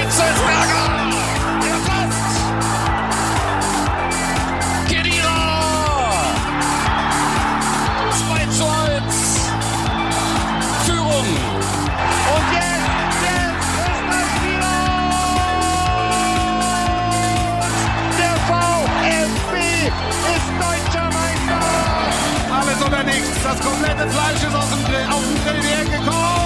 Hitzelsberger! Der passt! Kedira! 2 zu 1! Führung! Und jetzt, es wieder! Der VfB ist deutscher Meister! Alles oder nichts. Das komplette Fleisch ist aus dem Grill, auf den Grill hergekommen.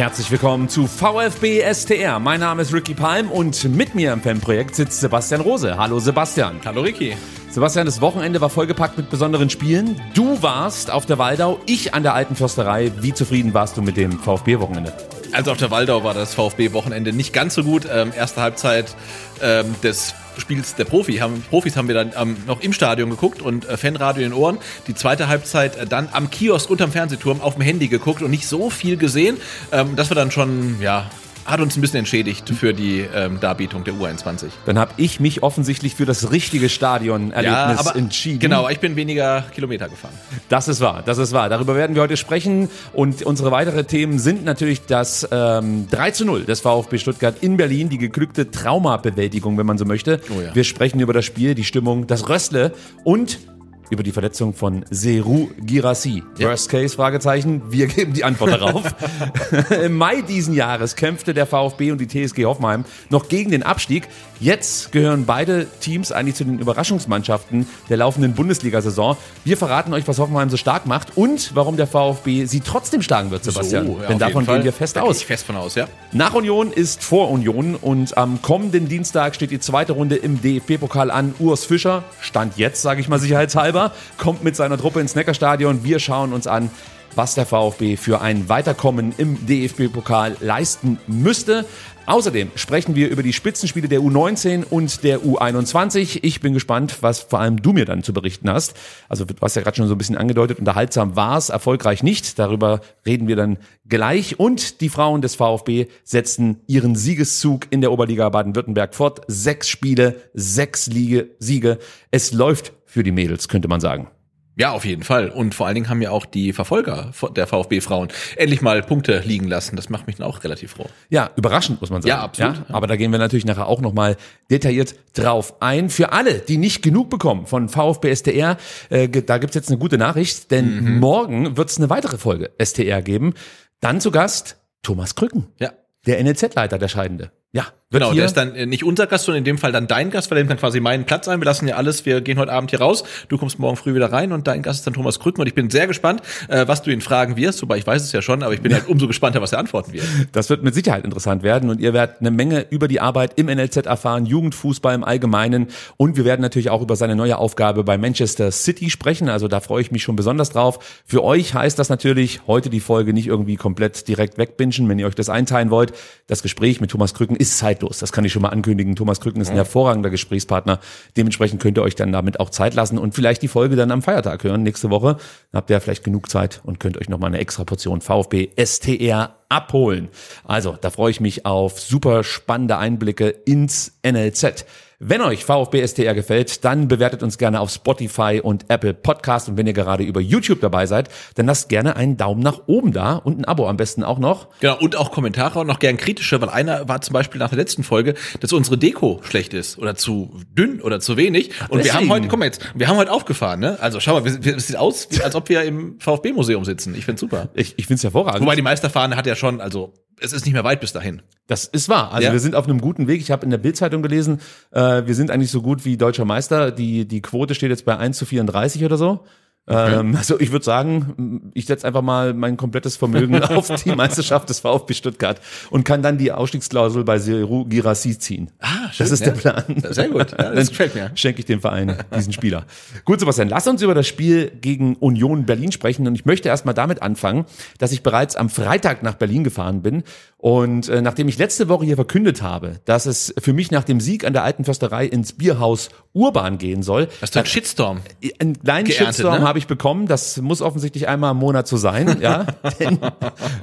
Herzlich willkommen zu VfB STR. Mein Name ist Ricky Palm und mit mir im Fanprojekt sitzt Sebastian Rose. Hallo Sebastian. Hallo Ricky. Sebastian, das Wochenende war vollgepackt mit besonderen Spielen. Du warst auf der Waldau, ich an der Alten Försterei. Wie zufrieden warst du mit dem VfB-Wochenende? Also auf der Waldau war das VfB-Wochenende nicht ganz so gut. Ähm, erste Halbzeit ähm, des Spiels der Profi haben, Profis haben wir dann ähm, noch im Stadion geguckt und äh, Fanradio in den Ohren. Die zweite Halbzeit äh, dann am Kiosk unterm Fernsehturm auf dem Handy geguckt und nicht so viel gesehen. Ähm, das war dann schon, ja, hat uns ein bisschen entschädigt für die ähm, Darbietung der U21. Dann habe ich mich offensichtlich für das richtige Stadionerlebnis entschieden. Genau, ich bin weniger Kilometer gefahren. Das ist wahr, das ist wahr. Darüber werden wir heute sprechen. Und unsere weiteren Themen sind natürlich das ähm, 3 zu 0 des VfB Stuttgart in Berlin, die geglückte Traumabewältigung, wenn man so möchte. Oh ja. Wir sprechen über das Spiel, die Stimmung, das Rössle und über die Verletzung von Seru Girassi. Worst Case? Fragezeichen. Wir geben die Antwort darauf. Im Mai diesen Jahres kämpfte der VfB und die TSG Hoffenheim noch gegen den Abstieg. Jetzt gehören beide Teams eigentlich zu den Überraschungsmannschaften der laufenden Bundesliga-Saison. Wir verraten euch, was Hoffenheim so stark macht und warum der VfB sie trotzdem schlagen wird, Sebastian. So, ja, Denn davon gehen wir fest Da gehe aus. Ich fest von aus, ja. Nach Union ist vor Union und am kommenden Dienstag steht die zweite Runde im DFB-Pokal an. Urs Fischer, Stand jetzt, sage ich mal sicherheitshalber, kommt mit seiner Truppe ins Neckarstadion. Wir schauen uns an, was der VfB für ein Weiterkommen im DFB-Pokal leisten müsste. Außerdem sprechen wir über die Spitzenspiele der U19 und der U21. Ich bin gespannt, was vor allem du mir dann zu berichten hast. Also du hast ja gerade schon so ein bisschen angedeutet, unterhaltsam war es, erfolgreich nicht. Darüber reden wir dann gleich. Und die Frauen des VfB setzen ihren Siegeszug in der Oberliga Baden-Württemberg fort. Sechs Spiele, sechs Liege, Siege. Es läuft für die Mädels, könnte man sagen. Ja, auf jeden Fall. Und vor allen Dingen haben ja auch die Verfolger der VfB-Frauen endlich mal Punkte liegen lassen. Das macht mich dann auch relativ froh. Ja, überraschend muss man sagen. Ja, absolut. aber da gehen wir natürlich nachher auch nochmal detailliert drauf ein. Für alle, die nicht genug bekommen von VfB STR, äh, da gibt's jetzt eine gute Nachricht, denn Mhm. morgen wird's eine weitere Folge STR geben. Dann zu Gast Thomas Krücken, Ja. der NLZ-Leiter, der Scheidende. Ja, Genau, der ist dann äh, nicht unser Gast, sondern in dem Fall dann dein Gast, weil er nimmt dann quasi meinen Platz ein. Wir lassen ja alles, wir gehen heute Abend hier raus. Du kommst morgen früh wieder rein und dein Gast ist dann Thomas Krücken und ich bin sehr gespannt, äh, was du ihn fragen wirst, wobei ich weiß es ja schon, aber ich bin halt umso gespannter, was er antworten wird. Das wird mit Sicherheit interessant werden und ihr werdet eine Menge über die Arbeit im NLZ erfahren, Jugendfußball im Allgemeinen und wir werden natürlich auch über seine neue Aufgabe bei Manchester City sprechen. Also da freue ich mich schon besonders drauf. Für euch heißt das natürlich heute die Folge nicht irgendwie komplett direkt wegbingen, wenn ihr euch das einteilen wollt. Das Gespräch mit Thomas Krücken ist zeitlos. Das kann ich schon mal ankündigen. Thomas Krücken ist ein hervorragender Gesprächspartner. Dementsprechend könnt ihr euch dann damit auch Zeit lassen und vielleicht die Folge dann am Feiertag hören nächste Woche. Dann habt ihr vielleicht genug Zeit und könnt euch nochmal eine extra Portion VfB STR abholen. Also, da freue ich mich auf super spannende Einblicke ins NLZ. Wenn euch VfB STR gefällt, dann bewertet uns gerne auf Spotify und Apple Podcast. Und wenn ihr gerade über YouTube dabei seid, dann lasst gerne einen Daumen nach oben da und ein Abo am besten auch noch. Genau, und auch Kommentare und noch gern kritische, weil einer war zum Beispiel nach der letzten Folge, dass unsere Deko schlecht ist oder zu dünn oder zu wenig. Und wir deswegen. haben heute, guck mal jetzt, wir haben heute aufgefahren, ne? Also schau mal, wir, wir, es sieht aus, als ob wir im VfB-Museum sitzen. Ich find's super. Ich, ich finde es hervorragend. Wobei die Meisterfahne hat ja schon, also es ist nicht mehr weit bis dahin. Das ist wahr. Also Ja. wir sind auf einem guten Weg. Ich habe in der Bildzeitung gelesen, äh, wir sind eigentlich so gut wie deutscher Meister. Die, die Quote steht jetzt bei 1 zu 34 oder so. Ähm, also ich würde sagen, ich setze einfach mal mein komplettes Vermögen auf die Meisterschaft des VfB Stuttgart und kann dann die Ausstiegsklausel bei Seru Girassi ziehen. Ah, schön, das ist ja. der Plan. Sehr gut, ja, das dann gefällt mir. schenke ich dem Verein diesen Spieler. Gut, Sebastian, lass uns über das Spiel gegen Union Berlin sprechen und ich möchte erstmal damit anfangen, dass ich bereits am Freitag nach Berlin gefahren bin und äh, nachdem ich letzte Woche hier verkündet habe, dass es für mich nach dem Sieg an der Alten Försterei ins Bierhaus Urban gehen soll, Hast du einen Shitstorm? einen kleinen Geerntet, Shitstorm ne? Habe ich bekommen. Das muss offensichtlich einmal im Monat so sein. Ja, denn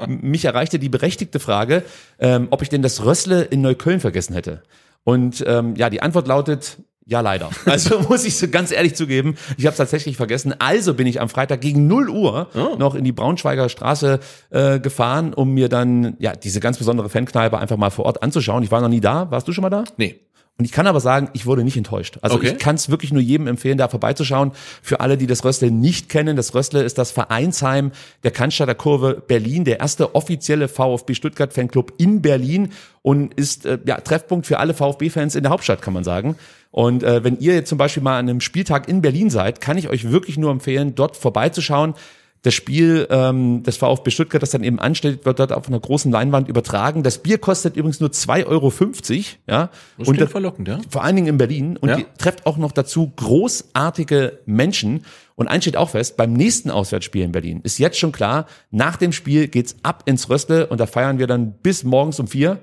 mich erreichte die berechtigte Frage, ähm, ob ich denn das Rössle in Neukölln vergessen hätte. Und ähm, ja, die Antwort lautet ja, leider. Also muss ich so ganz ehrlich zugeben, ich habe es tatsächlich vergessen. Also bin ich am Freitag gegen 0 Uhr noch in die Braunschweiger Straße äh, gefahren, um mir dann ja diese ganz besondere Fankneipe einfach mal vor Ort anzuschauen. Ich war noch nie da. Warst du schon mal da? Nee. Und ich kann aber sagen, ich wurde nicht enttäuscht. Also Okay. ich kann es wirklich nur jedem empfehlen, da vorbeizuschauen. Für alle, die das Rössle nicht kennen, das Rössle ist das Vereinsheim der Cannstatter Kurve Berlin, der erste offizielle VfB Stuttgart Fanclub in Berlin und ist äh, ja, Treffpunkt für alle VfB-Fans in der Hauptstadt, kann man sagen. Und äh, wenn ihr jetzt zum Beispiel mal an einem Spieltag in Berlin seid, kann ich euch wirklich nur empfehlen, dort vorbeizuschauen. Das Spiel ähm, des VfB Stuttgart, das dann eben ansteht, wird dort auf einer großen Leinwand übertragen. Das Bier kostet übrigens nur 2,50 Euro. Ja? Das Und das- verlockend, ja. vor allen Dingen in Berlin und Ja. trefft auch noch dazu großartige Menschen. Und eins steht auch fest, beim nächsten Auswärtsspiel in Berlin ist jetzt schon klar, nach dem Spiel geht's ab ins Röstle und da feiern wir dann bis morgens um vier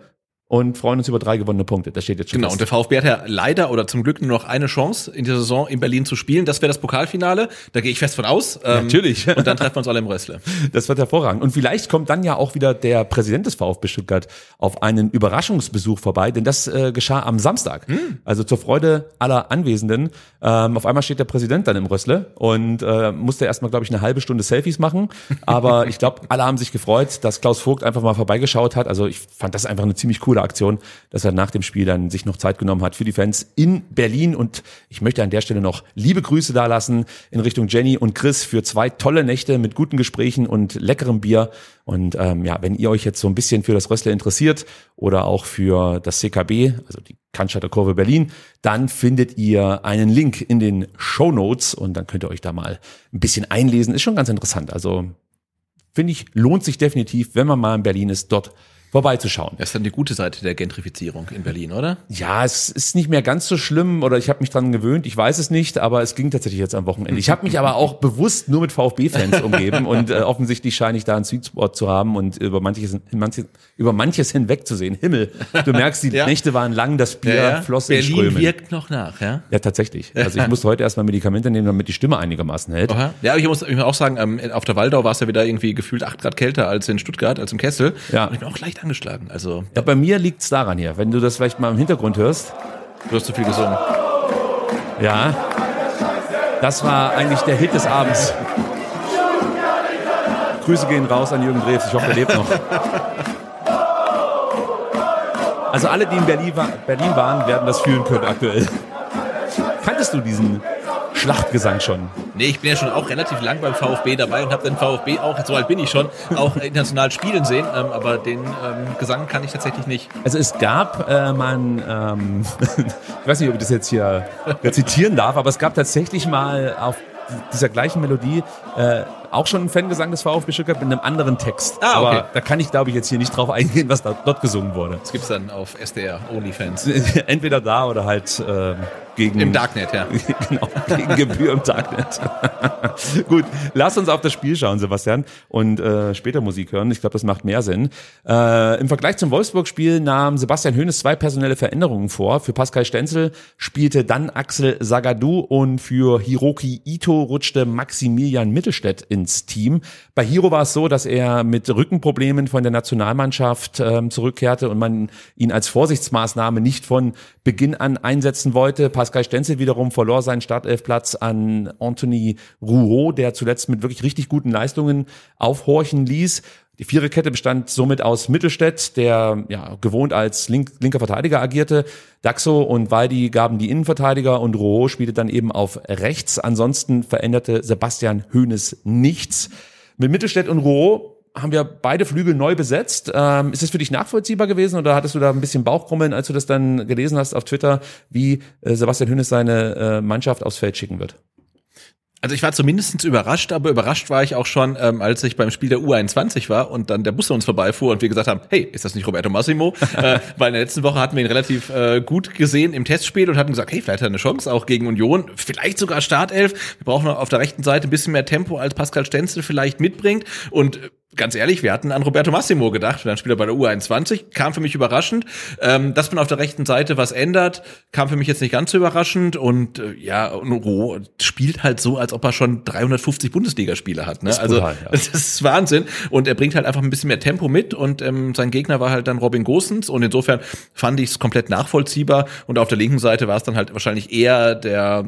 und freuen uns über drei gewonnene Punkte. Das steht jetzt schon Genau, und fest. der VfB hat ja leider oder zum Glück nur noch eine Chance in der Saison in Berlin zu spielen. Das wäre das Pokalfinale. Da gehe ich fest von aus. Ähm, Natürlich. Und dann treffen wir uns alle im Rössle. Das wird hervorragend. Und vielleicht kommt dann ja auch wieder der Präsident des VfB Stuttgart auf einen Überraschungsbesuch vorbei, denn das äh, geschah am Samstag. Also zur Freude aller Anwesenden. Ähm, auf einmal steht der Präsident dann im Rössle und äh, musste erstmal, glaube ich, eine halbe Stunde Selfies machen. Aber ich glaube, alle haben sich gefreut, dass Klaus Vogt einfach mal vorbeigeschaut hat. Also ich fand das einfach eine ziemlich coole Aktion, dass er nach dem Spiel dann sich noch Zeit genommen hat für die Fans in Berlin. Und ich möchte an der Stelle noch liebe Grüße dalassen in Richtung Jenny und Chris für zwei tolle Nächte mit guten Gesprächen und leckerem Bier. Und ähm, ja, wenn ihr euch jetzt so ein bisschen für das Rössle interessiert oder auch für das CKB, also die Cannstatter Kurve Berlin, dann findet ihr einen Link in den Show Notes und dann könnt ihr euch da mal ein bisschen einlesen. Ist schon ganz interessant. Also finde ich, lohnt sich definitiv, wenn man mal in Berlin ist, dort vorbeizuschauen. Das ist dann die gute Seite der Gentrifizierung in Berlin, oder? Ja, es ist nicht mehr ganz so schlimm oder ich habe mich dran gewöhnt, ich weiß es nicht, aber es ging tatsächlich jetzt am Wochenende. Ich habe mich aber auch bewusst nur mit VfB-Fans umgeben und äh, offensichtlich scheine ich da einen Sweet Spot zu haben und über manches, manches, über manches hinwegzusehen. Himmel, du merkst, die Ja. Nächte waren lang, das Bier floss in Berlin Strömen. wirkt noch nach, ja? Ja, tatsächlich. Also ich musste heute erstmal Medikamente nehmen, damit die Stimme einigermaßen hält. Aha. Ja, aber ich muss, ich muss auch sagen, ähm, auf der Waldau war es ja wieder irgendwie gefühlt 8 Grad kälter als in Stuttgart, als im Kessel. Ja. Und ich bin auch leicht angeschlagen. Also, Ja, bei mir liegt's daran hier. Wenn du das vielleicht mal im Hintergrund hörst. du hast zu viel gesungen. Ja. Das war eigentlich der Hit des Abends. Grüße gehen raus an Jürgen Drews. Ich hoffe, er lebt noch. Also alle, die in Berlin, Berlin waren, werden das fühlen können aktuell. Kanntest du diesen Schlachtgesang schon? Nee, ich bin ja schon auch relativ lang beim VfB dabei und habe den VfB auch, so alt bin ich schon, auch international spielen sehen. Ähm, aber den ähm, Gesang kann ich tatsächlich nicht. Also es gab äh, mal, ein, ähm, ich weiß nicht, ob ich das jetzt hier rezitieren darf, aber es gab tatsächlich mal auf dieser gleichen Melodie äh, auch schon einen Fangesang des VfB Stuttgart mit einem anderen Text. Ah, okay. Aber da kann ich, glaube ich, jetzt hier nicht drauf eingehen, was da, dort gesungen wurde. Das gibt's dann auf SDR, OnlyFans. Entweder da oder halt ähm, gegen... Im Darknet, ja. genau, gegen Gebühr im Darknet. Gut, lass uns auf das Spiel schauen, Sebastian, und äh, später Musik hören. Ich glaube, das macht mehr Sinn. Äh, Im Vergleich zum Wolfsburg-Spiel nahm Sebastian Hoeneß zwei personelle Veränderungen vor. Für Pascal Stenzel spielte dann Axel Sagadou und für Hiroki Ito rutschte Maximilian Mittelstädt ins Team. Bei Hiro war es so, dass er mit Rückenproblemen von der Nationalmannschaft ähm, zurückkehrte und man ihn als Vorsichtsmaßnahme nicht von Beginn an einsetzen wollte. Pascal Stenzel wiederum verlor seinen Startelfplatz an Anthony Rouault, der zuletzt mit wirklich richtig guten Leistungen aufhorchen ließ. Die Viererkette bestand somit aus Mittelstädt, der ja gewohnt als link, linker Verteidiger agierte. Daxo und Waldi gaben die Innenverteidiger und Rouault spielte dann eben auf rechts. Ansonsten veränderte Sebastian Hoeneß nichts. Mit Mittelstädt und Rouault haben wir beide Flügel neu besetzt. Ähm, ist es für dich nachvollziehbar gewesen oder hattest du da ein bisschen Bauchkrummeln, als du das dann gelesen hast auf Twitter, wie äh, Sebastian Hoeneß seine äh, Mannschaft aufs Feld schicken wird? Also ich war zumindest überrascht, aber überrascht war ich auch schon, ähm, als ich beim Spiel der U21 war und dann der Bus an uns vorbeifuhr und wir gesagt haben, hey, ist das nicht Roberto Massimo? äh, weil in der letzten Woche hatten wir ihn relativ äh, gut gesehen im Testspiel und hatten gesagt, hey, vielleicht hat er eine Chance auch gegen Union, vielleicht sogar Startelf. Wir brauchen auf der rechten Seite ein bisschen mehr Tempo, als Pascal Stenzel vielleicht mitbringt und äh, ganz ehrlich, wir hatten an Roberto Massimo gedacht, dann Spieler bei der U21, kam für mich überraschend. Ähm, dass man auf der rechten Seite was ändert, kam für mich jetzt nicht ganz so überraschend und äh, ja, Roh spielt halt so, als ob er schon 350 Bundesligaspiele hat. Ne? Das also brutal, ja. das ist Wahnsinn und er bringt halt einfach ein bisschen mehr Tempo mit und ähm, sein Gegner war halt dann Robin Gosens und insofern fand ich es komplett nachvollziehbar und auf der linken Seite war es dann halt wahrscheinlich eher der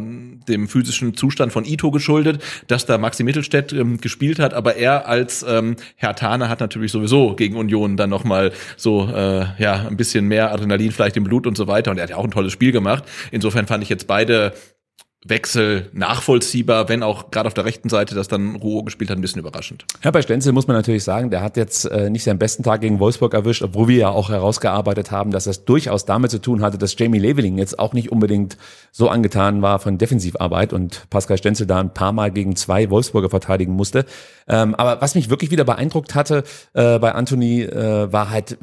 dem physischen Zustand von Ito geschuldet, dass da Maxi Mittelstädt ähm, gespielt hat, aber er als ähm, Herr Tane hat natürlich sowieso gegen Union dann nochmal so äh, ja ein bisschen mehr Adrenalin vielleicht im Blut und so weiter und er hat ja auch ein tolles Spiel gemacht. Insofern fand ich jetzt beide Wechsel nachvollziehbar, wenn auch gerade auf der rechten Seite das dann Ruhe gespielt hat, ein bisschen überraschend. Ja, bei Stenzel muss man natürlich sagen, der hat jetzt äh, nicht seinen besten Tag gegen Wolfsburg erwischt, obwohl wir ja auch herausgearbeitet haben, dass das durchaus damit zu tun hatte, dass Jamie Leveling jetzt auch nicht unbedingt so angetan war von Defensivarbeit und Pascal Stenzel da ein paar Mal gegen zwei Wolfsburger verteidigen musste. Ähm, aber was mich wirklich wieder beeindruckt hatte äh, bei Anthony, äh, war halt,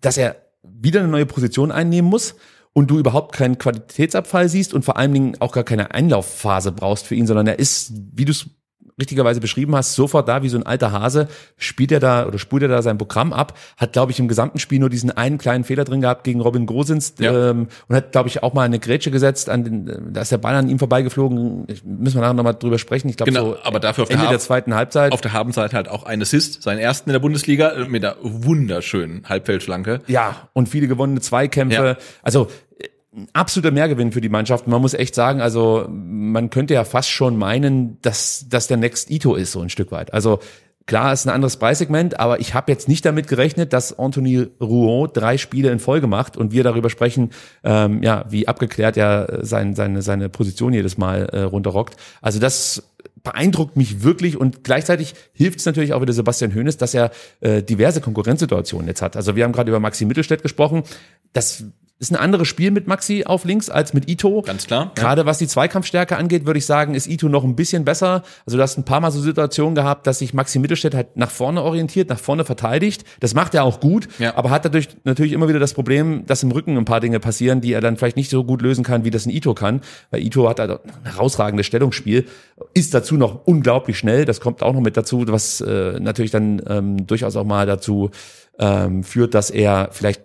dass er wieder eine neue Position einnehmen muss und du überhaupt keinen Qualitätsabfall siehst und vor allen Dingen auch gar keine Einlaufphase brauchst für ihn, sondern er ist, wie du es richtigerweise beschrieben hast, sofort da wie so ein alter Hase, spielt er da oder spult er da sein Programm ab, hat, glaube ich, im gesamten Spiel nur diesen einen kleinen Fehler drin gehabt gegen Robin Gosens Ja. ähm, und hat, glaube ich, auch mal eine Grätsche gesetzt, an den, da ist der Ball an ihm vorbeigeflogen, müssen wir nachher nochmal drüber sprechen, ich glaube Genau, so aber dafür auf der Ende Hab- der zweiten Halbzeit. Auf der Habenseite halt auch ein Assist, seinen ersten in der Bundesliga äh, mit einer wunderschönen Halbfeldflanke. Ja, und viele gewonnene Zweikämpfe. Ja. Also ein absoluter Mehrgewinn für die Mannschaft. Man muss echt sagen, also man könnte ja fast schon meinen, dass dass der Next Ito ist, so ein Stück weit. Also klar ist ein anderes Preissegment, aber ich habe jetzt nicht damit gerechnet, dass Anthony Rouault drei Spiele in Folge macht und wir darüber sprechen, ähm, ja, wie abgeklärt er sein, seine, seine Position jedes Mal äh, runterrockt. Also das beeindruckt mich wirklich und gleichzeitig hilft es natürlich auch wieder Sebastian Hoeneß, dass er äh, diverse Konkurrenzsituationen jetzt hat. Also wir haben gerade über Maxi Mittelstädt gesprochen. Das ist ein anderes Spiel mit Maxi auf links als mit Ito. Ganz klar, ja. Gerade was die Zweikampfstärke angeht, würde ich sagen, ist Ito noch ein bisschen besser. Also du hast ein paar Mal so Situationen gehabt, dass sich Maxi Mittelstädt halt nach vorne orientiert, nach vorne verteidigt. Das macht er auch gut, Ja. aber hat dadurch natürlich immer wieder das Problem, dass im Rücken ein paar Dinge passieren, die er dann vielleicht nicht so gut lösen kann, wie das ein Ito kann. Weil Ito hat halt ein herausragendes Stellungsspiel, ist dazu noch unglaublich schnell. Das kommt auch noch mit dazu, was äh, natürlich dann ähm, durchaus auch mal dazu ähm, führt, dass er vielleicht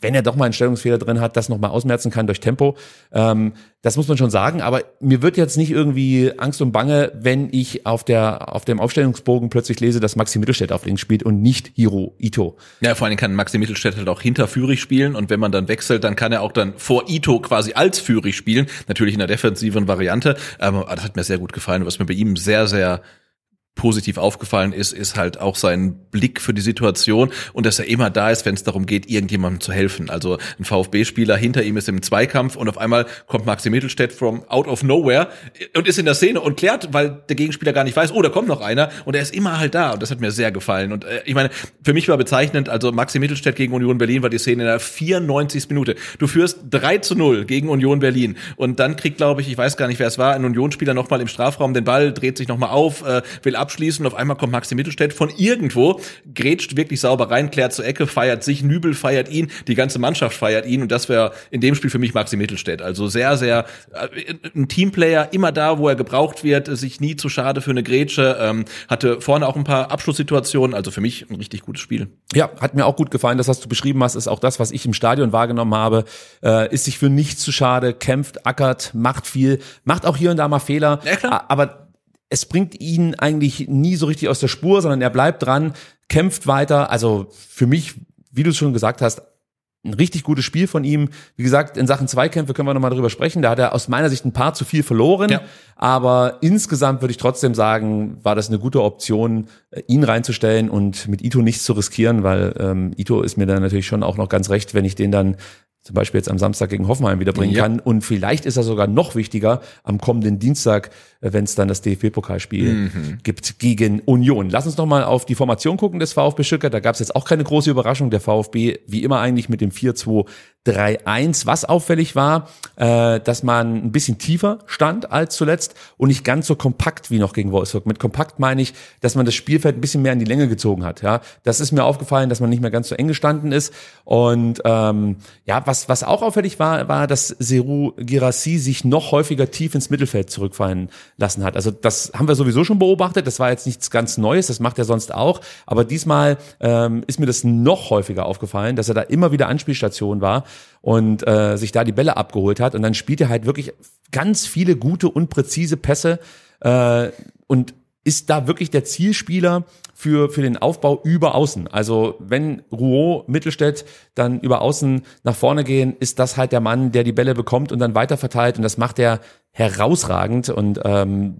wenn er doch mal einen Stellungsfehler drin hat, das nochmal ausmerzen kann durch Tempo. Ähm, das muss man schon sagen. Aber mir wird jetzt nicht irgendwie Angst und Bange, wenn ich auf der auf dem Aufstellungsbogen plötzlich lese, dass Maxi Mittelstädt auf links spielt und nicht Hiro Ito. Ja, vor allem kann Maxi Mittelstädt halt auch hinter Führig spielen und wenn man dann wechselt, dann kann er auch dann vor Ito quasi als Führig spielen, natürlich in der defensiven Variante, aber das hat mir sehr gut gefallen, was mir bei ihm sehr, sehr positiv aufgefallen ist, ist halt auch sein Blick für die Situation und dass er immer da ist, wenn es darum geht, irgendjemandem zu helfen. Also ein VfB-Spieler hinter ihm ist im Zweikampf und auf einmal kommt Maxi Mittelstädt from out of nowhere und ist in der Szene und klärt, weil der Gegenspieler gar nicht weiß, oh, da kommt noch einer und er ist immer halt da und das hat mir sehr gefallen. Und äh, ich meine, für mich war bezeichnend, also Maxi Mittelstädt gegen Union Berlin war die Szene in der 94. Minute. Du führst 3 zu 0 gegen Union Berlin und dann kriegt, glaube ich, ich weiß gar nicht, wer es war, ein Unionsspieler nochmal im Strafraum den Ball, dreht sich nochmal auf, äh, will abschließen. Auf einmal kommt Maxi Mittelstädt von irgendwo, grätscht wirklich sauber rein, klärt zur Ecke, feiert sich, Nübel feiert ihn, die ganze Mannschaft feiert ihn und das wäre in dem Spiel für mich Maxi Mittelstädt. Also sehr, sehr äh, ein Teamplayer, immer da, wo er gebraucht wird, sich nie zu schade für eine Grätsche, ähm, hatte vorne auch ein paar Abschlusssituationen, also für mich ein richtig gutes Spiel. Ja, hat mir auch gut gefallen. Das, was du beschrieben hast, ist auch das, was ich im Stadion wahrgenommen habe. Äh, ist sich für nichts zu schade, kämpft, ackert, macht viel, macht auch hier und da mal Fehler. Ja, klar. Aber es bringt ihn eigentlich nie so richtig aus der Spur, sondern er bleibt dran, kämpft weiter. Also für mich, wie du es schon gesagt hast, ein richtig gutes Spiel von ihm. Wie gesagt, in Sachen Zweikämpfe können wir nochmal drüber sprechen. Da hat er aus meiner Sicht ein paar zu viel verloren. Ja. Aber insgesamt würde ich trotzdem sagen, war das eine gute Option, äh, ihn reinzustellen und mit Ito nichts zu riskieren, weil ähm, Ito ist mir dann natürlich schon auch noch ganz recht, wenn ich den dann zum Beispiel jetzt am Samstag gegen Hoffenheim wiederbringen Ja. kann. Und vielleicht ist er sogar noch wichtiger am kommenden Dienstag, äh, wenn es dann das DFB-Pokalspiel Mhm. gibt gegen Union. Lass uns noch mal auf die Formation gucken des VfB Stuttgart. Da gab es jetzt auch keine große Überraschung. Der VfB, wie immer eigentlich mit dem 3-1. Was auffällig war, äh, dass man ein bisschen tiefer stand als zuletzt und nicht ganz so kompakt wie noch gegen Wolfsburg. Mit kompakt meine ich, dass man das Spielfeld ein bisschen mehr in die Länge gezogen hat. Ja, das ist mir aufgefallen, dass man nicht mehr ganz so eng gestanden ist. Und ähm, ja, was was auch auffällig war, war, dass Seru Girassi sich noch häufiger tief ins Mittelfeld zurückfallen lassen hat. Also das haben wir sowieso schon beobachtet. Das war jetzt nichts ganz Neues. Das macht er sonst auch. Aber diesmal ähm, ist mir das noch häufiger aufgefallen, dass er da immer wieder Anspielstation war und äh, sich da die Bälle abgeholt hat. Und dann spielt er halt wirklich ganz viele gute und präzise Pässe äh, und ist da wirklich der Zielspieler für, für den Aufbau über Außen. Also wenn Rouault, Mittelstädt dann über Außen nach vorne gehen, ist das halt der Mann, der die Bälle bekommt und dann weiter verteilt. Und das macht er herausragend. Und ähm,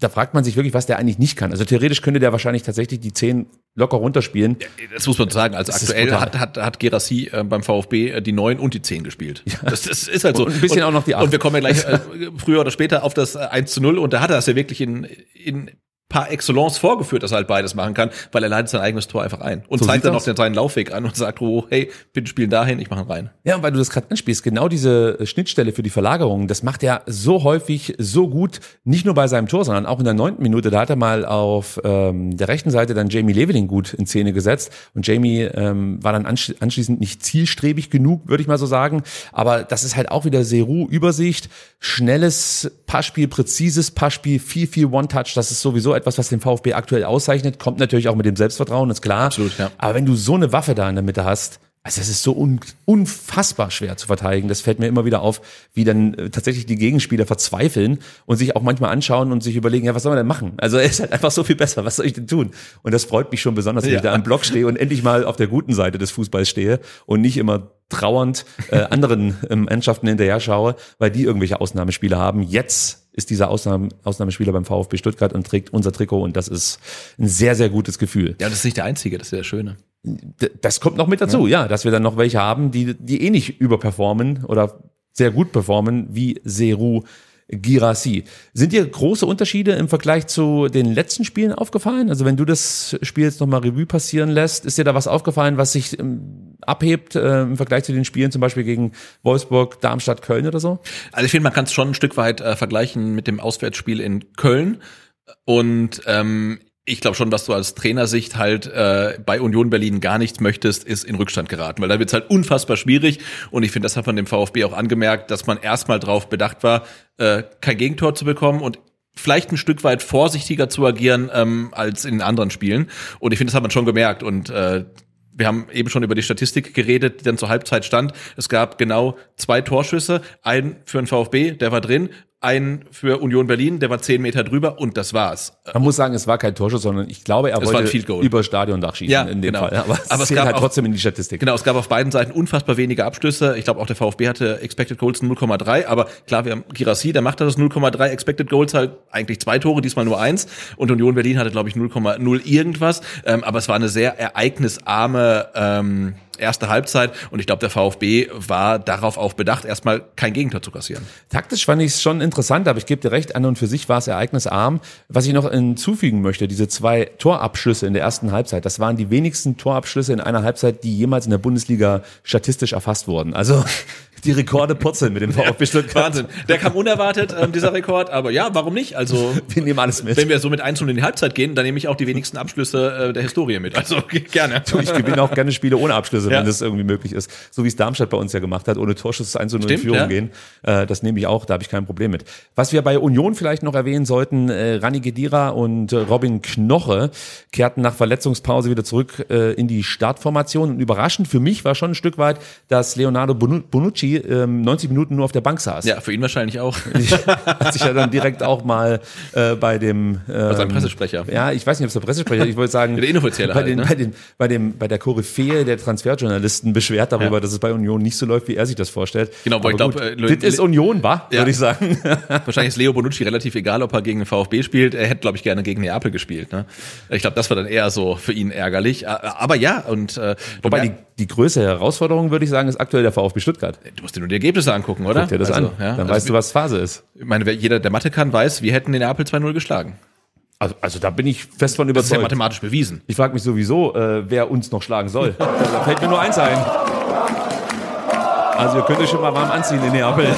da fragt man sich wirklich, was der eigentlich nicht kann. Also theoretisch könnte der wahrscheinlich tatsächlich die zehn locker runterspielen. Ja, das muss man sagen. Also Das aktuell hat, hat, hat Gerassi äh, beim VfB äh, die 9 und die 10 gespielt. Das, das ist halt so. Und ein bisschen auch noch die acht. Und wir kommen ja gleich äh, früher oder später auf das äh, 1 zu 0 und da hat er das ja wirklich in, in par excellence vorgeführt, dass er halt beides machen kann, weil er leitet sein eigenes Tor einfach ein und So zeigt dann auch den, seinen Laufweg an und sagt, oh, hey, bitte spielen dahin, ich mache ihn rein. Ja, und weil du das gerade anspielst, genau diese Schnittstelle für die Verlagerung, das macht er so häufig, so gut, nicht nur bei seinem Tor, sondern auch in der neunten Minute. Da hat er mal auf ähm, der rechten Seite dann Jamie Leveling gut in Szene gesetzt. Und Jamie ähm, war dann ansch anschließend nicht zielstrebig genug, würde ich mal so sagen. Aber das ist halt auch wieder Seru-Übersicht, schnelles Passspiel, präzises Passspiel, viel, viel One-Touch. Das ist sowieso etwas, was den VfB aktuell auszeichnet. Kommt natürlich auch mit dem Selbstvertrauen, ist klar. Absolut, ja. Aber wenn du so eine Waffe da in der Mitte hast, also es ist so un unfassbar schwer zu verteidigen. Das fällt mir immer wieder auf, wie dann äh, tatsächlich die Gegenspieler verzweifeln und sich auch manchmal anschauen und sich überlegen, ja, was soll man denn machen? Also er ist halt einfach so viel besser. Was soll ich denn tun? Und das freut mich schon besonders, wenn Ja. ich da am Block stehe und endlich mal auf der guten Seite des Fußballs stehe und nicht immer trauernd äh, anderen ähm, Mannschaften hinterher schaue, weil die irgendwelche Ausnahmespiele haben. Jetzt ist dieser Ausnahme, Ausnahmespieler beim VfB Stuttgart und trägt unser Trikot und das ist ein sehr, sehr gutes Gefühl. Ja, das ist nicht der Einzige, das ist ja das Schöne. D- Das kommt noch mit dazu, ja. dass wir dann noch welche haben, die, die eh nicht überperformen oder sehr gut performen, wie Seru Girassi. Sind dir große Unterschiede im Vergleich zu den letzten Spielen aufgefallen? Also wenn du das Spiel jetzt nochmal Revue passieren lässt, ist dir da was aufgefallen, was sich ähm, abhebt äh, im Vergleich zu den Spielen zum Beispiel gegen Wolfsburg, Darmstadt, Köln oder so? Also ich finde, man kann es schon ein Stück weit äh, vergleichen mit dem Auswärtsspiel in Köln. Und ähm, ich glaube schon, dass du als Trainersicht halt äh, bei Union Berlin gar nichts möchtest, ist in Rückstand geraten, weil da wird's halt unfassbar schwierig. Und ich finde, das hat man dem VfB auch angemerkt, dass man erstmal drauf bedacht war, äh, kein Gegentor zu bekommen und vielleicht ein Stück weit vorsichtiger zu agieren ähm, als in anderen Spielen. Und ich finde, das hat man schon gemerkt. Und äh, wir haben eben schon über die Statistik geredet, die dann zur Halbzeit stand. Es gab genau zwei Torschüsse, einen für den VfB, der war drin, einen für Union Berlin, der war zehn Meter drüber und das war's. Man muss sagen, es war kein Torschuss, sondern ich glaube, er Es wollte über Stadiondach schießen Ja, in dem genau. Fall. Aber es, Aber es gab halt auch- trotzdem in die Statistik. Genau, es gab auf beiden Seiten unfassbar wenige Abschlüsse. Ich glaube, auch der VfB hatte Expected Goals 0,3, aber klar, wir haben Girassi, der macht das 0,3 Expected Goals halt eigentlich zwei Tore, diesmal nur eins. Und Union Berlin hatte, glaube ich, 0,0 irgendwas. Ähm, aber es war eine sehr ereignisarme ähm, erste Halbzeit und ich glaube, der VfB war darauf auch bedacht, erstmal kein Gegentor zu kassieren. Taktisch fand ich es schon interessant, aber ich gebe dir recht, an und für sich war es ereignisarm. Was ich noch hinzufügen möchte, diese zwei Torabschlüsse in der ersten Halbzeit, das waren die wenigsten Torabschlüsse in einer Halbzeit, die jemals in der Bundesliga statistisch erfasst wurden. Also die Rekorde purzeln mit dem VfB Stuttgart. Wahnsinn. Der kam unerwartet, ähm, dieser Rekord, aber ja, warum nicht? Also Wir nehmen alles mit. wenn wir so mit 1 in die Halbzeit gehen, dann nehme ich auch die wenigsten Abschlüsse äh, der Historie mit. Also gerne. Ich gewinne auch gerne Spiele ohne Abschlüsse, Ja. wenn das irgendwie möglich ist. So wie es Darmstadt bei uns ja gemacht hat, ohne Torschuss 1 zu 0 in Führung ja. gehen. Äh, das nehme ich auch, da habe ich kein Problem mit. Was wir bei Union vielleicht noch erwähnen sollten, äh, Rani Gedira und äh, Robin Knoche kehrten nach Verletzungspause wieder zurück äh, in die Startformation. Und überraschend für mich war schon ein Stück weit, dass Leonardo Bonu- Ähm, 90 Minuten nur auf der Bank saß. Ja, für ihn wahrscheinlich auch. Hat sich ja dann direkt auch mal äh, bei dem ähm, seinem Pressesprecher. Ja, ich weiß nicht, ob es der Pressesprecher, ich wollte sagen, Der inoffizielle bei halt, den, ne? bei den, bei dem, bei der Koryphäe der Transferjournalisten beschwert darüber, Ja. dass es bei Union nicht so läuft, wie er sich das vorstellt. Genau, aber ich glaub, gut, äh, das ist Union, war, Ja. würde ich sagen. Wahrscheinlich ist Leo Bonucci relativ egal, ob er gegen den VfB spielt. Er hätte, glaube ich, gerne gegen Neapel gespielt. Ne? Ich glaube, das war dann eher so für ihn ärgerlich. Aber ja, und äh, Wobei die, die größte Herausforderung, würde ich sagen, ist aktuell der VfB Stuttgart. Du musst dir nur die Ergebnisse angucken, oder? Guck dir das Also, an, Ja, dann also, weißt du, was Phase ist. Ich meine, jeder, der Mathe kann, weiß, wir hätten den Neapel 2-0 geschlagen. Also, also da bin ich fest von Das ist ja überzeugt. mathematisch bewiesen. Ich frage mich sowieso, äh, wer uns noch schlagen soll. da fällt mir nur eins ein. Also ihr könnt euch schon mal warm anziehen in Neapel.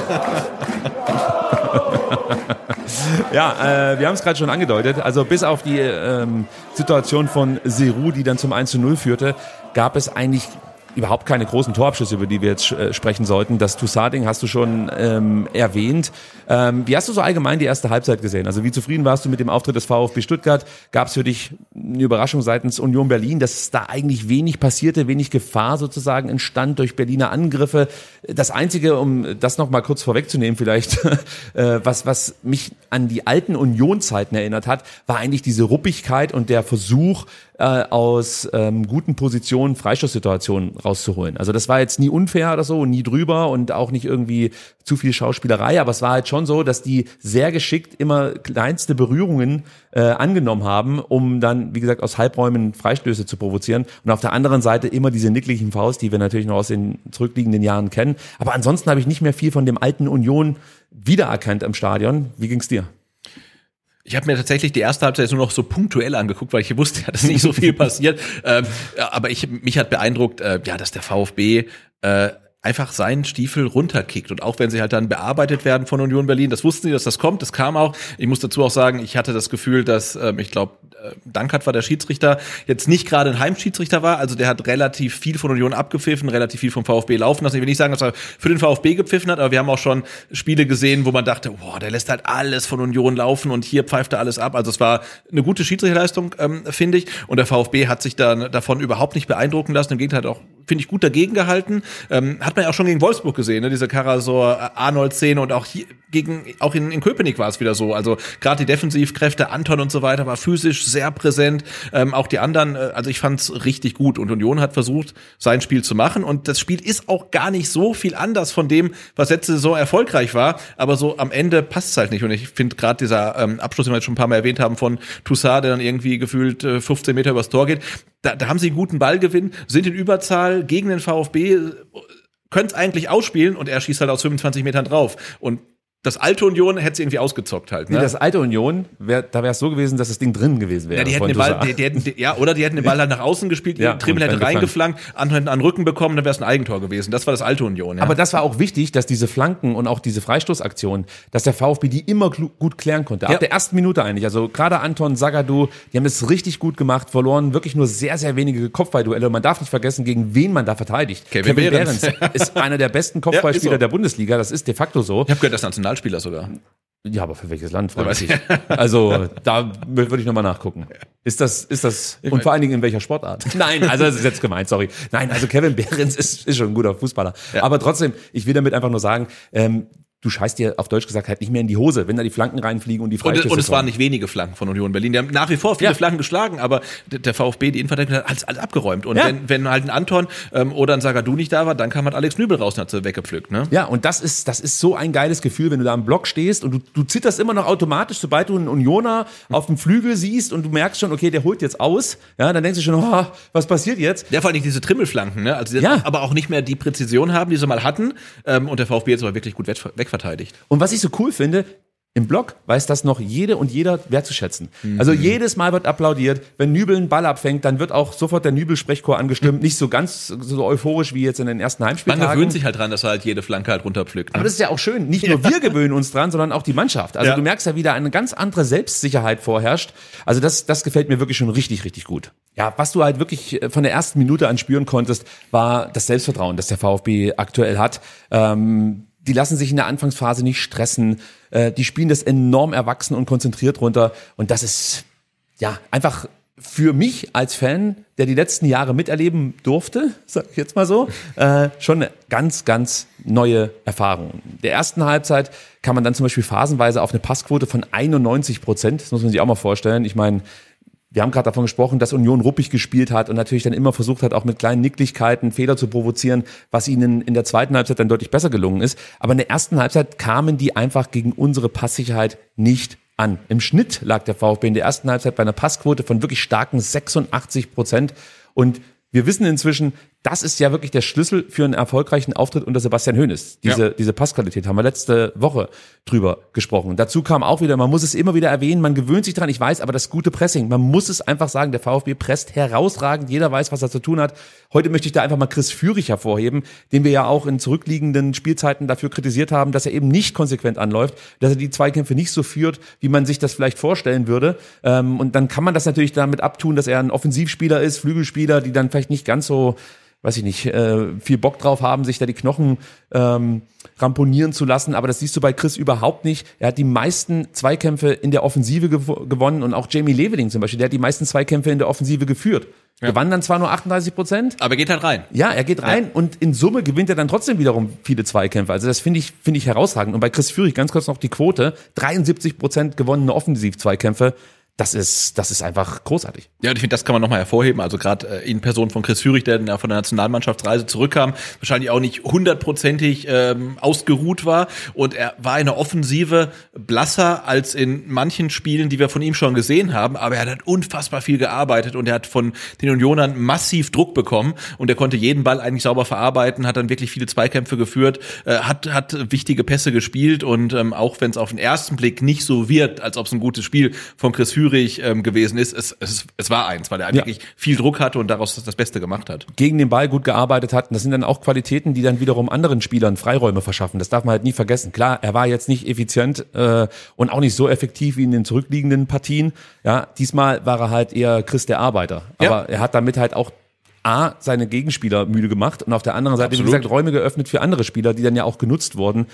ja, äh, wir haben es gerade schon angedeutet. Also bis auf die ähm, Situation von Seru, die dann zum 1 zu 0 führte, gab es eigentlich überhaupt keine großen Torabschüsse, über die wir jetzt äh, sprechen sollten. Das Toussaint-Ding hast du schon ähm, erwähnt. Ähm, wie hast du so allgemein die erste Halbzeit gesehen? Also wie zufrieden warst du mit dem Auftritt des VfB Stuttgart? Gab es für dich eine Überraschung seitens Union Berlin, dass da eigentlich wenig passierte, wenig Gefahr sozusagen entstand durch Berliner Angriffe? Das Einzige, um das noch mal kurz vorwegzunehmen vielleicht, äh, was, was mich an die alten Union-Zeiten erinnert hat, war eigentlich diese Ruppigkeit und der Versuch, äh, aus ähm, guten Positionen Freistoßsituationen rauszuholen. Also das war jetzt nie unfair oder so, nie drüber und auch nicht irgendwie zu viel Schauspielerei, aber es war halt schon so, dass die sehr geschickt immer kleinste Berührungen äh, angenommen haben, um dann, wie gesagt, aus Halbräumen Freistöße zu provozieren. Und auf der anderen Seite immer diese nicklichen Faust, die wir natürlich noch aus den zurückliegenden Jahren kennen. Aber ansonsten habe ich nicht mehr viel von dem alten Union wiedererkannt im Stadion. Wie ging's dir? Ich habe mir tatsächlich die erste Halbzeit nur noch so punktuell angeguckt, weil ich wusste ja, dass nicht so viel passiert. Ähm, aber ich, mich hat beeindruckt, äh, ja, dass der VfB äh, einfach seinen Stiefel runterkickt. Und auch wenn sie halt dann bearbeitet werden von Union Berlin, das wussten sie, dass das kommt, das kam auch. Ich muss dazu auch sagen, ich hatte das Gefühl, dass, ähm, ich glaube, Dankert war der Schiedsrichter, jetzt nicht gerade ein Heimschiedsrichter war. Also der hat relativ viel von Union abgepfiffen, relativ viel vom VfB laufen lassen. Ich will nicht sagen, dass er für den VfB gepfiffen hat, aber wir haben auch schon Spiele gesehen, wo man dachte, boah, der lässt halt alles von Union laufen und hier pfeift er alles ab. Also es war eine gute Schiedsrichterleistung, ähm, finde ich. Und der VfB hat sich dann davon überhaupt nicht beeindrucken lassen. Im Gegenteil auch finde ich, gut dagegen gehalten. Ähm, hat man ja auch schon gegen Wolfsburg gesehen, ne? diese Karasor-Arnold-Szene und auch hier gegen, auch in, in Köpenick war es wieder so. Also gerade die Defensivkräfte, Anton und so weiter, war physisch sehr präsent. Ähm, auch die anderen, äh, also ich fand's richtig gut. Und Union hat versucht, sein Spiel zu machen. Und das Spiel ist auch gar nicht so viel anders von dem, was letzte Saison erfolgreich war. Aber so am Ende passt's halt nicht. Und ich finde gerade dieser ähm, Abschluss, den wir jetzt schon ein paar Mal erwähnt haben, von Toussaint, der dann irgendwie gefühlt äh, 15 Meter übers Tor geht, da, da haben sie einen guten Ballgewinn, sind in Überzahl gegen den VfB, können es eigentlich ausspielen und er schießt halt aus 25 Metern drauf. Und das alte Union hätte es irgendwie ausgezockt halt. Ne? Nee, das alte Union, wär, da wäre es so gewesen, dass das Ding drin gewesen wäre. Ja, die hätten den Ball, die, die hätten, die, ja, oder die hätten den Ball halt nach außen gespielt, ja, Trimmel hätte reingeflankt, Anton einen Rücken bekommen, dann wäre es ein Eigentor gewesen. Das war das alte Union. Ja. Aber das war auch wichtig, dass diese Flanken und auch diese Freistoßaktionen, dass der VfB die immer gut klären konnte. Ab ja. der ersten Minute eigentlich. Also gerade Anton, Zagadou, die haben das richtig gut gemacht, verloren wirklich nur sehr, sehr wenige Kopfballduelle. Man darf nicht vergessen, gegen wen man da verteidigt. Kevin, Kevin Behrens. Ist einer der besten Kopfballspieler so. der Bundesliga. Das ist de facto so. Ich habe gehört, das Nationalspieler sogar. Ja, aber für welches Land? Weiß ich. Also da würde ich nochmal nachgucken. Ist das, ist das, und vor allen Dingen in welcher Sportart? Nein, also das ist jetzt gemeint, sorry. Nein, also Kevin Behrens ist, ist schon ein guter Fußballer. Ja. Aber trotzdem, ich will damit einfach nur sagen, ähm, du scheißt dir auf Deutsch gesagt halt nicht mehr in die Hose, wenn da die Flanken reinfliegen und die Freistöße Und, und es waren nicht wenige Flanken von Union Berlin. Die haben nach wie vor viele ja. Flanken geschlagen, aber der VfB, die Innenverteidigung hat alles, alles abgeräumt. Und ja. wenn, wenn halt ein Anton ähm, oder ein Sagadu nicht da war, dann kam halt Alex Nübel raus und hat sie weggepflückt. Ne? Ja, und das ist, das ist so ein geiles Gefühl, wenn du da im Block stehst und du, du zitterst immer noch automatisch, sobald du einen Unioner auf dem Flügel siehst und du merkst schon, okay, der holt jetzt aus, ja, dann denkst du schon, oh, was passiert jetzt? Der vor allem diese Trimmelflanken, ne? Also ja. aber auch nicht mehr die Präzision haben, die sie mal hatten. Ähm, und der VfB jetzt aber wirklich gut wegverteidigt. Und was ich so cool finde, im Blog weiß das noch jede und jeder wertzuschätzen. Mhm. Also jedes Mal wird applaudiert. Wenn Nübel einen Ball abfängt, dann wird auch sofort der Nübel-Sprechchor angestimmt. Mhm. Nicht so ganz so euphorisch wie jetzt in den ersten Heimspieltagen. Man gewöhnt sich halt dran, dass er halt jede Flanke halt runterpflückt. Ne? Aber das ist ja auch schön. Nicht nur wir gewöhnen uns dran, sondern auch die Mannschaft. Also ja. du merkst ja wieder, eine ganz andere Selbstsicherheit vorherrscht. Also das, das gefällt mir wirklich schon richtig, richtig gut. Ja, was du halt wirklich äh, von der ersten Minute an spüren konntest, war das Selbstvertrauen, das der VfB aktuell hat. Ähm, die lassen sich in der Anfangsphase nicht stressen. Äh, die spielen das enorm erwachsen und konzentriert runter. Und das ist ja einfach für mich als Fan, der die letzten Jahre miterleben durfte, sag ich jetzt mal so, äh, schon eine ganz, ganz neue Erfahrung. Der ersten Halbzeit kann man dann zum Beispiel phasenweise auf eine Passquote von 91 Prozent, das muss man sich auch mal vorstellen. Ich meine, wir haben gerade davon gesprochen, dass Union ruppig gespielt hat und natürlich dann immer versucht hat, auch mit kleinen Nicklichkeiten Fehler zu provozieren, was ihnen in der zweiten Halbzeit dann deutlich besser gelungen ist. Aber in der ersten Halbzeit kamen die einfach gegen unsere Passsicherheit nicht an. Im Schnitt lag der VfB in der ersten Halbzeit bei einer Passquote von wirklich starken 86 Prozent. Und wir wissen inzwischen, das ist ja wirklich der Schlüssel für einen erfolgreichen Auftritt unter Sebastian Hoeneß. Diese, Ja. diese Passqualität haben wir letzte Woche drüber gesprochen. Dazu kam auch wieder, man muss es immer wieder erwähnen, man gewöhnt sich dran, ich weiß, aber das gute Pressing, man muss es einfach sagen, der VfB presst herausragend, jeder weiß, was er zu tun hat. Heute möchte ich da einfach mal Chris Führig hervorheben, den wir ja auch in zurückliegenden Spielzeiten dafür kritisiert haben, dass er eben nicht konsequent anläuft, dass er die Zweikämpfe nicht so führt, wie man sich das vielleicht vorstellen würde. Ähm, und dann kann man das natürlich damit abtun, dass er ein Offensivspieler ist, Flügelspieler, die dann vielleicht nicht ganz so weiß ich nicht, äh, viel Bock drauf haben, sich da die Knochen ähm, ramponieren zu lassen. Aber das siehst du bei Chris überhaupt nicht. Er hat die meisten Zweikämpfe in der Offensive gew gewonnen und auch Jamie Leveling zum Beispiel, der hat die meisten Zweikämpfe in der Offensive geführt. Gewann dann zwar nur 38 Prozent, Aber geht halt rein. ja, er geht rein und in Summe gewinnt er dann trotzdem wiederum viele Zweikämpfe. Also das finde ich, finde ich herausragend. Und bei Chris Führig ganz kurz noch die Quote. 73 Prozent gewonnene Offensiv-Zweikämpfe. Das ist, das ist einfach großartig. Ja, und ich finde, das kann man nochmal hervorheben. Also gerade äh, in Person von Chris Führig, der ja von der Nationalmannschaftsreise zurückkam, wahrscheinlich auch nicht hundertprozentig ähm, ausgeruht war. Und er war in der Offensive blasser als in manchen Spielen, die wir von ihm schon gesehen haben. Aber er hat unfassbar viel gearbeitet und er hat von den Unionern massiv Druck bekommen. Und er konnte jeden Ball eigentlich sauber verarbeiten, hat dann wirklich viele Zweikämpfe geführt, äh, hat, hat wichtige Pässe gespielt. Und ähm, auch wenn es auf den ersten Blick nicht so wirkt, als ob es ein gutes Spiel von Chris Führig ähm, gewesen ist, es, es, es war eins, weil er Ja. wirklich viel Druck hatte und daraus das Beste gemacht hat. gegen den Ball gut gearbeitet hat. Und das sind dann auch Qualitäten, die dann wiederum anderen Spielern Freiräume verschaffen. Das darf man halt nie vergessen. Klar, er war jetzt nicht effizient äh, und auch nicht so effektiv wie in den zurückliegenden Partien. Ja, diesmal war er halt eher Chris der Arbeiter. Ja. Aber er hat damit halt auch A, seine Gegenspieler müde gemacht und auf der anderen Seite, Absolut. wie gesagt, Räume geöffnet für andere Spieler, die dann ja auch genutzt wurden.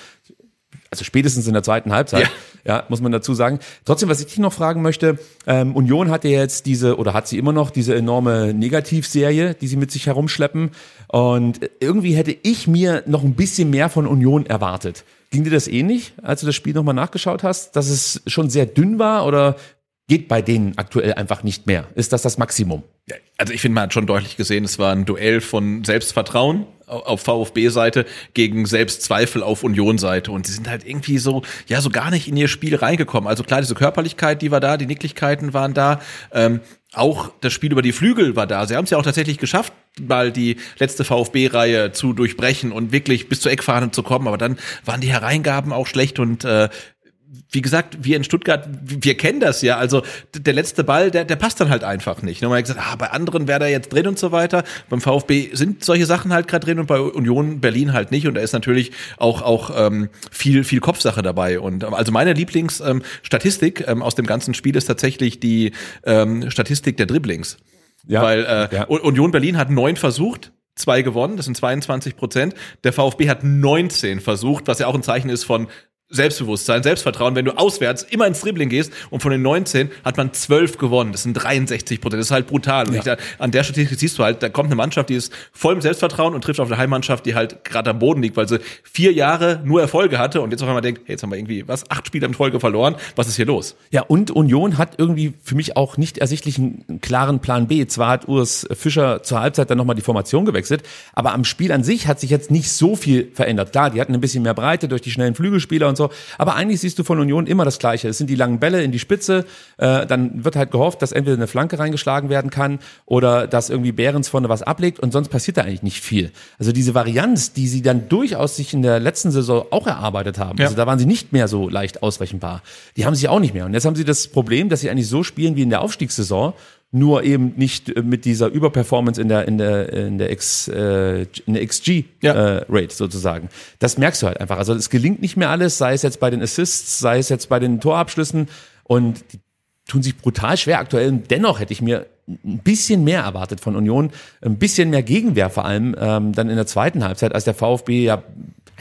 Also spätestens in der zweiten Halbzeit, ja. muss man dazu sagen. Trotzdem, was ich dich noch fragen möchte, ähm, Union hat ja jetzt diese, oder hat sie immer noch diese enorme Negativserie, die sie mit sich herumschleppen. Und irgendwie hätte ich mir noch ein bisschen mehr von Union erwartet. Ging dir das ähnlich, als du das Spiel nochmal nachgeschaut hast, dass es schon sehr dünn war oder geht bei denen aktuell einfach nicht mehr? Ist das das Maximum? Also ich finde, man hat schon deutlich gesehen, es war ein Duell von Selbstvertrauen au- auf VfB-Seite gegen Selbstzweifel auf Union-Seite. Und sie sind halt irgendwie so, ja, so gar nicht in ihr Spiel reingekommen. Also klar, diese Körperlichkeit, die war da, die Nicklichkeiten waren da. Ähm, auch das Spiel über die Flügel war da. Sie haben es ja auch tatsächlich geschafft, mal die letzte VfB-Reihe zu durchbrechen und wirklich bis zur Eckfahne zu kommen. Aber dann waren die Hereingaben auch schlecht und äh, wie gesagt, wir in Stuttgart, wir kennen das ja. Also der letzte Ball, der, der passt dann halt einfach nicht. Und man hat gesagt, ah, bei anderen wäre der jetzt drin und so weiter. Beim VfB sind solche Sachen halt gerade drin und bei Union Berlin halt nicht. Und da ist natürlich auch auch ähm, viel viel Kopfsache dabei. Und also meine Lieblingsstatistik ähm, ähm, aus dem ganzen Spiel ist tatsächlich die ähm, Statistik der Dribblings. Ja, Weil äh, ja. Union Berlin hat neun versucht, zwei gewonnen, das sind 22 Prozent. Der VfB hat 19 versucht, was ja auch ein Zeichen ist von Selbstbewusstsein, Selbstvertrauen, wenn du auswärts immer ins Dribbling gehst und von den 19 hat man 12 gewonnen. Das sind 63 Prozent. Das ist halt brutal. Und ich, da- an der Statistik siehst du halt, da kommt eine Mannschaft, die ist voll mit Selbstvertrauen und trifft auf eine Heimmannschaft, die halt gerade am Boden liegt, weil sie vier Jahre nur Erfolge hatte und jetzt auf einmal denkt, hey, jetzt haben wir irgendwie, was, acht Spiele in Folge verloren. Was ist hier los? Ja, und Union hat irgendwie für mich auch nicht ersichtlich einen, einen klaren Plan B. Zwar hat Urs Fischer zur Halbzeit dann nochmal die Formation gewechselt, aber am Spiel an sich hat sich jetzt nicht so viel verändert. Klar, die hatten ein bisschen mehr Breite durch die schnellen Flügelspieler und so, aber eigentlich siehst du von Union immer das Gleiche. Es sind die langen Bälle in die Spitze, äh, dann wird halt gehofft, dass entweder eine Flanke reingeschlagen werden kann oder dass irgendwie Behrens vorne was ablegt und sonst passiert da eigentlich nicht viel. Also diese Varianz, die sie dann durchaus sich in der letzten Saison auch erarbeitet haben, Ja. also da waren sie nicht mehr so leicht ausrechenbar. Die haben sie auch nicht mehr. Und jetzt haben sie das Problem, dass sie eigentlich so spielen wie in der Aufstiegssaison, nur eben nicht äh, mit dieser Überperformance in der in der in der X äh, in der XG Ja. äh, Rate sozusagen. Das merkst du halt einfach. Also es gelingt nicht mehr alles, sei es jetzt bei den Assists, sei es jetzt bei den Torabschlüssen und die tun sich brutal schwer aktuell. Und dennoch hätte ich mir ein bisschen mehr erwartet von Union, ein bisschen mehr Gegenwehr vor allem ähm, dann in der zweiten Halbzeit, als der VfB ja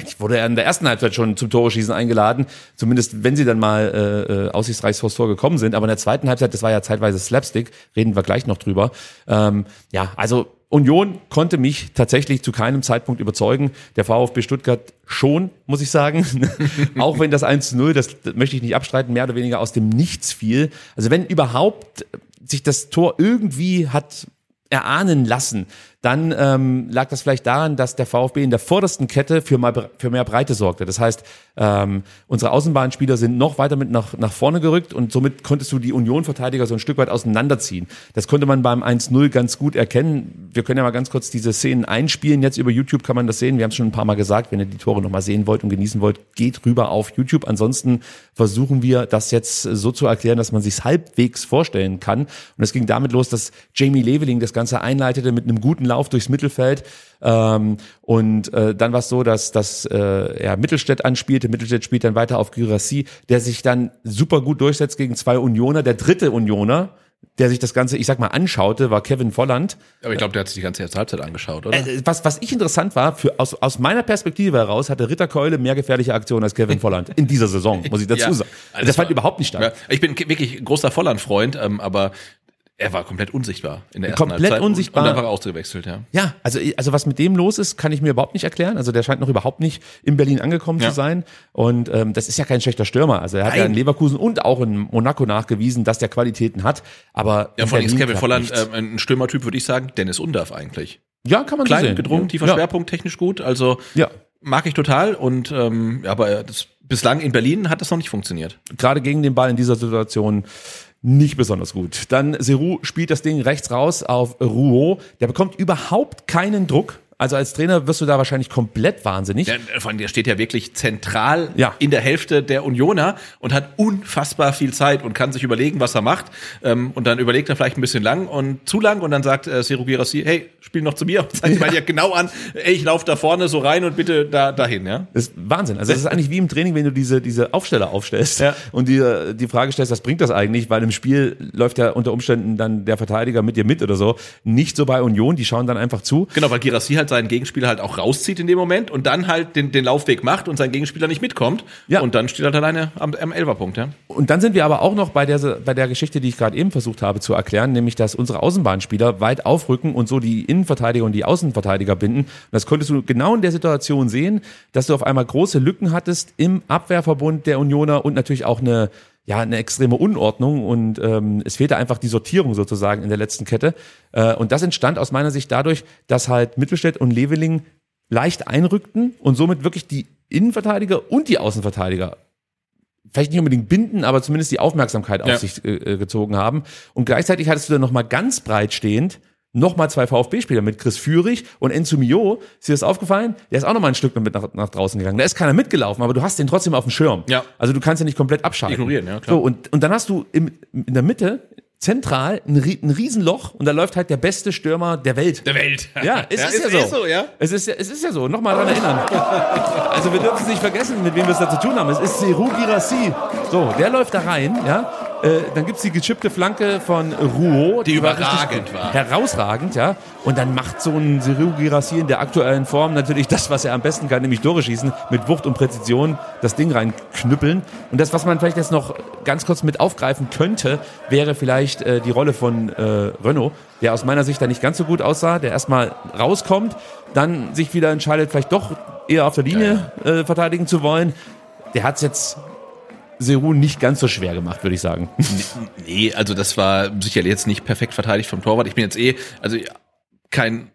eigentlich wurde er in der ersten Halbzeit schon zum Tore-Schießen eingeladen, zumindest wenn sie dann mal äh, äh, aussichtsreich vors Tor gekommen sind. Aber in der zweiten Halbzeit, das war ja zeitweise Slapstick, reden wir gleich noch drüber. Ähm, ja, also Union konnte mich tatsächlich zu keinem Zeitpunkt überzeugen. Der VfB Stuttgart schon, muss ich sagen. Auch wenn das 1 zu 0, das, das möchte ich nicht abstreiten, mehr oder weniger aus dem Nichts fiel. Also wenn überhaupt sich das Tor irgendwie hat erahnen lassen, dann ähm, lag das vielleicht daran, dass der VfB in der vordersten Kette für, mal, für mehr Breite sorgte. Das heißt, ähm, unsere Außenbahnspieler sind noch weiter mit nach, nach vorne gerückt und somit konntest du die Union-Verteidiger so ein Stück weit auseinanderziehen. Das konnte man beim 1-0 ganz gut erkennen. Wir können ja mal ganz kurz diese Szenen einspielen. Jetzt über YouTube kann man das sehen. Wir haben es schon ein paar Mal gesagt. Wenn ihr die Tore nochmal sehen wollt und genießen wollt, geht rüber auf YouTube. Ansonsten versuchen wir das jetzt so zu erklären, dass man sich halbwegs vorstellen kann. Und es ging damit los, dass Jamie Leveling das Ganze einleitete mit einem guten Lauf durchs Mittelfeld. Ähm, und äh, dann war es so, dass, dass äh, er Mittelstädt anspielte. Mittelstädt spielt dann weiter auf Gyrassi, der sich dann super gut durchsetzt gegen zwei Unioner. Der dritte Unioner, der sich das Ganze, ich sag mal, anschaute, war Kevin Volland. Aber ich glaube, der hat sich die ganze erste Halbzeit angeschaut, oder? Äh, was, was ich interessant war, für, aus, aus meiner Perspektive heraus hatte Ritter Keule mehr gefährliche Aktionen als Kevin Volland in dieser Saison, muss ich dazu Ja, sagen. also das fand überhaupt nicht statt. Ja, ich bin wirklich großer Volland-Freund, ähm, aber er war komplett unsichtbar in der ersten Komplett Halbzeit. und- unsichtbar. Und dann war er ausgewechselt, ja. Ja, also, also was mit dem los ist, kann ich mir überhaupt nicht erklären. Also der scheint noch überhaupt nicht in Berlin angekommen Ja. zu sein. Und ähm, das ist ja kein schlechter Stürmer. Also er hat ja Nein. in Leverkusen und auch in Monaco nachgewiesen, dass der Qualitäten hat. Aber Ja, vor allem ist Kevin Volland ähm, ein Stürmertyp, würde ich sagen. Dennis Undarf eigentlich. ja, kann man so Klein, sehen. gedrungen, tiefer ja. Schwerpunkt, technisch gut. Also Ja. mag ich total. Und ähm, ja, aber das, bislang in Berlin hat das noch nicht funktioniert. gerade gegen den Ball in dieser Situation nicht besonders gut. Dann Seru spielt das Ding rechts raus auf Rouault. Der bekommt überhaupt keinen Druck. Also als Trainer wirst du da wahrscheinlich komplett wahnsinnig. Der, vor allem, der steht ja wirklich zentral Ja. in der Hälfte der Unioner und hat unfassbar viel Zeit und kann sich überlegen, was er macht. Ähm, und dann überlegt er vielleicht ein bisschen lang und zu lang und dann sagt äh, Seru Girassi, hey, spiel noch zu mir. Und zeigt mal ja genau an, ey, ich laufe da vorne so rein und bitte da dahin, ja. Das ist Wahnsinn. Also das ist eigentlich wie im Training, wenn du diese, diese Aufsteller aufstellst Ja. und dir die Frage stellst, was bringt das eigentlich? Weil im Spiel läuft ja unter Umständen dann der Verteidiger mit dir mit oder so. Nicht so bei Union, die schauen dann einfach zu. Genau, weil Girassi halt seinen Gegenspieler halt auch rauszieht in dem Moment und dann halt den, den Laufweg macht und sein Gegenspieler nicht mitkommt. Ja. Und dann steht er halt alleine am, am Elferpunkt, ja. Und dann sind wir aber auch noch bei der, bei der Geschichte, die ich gerade eben versucht habe zu erklären, nämlich, dass unsere Außenbahnspieler weit aufrücken und so die Innenverteidiger und die Außenverteidiger binden. Und das konntest du genau in der Situation sehen, dass du auf einmal große Lücken hattest im Abwehrverbund der Unioner und natürlich auch eine, ja, eine extreme Unordnung und ähm, es fehlte einfach die Sortierung sozusagen in der letzten Kette. Äh, und das entstand aus meiner Sicht dadurch, dass halt Mittelstädt und Leveling leicht einrückten und somit wirklich die Innenverteidiger und die Außenverteidiger vielleicht nicht unbedingt binden, aber zumindest die Aufmerksamkeit auf Ja. sich äh, äh, gezogen haben. Und gleichzeitig hattest du dann nochmal ganz breit stehend nochmal zwei VfB-Spieler mit Chris Führig und Enzo Mio. Ist dir das aufgefallen? Der ist auch nochmal ein Stück mit nach, nach draußen gegangen. Da ist keiner mitgelaufen, aber du hast den trotzdem auf dem Schirm. Ja. Also du kannst ihn nicht komplett abschalten. Ignorieren, ja, klar. So, und, und dann hast du im, in der Mitte zentral ein, ein Riesenloch und da läuft halt der beste Stürmer der Welt. Der Welt. Ja, es ist, ja so. ja. Es ist ja, es ist ja so. Nochmal dran erinnern. Also wir dürfen es nicht vergessen, mit wem wir es da zu tun haben. Es ist Seru Girassi. So, der läuft da rein, ja. Äh, dann gibt's die gechippte Flanke von Rouault. Die war richtig überragend gut. war. Herausragend, ja. Und dann macht so ein Seru Girassi in der aktuellen Form natürlich das, was er am besten kann, nämlich Tore schießen, mit Wucht und Präzision das Ding reinknüppeln. Und das, was man vielleicht jetzt noch ganz kurz mit aufgreifen könnte, wäre vielleicht äh, die Rolle von äh, Renault, der aus meiner Sicht da nicht ganz so gut aussah, der erstmal rauskommt, dann sich wieder entscheidet, vielleicht doch eher auf der Linie Äh, verteidigen zu wollen. Der hat's jetzt Seru nicht ganz so schwer gemacht, würde ich sagen. Nee, also das war sicherlich jetzt nicht perfekt verteidigt vom Torwart. Ich bin jetzt eh, also kein,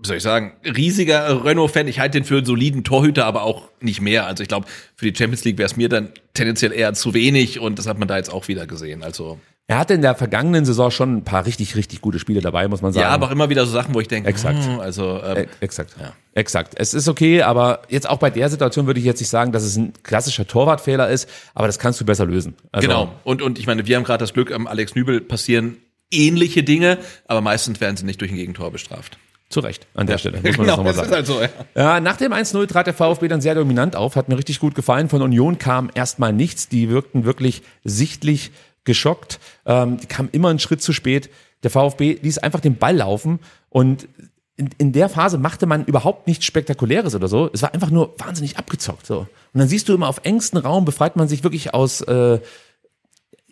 wie soll ich sagen, riesiger Renault-Fan. Ich halte den für einen soliden Torhüter, aber auch nicht mehr. Also ich glaube, für die Champions League wäre es mir dann tendenziell eher zu wenig und das hat man da jetzt auch wieder gesehen. Also Er hatte in der vergangenen Saison schon ein paar richtig, richtig gute Spiele dabei, muss man sagen. ja, aber auch immer wieder so Sachen, wo ich denke, Exakt. hm, also ähm, Äh, exakt. Ja. Exakt. Es ist okay, aber jetzt auch bei der Situation würde ich jetzt nicht sagen, dass es ein klassischer Torwartfehler ist, aber das kannst du besser lösen. Also, genau. Und und ich meine, wir haben gerade das Glück, am Alex Nübel passieren ähnliche Dinge, aber meistens werden sie nicht durch ein Gegentor bestraft. Zu Recht, an der Stelle, muss man das nochmal sagen. ist halt so. Ja. Ja, nach dem 1-0 trat der VfB dann sehr dominant auf, hat mir richtig gut gefallen. Von Union kam erstmal nichts, die wirkten wirklich sichtlich geschockt. Ähm, die kamen immer einen Schritt zu spät. Der VfB ließ einfach den Ball laufen und in, in der Phase machte man überhaupt nichts Spektakuläres oder so. Es war einfach nur wahnsinnig abgezockt. So. Und dann siehst du immer auf engstem Raum befreit man sich wirklich aus äh,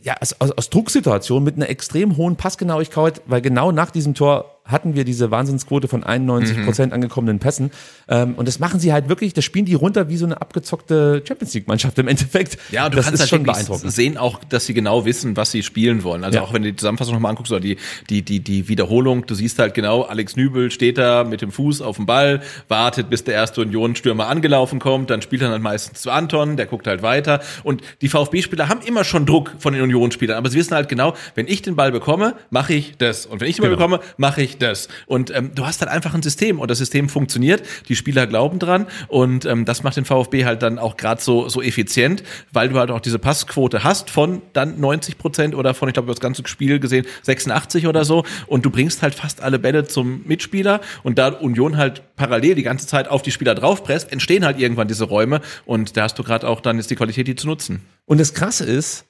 ja, aus, aus, aus Drucksituationen mit einer extrem hohen Passgenauigkeit, weil genau nach diesem Tor hatten wir diese Wahnsinnsquote von 91 Mhm. Prozent angekommenen Pässen. Ähm, und das machen sie halt wirklich, das spielen die runter wie so eine abgezockte Champions League-Mannschaft im Endeffekt. Ja, und du das kannst ist halt schon beeindruckend. sehen auch, dass sie genau wissen, was sie spielen wollen. Also Ja. auch wenn du die Zusammenfassung nochmal anguckst oder die, die, die, die Wiederholung, du siehst halt genau, Alex Nübel steht da mit dem Fuß auf dem Ball, wartet, bis der erste Union-Stürmer angelaufen kommt, dann spielt er dann meistens zu Anton, der guckt halt weiter. Und die VfB-Spieler haben immer schon Druck von den Union-Spielern, aber sie wissen halt genau, wenn ich den Ball bekomme, mache ich das. Und wenn ich den Ball Genau. bekomme, mache ich das. Und ähm, du hast halt einfach ein System und das System funktioniert, die Spieler glauben dran und ähm, das macht den VfB halt dann auch gerade so, so effizient, weil du halt auch diese Passquote hast von dann 90 Prozent oder von, ich glaube, über das ganze Spiel gesehen 86 oder so und du bringst halt fast alle Bälle zum Mitspieler und da Union halt parallel die ganze Zeit auf die Spieler draufpresst, entstehen halt irgendwann diese Räume und da hast du gerade auch dann jetzt die Qualität, die zu nutzen. Und das Krasse ist,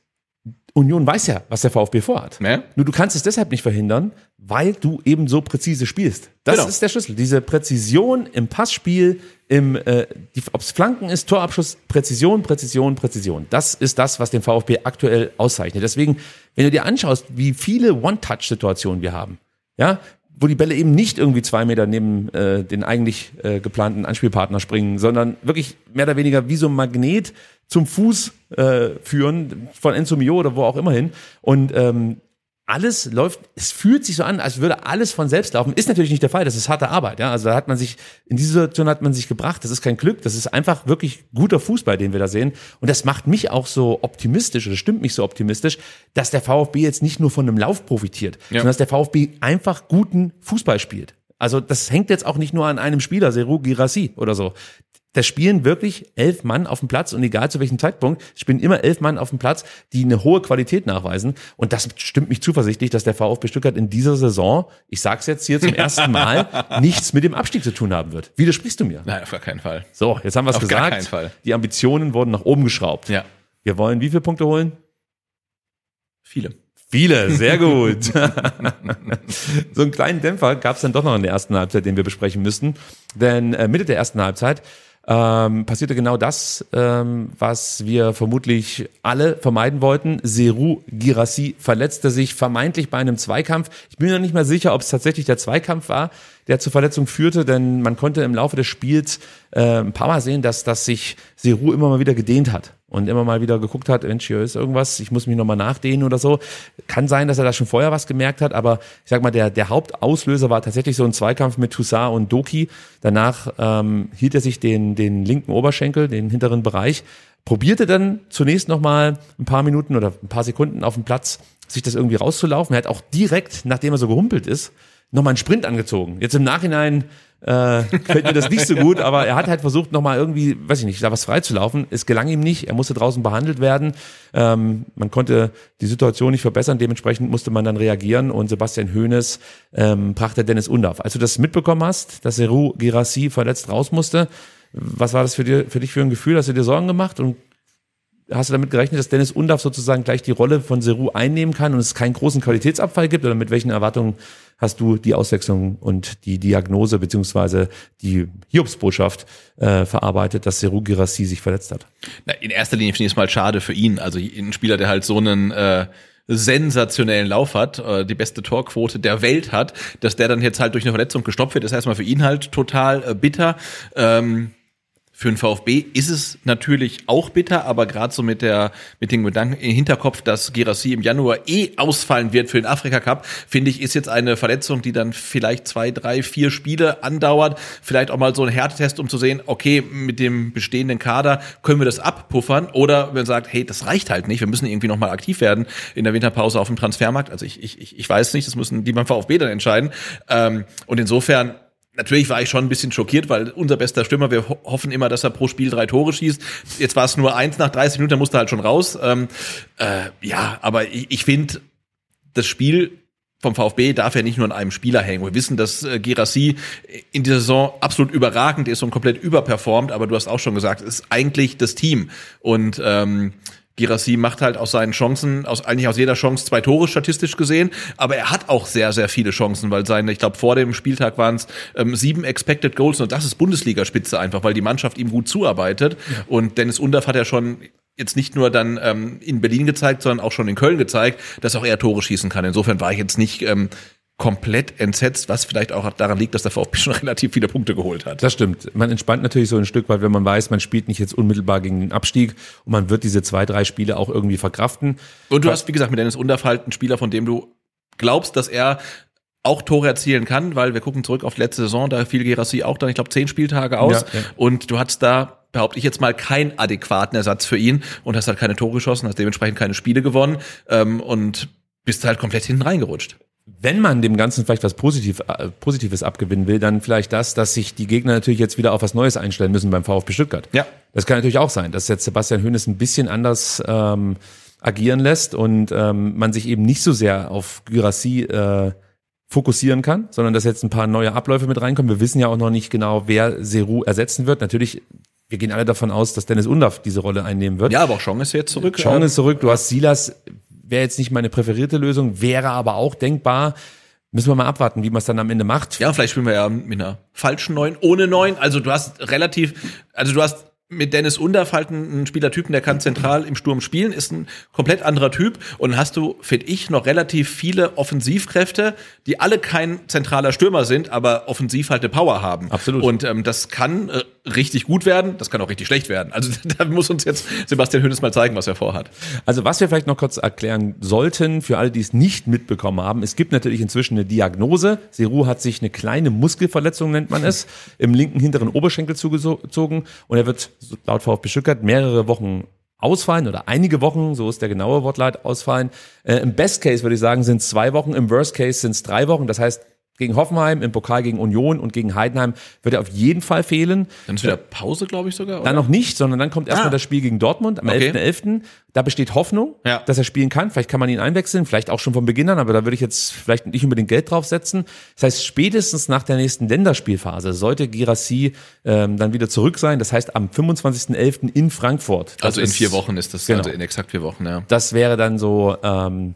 Union weiß ja, was der VfB vorhat. Ne? Nur du kannst es deshalb nicht verhindern, weil du eben so präzise spielst. Das Genau. ist der Schlüssel. Diese Präzision im Passspiel, im äh, ob es Flanken ist, Torabschuss, Präzision, Präzision, Präzision. Das ist das, was den VfB aktuell auszeichnet. Deswegen, wenn du dir anschaust, wie viele One-Touch-Situationen wir haben, ja, wo die Bälle eben nicht irgendwie zwei Meter neben äh, den eigentlich äh, geplanten Anspielpartner springen, sondern wirklich mehr oder weniger wie so ein Magnet zum Fuß äh, führen, von Enzo Mio oder wo auch immer hin. Und ähm, alles läuft, es fühlt sich so an, als würde alles von selbst laufen. Ist natürlich nicht der Fall, das ist harte Arbeit. Ja? Also da hat man sich, in diese Situation hat man sich gebracht. Das ist kein Glück, das ist einfach wirklich guter Fußball, den wir da sehen. Und das macht mich auch so optimistisch, oder stimmt mich so optimistisch, dass der VfB jetzt nicht nur von einem Lauf profitiert, sondern dass der VfB einfach guten Fußball spielt. Also das hängt jetzt auch nicht nur an einem Spieler, Seru Girassi oder so. Da spielen wirklich elf Mann auf dem Platz und egal zu welchem Zeitpunkt, spielen immer elf Mann auf dem Platz, die eine hohe Qualität nachweisen. Und das stimmt mich zuversichtlich, dass der VfB Stuttgart in dieser Saison, ich sag's jetzt hier zum ersten Mal, nichts mit dem Abstieg zu tun haben wird. Widersprichst du mir? Nein, auf gar keinen Fall. So, jetzt haben wir es Auf gar gesagt. keinen Fall. Die Ambitionen wurden nach oben geschraubt. Ja, Wir wollen wie viele Punkte holen? viele. Viele, sehr gut. so einen kleinen Dämpfer gab es dann doch noch in der ersten Halbzeit, den wir besprechen müssten. Denn äh, Mitte der ersten Halbzeit ähm, passierte genau das, ähm, was wir vermutlich alle vermeiden wollten. Seru Girassi verletzte sich vermeintlich bei einem Zweikampf. Ich bin mir noch nicht mal sicher, ob es tatsächlich der Zweikampf war, der zur Verletzung führte, denn man konnte im Laufe des Spiels äh, ein paar Mal sehen, dass, dass sich Seru immer mal wieder gedehnt hat und immer mal wieder geguckt hat, Mensch, hier ist irgendwas, ich muss mich nochmal nachdehnen oder so. Kann sein, dass er da schon vorher was gemerkt hat, aber ich sag mal, der, der Hauptauslöser war tatsächlich so ein Zweikampf mit Toussaint und Doki. Danach ähm, hielt er sich den, den linken Oberschenkel, den hinteren Bereich, probierte dann zunächst nochmal ein paar Minuten oder ein paar Sekunden auf dem Platz, sich das irgendwie rauszulaufen. Er hat auch direkt, nachdem er so gehumpelt ist, nochmal einen Sprint angezogen. Jetzt im Nachhinein äh, gefällt mir das nicht so gut, aber er hat halt versucht, nochmal irgendwie, weiß ich nicht, da was freizulaufen. Es gelang ihm nicht, er musste draußen behandelt werden. Ähm, man konnte die Situation nicht verbessern, dementsprechend musste man dann reagieren und Sebastian Hoeneß ähm, brachte Dennis Undaff. Als du das mitbekommen hast, dass Seru Girassi verletzt raus musste, was war das für, dir, für dich für ein Gefühl? Hast du dir Sorgen gemacht und hast du damit gerechnet, dass Dennis Undaff sozusagen gleich die Rolle von Seru einnehmen kann und es keinen großen Qualitätsabfall gibt? Oder mit welchen Erwartungen hast du die Auswechslung und die Diagnose beziehungsweise die Hiobsbotschaft äh, verarbeitet, dass Seru Girassi sich verletzt hat? Na, in erster Linie finde ich es mal schade für ihn. Also ein Spieler, der halt so einen äh, sensationellen Lauf hat, äh, die beste Torquote der Welt hat, dass der dann jetzt halt durch eine Verletzung gestoppt wird, ist erstmal für ihn halt total äh, bitter. Ähm, für den VfB ist es natürlich auch bitter, aber gerade so mit der mit dem Gedanken im Hinterkopf, dass Gerassi im Januar eh ausfallen wird für den Afrika Cup, finde ich, ist jetzt eine Verletzung, die dann vielleicht zwei, drei, vier Spiele andauert, vielleicht auch mal so ein Härtetest, um zu sehen, okay, mit dem bestehenden Kader können wir das abpuffern oder wenn man sagt, hey, das reicht halt nicht, wir müssen irgendwie noch mal aktiv werden in der Winterpause auf dem Transfermarkt. Also ich ich ich, weiß nicht, das müssen die beim VfB dann entscheiden. Ähm, und insofern Natürlich war ich schon ein bisschen schockiert, weil unser bester Stürmer, wir ho hoffen immer, dass er pro Spiel drei Tore schießt. Jetzt war es nur eins nach 30 Minuten, da musste er halt schon raus. Ähm, äh, ja, aber ich, ich finde, das Spiel vom VfB darf ja nicht nur an einem Spieler hängen. Wir wissen, dass äh, Gerassi in dieser Saison absolut überragend ist und komplett überperformt, aber du hast auch schon gesagt, es ist eigentlich das Team. Und ähm, Girassi macht halt aus seinen Chancen, aus eigentlich aus jeder Chance zwei Tore statistisch gesehen, aber er hat auch sehr, sehr viele Chancen, weil seine, ich glaube, vor dem Spieltag waren es ähm, sieben Expected Goals und das ist Bundesligaspitze einfach, weil die Mannschaft ihm gut zuarbeitet. Ja. Und Dennis Undaff hat ja schon jetzt nicht nur dann ähm, in Berlin gezeigt, sondern auch schon in Köln gezeigt, dass auch er Tore schießen kann. Insofern war ich jetzt nicht ähm, komplett entsetzt, was vielleicht auch daran liegt, dass der VfB schon relativ viele Punkte geholt hat. Das stimmt. Man entspannt natürlich so ein Stück weit, wenn man weiß, man spielt nicht jetzt unmittelbar gegen den Abstieg und man wird diese zwei, drei Spiele auch irgendwie verkraften. Und du hast, wie gesagt, mit Dennis Unterfalt einen Spieler, von dem du glaubst, dass er auch Tore erzielen kann, weil wir gucken zurück auf letzte Saison, da fiel Gerassi auch dann, ich glaube, zehn Spieltage aus. Ja, ja. Und du hattest da, behaupte ich jetzt mal, keinen adäquaten Ersatz für ihn und hast halt keine Tore geschossen, hast dementsprechend keine Spiele gewonnen ähm, und bist halt komplett hinten reingerutscht. Wenn man dem Ganzen vielleicht was Positiv, äh, Positives abgewinnen will, dann vielleicht das, dass sich die Gegner natürlich jetzt wieder auf was Neues einstellen müssen beim VfB Stuttgart. Ja. Das kann natürlich auch sein, dass jetzt Sebastian Hönes ein bisschen anders ähm, agieren lässt und ähm, man sich eben nicht so sehr auf Gyrassi äh, fokussieren kann, sondern dass jetzt ein paar neue Abläufe mit reinkommen. Wir wissen ja auch noch nicht genau, wer Seru ersetzen wird. Natürlich, wir gehen alle davon aus, dass Dennis Undaff diese Rolle einnehmen wird. Ja, aber auch Chong ist jetzt zurück. Chong ist zurück. Du hast Silas, wäre jetzt nicht meine präferierte Lösung, wäre aber auch denkbar. Müssen wir mal abwarten, wie man es dann am Ende macht. Ja, vielleicht spielen wir ja mit einer falschen Neun, ohne Neun. Also du hast relativ, also du hast mit Dennis Underfalt einen Spielertypen, der kann zentral im Sturm spielen, ist ein komplett anderer Typ. Und dann hast du, finde ich, noch relativ viele Offensivkräfte, die alle kein zentraler Stürmer sind, aber offensiv halt eine Power haben. Absolut. Und ähm, das kann äh, richtig gut werden, das kann auch richtig schlecht werden. Also da muss uns jetzt Sebastian Hönes mal zeigen, was er vorhat. Also was wir vielleicht noch kurz erklären sollten, für alle, die es nicht mitbekommen haben, es gibt natürlich inzwischen eine Diagnose. Seru hat sich eine kleine Muskelverletzung, nennt man es, im linken hinteren Oberschenkel zugezogen und er wird laut VfB Stuttgart mehrere Wochen ausfallen oder einige Wochen, so ist der genaue Wortlaut, ausfallen. Äh, Im Best Case würde ich sagen, sind zwei Wochen, im Worst Case sind es drei Wochen. Das heißt, gegen Hoffenheim, im Pokal gegen Union und gegen Heidenheim wird er auf jeden Fall fehlen. Dann ist wieder Pause, glaube ich sogar. Oder? Dann noch nicht, sondern dann kommt erstmal Ah. das Spiel gegen Dortmund am Okay. 11.11. Da besteht Hoffnung, Ja. dass er spielen kann. Vielleicht kann man ihn einwechseln, vielleicht auch schon von Beginn an, aber da würde ich jetzt vielleicht nicht unbedingt Geld draufsetzen. Das heißt, spätestens nach der nächsten Länderspielphase sollte Girassi ähm, dann wieder zurück sein. Das heißt, am 25.11. in Frankfurt. Das also in vier Wochen ist das, Genau. also in exakt vier Wochen, ja. Das wäre dann so, ähm,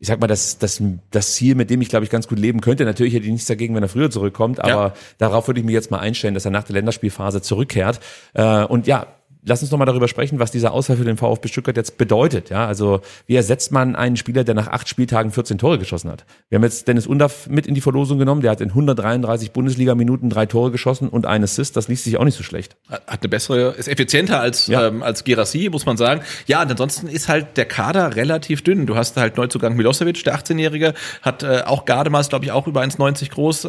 ich sag mal, das, das, das Ziel, mit dem ich, glaube ich, ganz gut leben könnte. Natürlich hätte ich nichts dagegen, wenn er früher zurückkommt, aber Ja. darauf würde ich mich jetzt mal einstellen, dass er nach der Länderspielphase zurückkehrt. Äh, und ja, lass uns noch mal darüber sprechen, was dieser Ausfall für den VfB Stuttgart jetzt bedeutet. Ja, also wie ersetzt man einen Spieler, der nach acht Spieltagen 14 Tore geschossen hat? Wir haben jetzt Dennis Undaff mit in die Verlosung genommen. Der hat in 133 Bundesliga-Minuten drei Tore geschossen und einen Assist. Das liest sich auch nicht so schlecht. Hat eine bessere, ist effizienter als, Ja. ähm, als Gerassi, muss man sagen. Ja, und ansonsten ist halt der Kader relativ dünn. Du hast halt Neuzugang Milosevic, der 18-Jährige, hat äh, auch Gardemaß, glaube ich, auch über 1,90 groß, äh,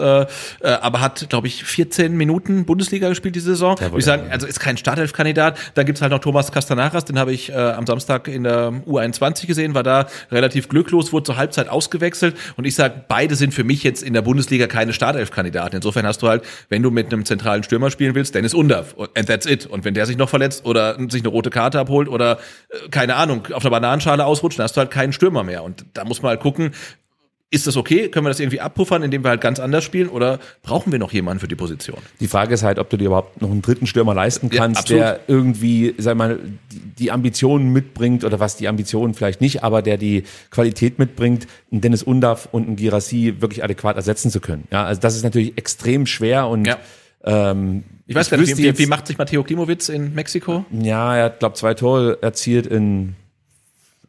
äh, aber hat, glaube ich, 14 Minuten Bundesliga gespielt diese Saison. Ja, Würde ich sagen, also ist kein Startelf-Kandidat. Dann gibt's halt noch Thomas Castanaras, den habe ich äh, am Samstag in der U21 gesehen, war da relativ glücklos, wurde zur Halbzeit ausgewechselt. Und ich sage, beide sind für mich jetzt in der Bundesliga keine Startelf-Kandidaten. Insofern hast du halt, wenn du mit einem zentralen Stürmer spielen willst, Dennis Undav. And that's it. Und wenn der sich noch verletzt oder sich eine rote Karte abholt oder, äh, keine Ahnung, auf einer Bananenschale ausrutscht, dann hast du halt keinen Stürmer mehr. Und da muss man halt gucken, ist das okay? Können wir das irgendwie abpuffern, indem wir halt ganz anders spielen? Oder brauchen wir noch jemanden für die Position? Die Frage ist halt, ob du dir überhaupt noch einen dritten Stürmer leisten Ja, kannst, absolut. der irgendwie, sag mal, die, Ambitionen mitbringt oder was die Ambitionen vielleicht nicht, aber der die Qualität mitbringt, einen Dennis Undaff und einen Girassi wirklich adäquat ersetzen zu können. Ja, also das ist natürlich extrem schwer und Ja. ähm, Ich weiß gar nicht, wie, wie, wie macht sich Matteo Klimowitz in Mexiko? Ja, er hat, glaube zwei Tore erzielt in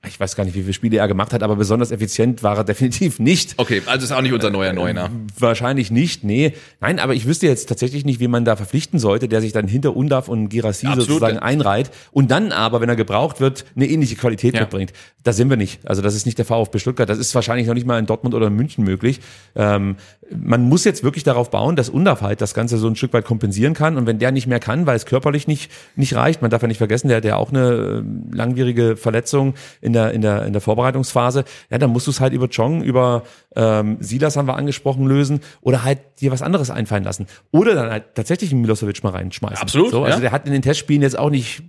ich weiß gar nicht, wie viele Spiele er gemacht hat, aber besonders effizient war er definitiv nicht. Okay, also ist auch nicht unser neuer Neuner. Wahrscheinlich nicht, nee. Nein, aber ich wüsste jetzt tatsächlich nicht, wie man da verpflichten sollte, der sich dann hinter Undav und Girassi Absolut. sozusagen einreiht und dann aber, wenn er gebraucht wird, eine ähnliche Qualität Ja. mitbringt. Da sind wir nicht. Also das ist nicht der VfB Stuttgart. Das ist wahrscheinlich noch nicht mal in Dortmund oder in München möglich. Ähm, man muss jetzt wirklich darauf bauen, dass Undav halt das Ganze so ein Stück weit kompensieren kann und wenn der nicht mehr kann, weil es körperlich nicht, nicht reicht, man darf ja nicht vergessen, der hat ja auch eine äh, langwierige Verletzung in der, in der, in der Vorbereitungsphase, ja, dann musst du es halt über Chong, über ähm, Silas haben wir angesprochen, lösen oder halt dir was anderes einfallen lassen. Oder dann halt tatsächlich einen Milosevic mal reinschmeißen. Absolut, So, also ja. der hat in den Testspielen jetzt auch nicht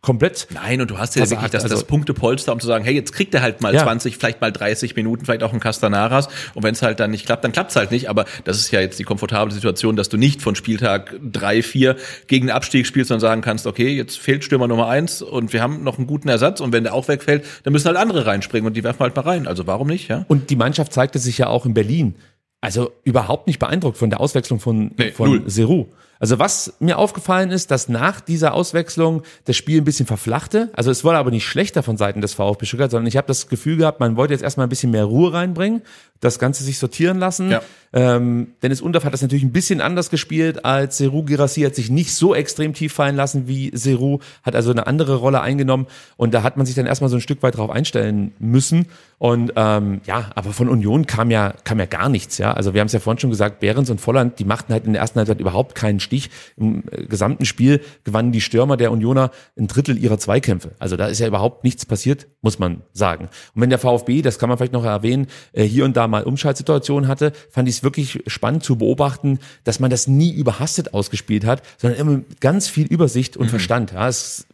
komplett Nein, und du hast ja Versagt, wirklich das, also- das Punktepolster, um zu sagen, hey, jetzt kriegt er halt mal Ja. 20, vielleicht mal 30 Minuten, vielleicht auch ein Castanaras. Und wenn es halt dann nicht klappt, dann klappt's halt nicht. Aber das ist ja jetzt die komfortable Situation, dass du nicht von Spieltag drei, vier gegen den Abstieg spielst und sagen kannst, okay, jetzt fehlt Stürmer Nummer eins und wir haben noch einen guten Ersatz. Und wenn der auch wegfällt, dann müssen halt andere reinspringen und die werfen halt mal rein. Also warum nicht, ja? Und die Mannschaft zeigte sich ja auch in Berlin. Also überhaupt nicht beeindruckt von der Auswechslung von, Nee, von. Seru. Also was mir aufgefallen ist, dass nach dieser Auswechslung das Spiel ein bisschen verflachte. Also es wurde aber nicht schlechter von Seiten des VfB Stuttgart, sondern ich habe das Gefühl gehabt, man wollte jetzt erstmal ein bisschen mehr Ruhe reinbringen, das Ganze sich sortieren lassen. Ja. Ähm, Dennis Undorf hat das natürlich ein bisschen anders gespielt als Seru Girassi, hat sich nicht so extrem tief fallen lassen wie Seru, hat also eine andere Rolle eingenommen und da hat man sich dann erstmal so ein Stück weit drauf einstellen müssen. Und ähm, ja, aber von Union kam ja, kam ja gar nichts, ja. Also wir haben es ja vorhin schon gesagt, Behrens und Volland, die machten halt in der ersten Halbzeit überhaupt keinen Stich. Im äh, gesamten Spiel gewannen die Stürmer der Unioner ein Drittel ihrer Zweikämpfe. Also da ist ja überhaupt nichts passiert, muss man sagen. Und wenn der VfB, das kann man vielleicht noch erwähnen, äh, hier und da mal Umschaltsituationen hatte, fand ich es wirklich spannend zu beobachten, dass man das nie überhastet ausgespielt hat, sondern immer mit ganz viel Übersicht und Verstand. Ja, es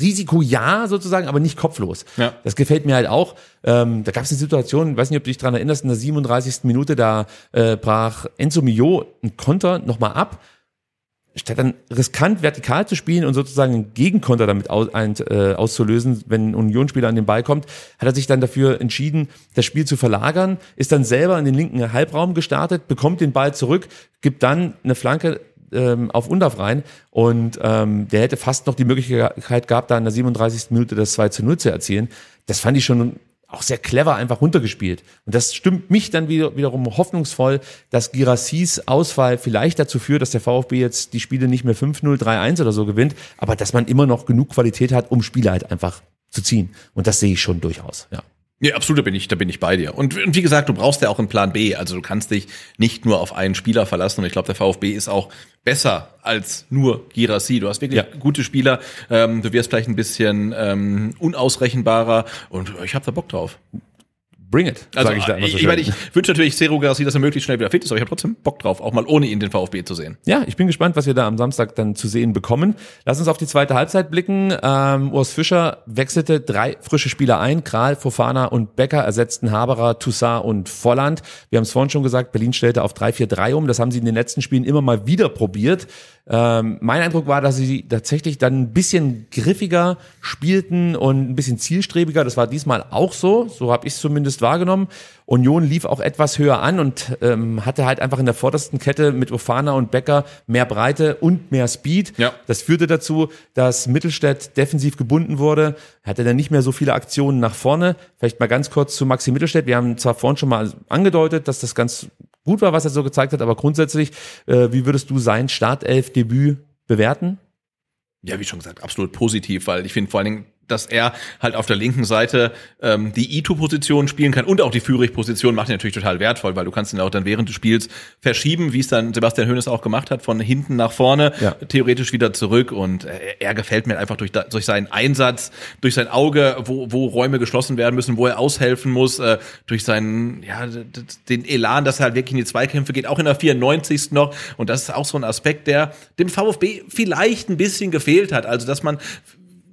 Risiko ja sozusagen, aber nicht kopflos. Ja. Das gefällt mir halt auch. Ähm, da gab es eine Situation, weiß nicht, ob du dich dran erinnerst, in der 37. Minute, da äh, brach Enzo Mio einen Konter nochmal ab. Statt dann riskant vertikal zu spielen und sozusagen einen Gegenkonter damit aus, ein, äh, auszulösen, wenn ein Unionsspieler an den Ball kommt, hat er sich dann dafür entschieden, das Spiel zu verlagern, ist dann selber in den linken Halbraum gestartet, bekommt den Ball zurück, gibt dann eine Flanke ähm, auf Undorf rein und ähm, der hätte fast noch die Möglichkeit gehabt, da in der 37. Minute das 2 zu 0 zu erzielen. Das fand ich schon auch sehr clever einfach runtergespielt. Und das stimmt mich dann wieder, wiederum hoffnungsvoll, dass Girassis Ausfall vielleicht dazu führt, dass der VfB jetzt die Spiele nicht mehr 5-0, 3-1 oder so gewinnt, aber dass man immer noch genug Qualität hat, um Spiele halt einfach zu ziehen. Und das sehe ich schon durchaus, ja. Ja, absolut, da bin ich, da bin ich bei dir. Und, und wie gesagt, du brauchst ja auch einen Plan B. Also du kannst dich nicht nur auf einen Spieler verlassen. Und ich glaube, der VfB ist auch besser als nur Girassi. Du hast wirklich Ja. gute Spieler. Ähm, du wirst vielleicht ein bisschen ähm, unausrechenbarer. Und ich habe da Bock drauf. Bring it, Also ich ich, so ich, meine, ich wünsche natürlich Zero Girassi, dass er möglichst schnell wieder fit ist, aber ich habe trotzdem Bock drauf, auch mal ohne ihn den VfB zu sehen. Ja, ich bin gespannt, was wir da am Samstag dann zu sehen bekommen. Lass uns auf die zweite Halbzeit blicken. Ähm, Urs Fischer wechselte drei frische Spieler ein. Kral, Fofana und Becker ersetzten Haberer, Toussaint und Volland. Wir haben es vorhin schon gesagt, Berlin stellte auf 3-4-3 um. Das haben sie in den letzten Spielen immer mal wieder probiert. Ähm, mein Eindruck war, dass sie tatsächlich dann ein bisschen griffiger spielten und ein bisschen zielstrebiger. Das war diesmal auch so. So habe ich es zumindest wahrgenommen. Union lief auch etwas höher an und ähm, hatte halt einfach in der vordersten Kette mit Ofana und Becker mehr Breite und mehr Speed. Ja. Das führte dazu, dass Mittelstädt defensiv gebunden wurde. Hatte dann nicht mehr so viele Aktionen nach vorne. Vielleicht mal ganz kurz zu Maxi Mittelstädt. Wir haben zwar vorhin schon mal angedeutet, dass das ganz gut war, was er so gezeigt hat, aber grundsätzlich, äh, wie würdest du sein Startelf-Debüt bewerten? Ja, wie schon gesagt, absolut positiv, weil ich finde vor allen Dingen, dass er halt auf der linken Seite ähm, die Ito-Position spielen kann und auch die Führig-Position macht ihn natürlich total wertvoll, weil du kannst ihn auch dann während des Spiels verschieben, wie es dann Sebastian Hoeneß auch gemacht hat, von hinten nach vorne, Ja. theoretisch wieder zurück und äh, er gefällt mir einfach durch, durch seinen Einsatz, durch sein Auge, wo, wo Räume geschlossen werden müssen, wo er aushelfen muss, äh, durch seinen, ja, den Elan, dass er halt wirklich in die Zweikämpfe geht, auch in der 94. noch und das ist auch so ein Aspekt, der dem VfB vielleicht ein bisschen gefehlt hat, also dass man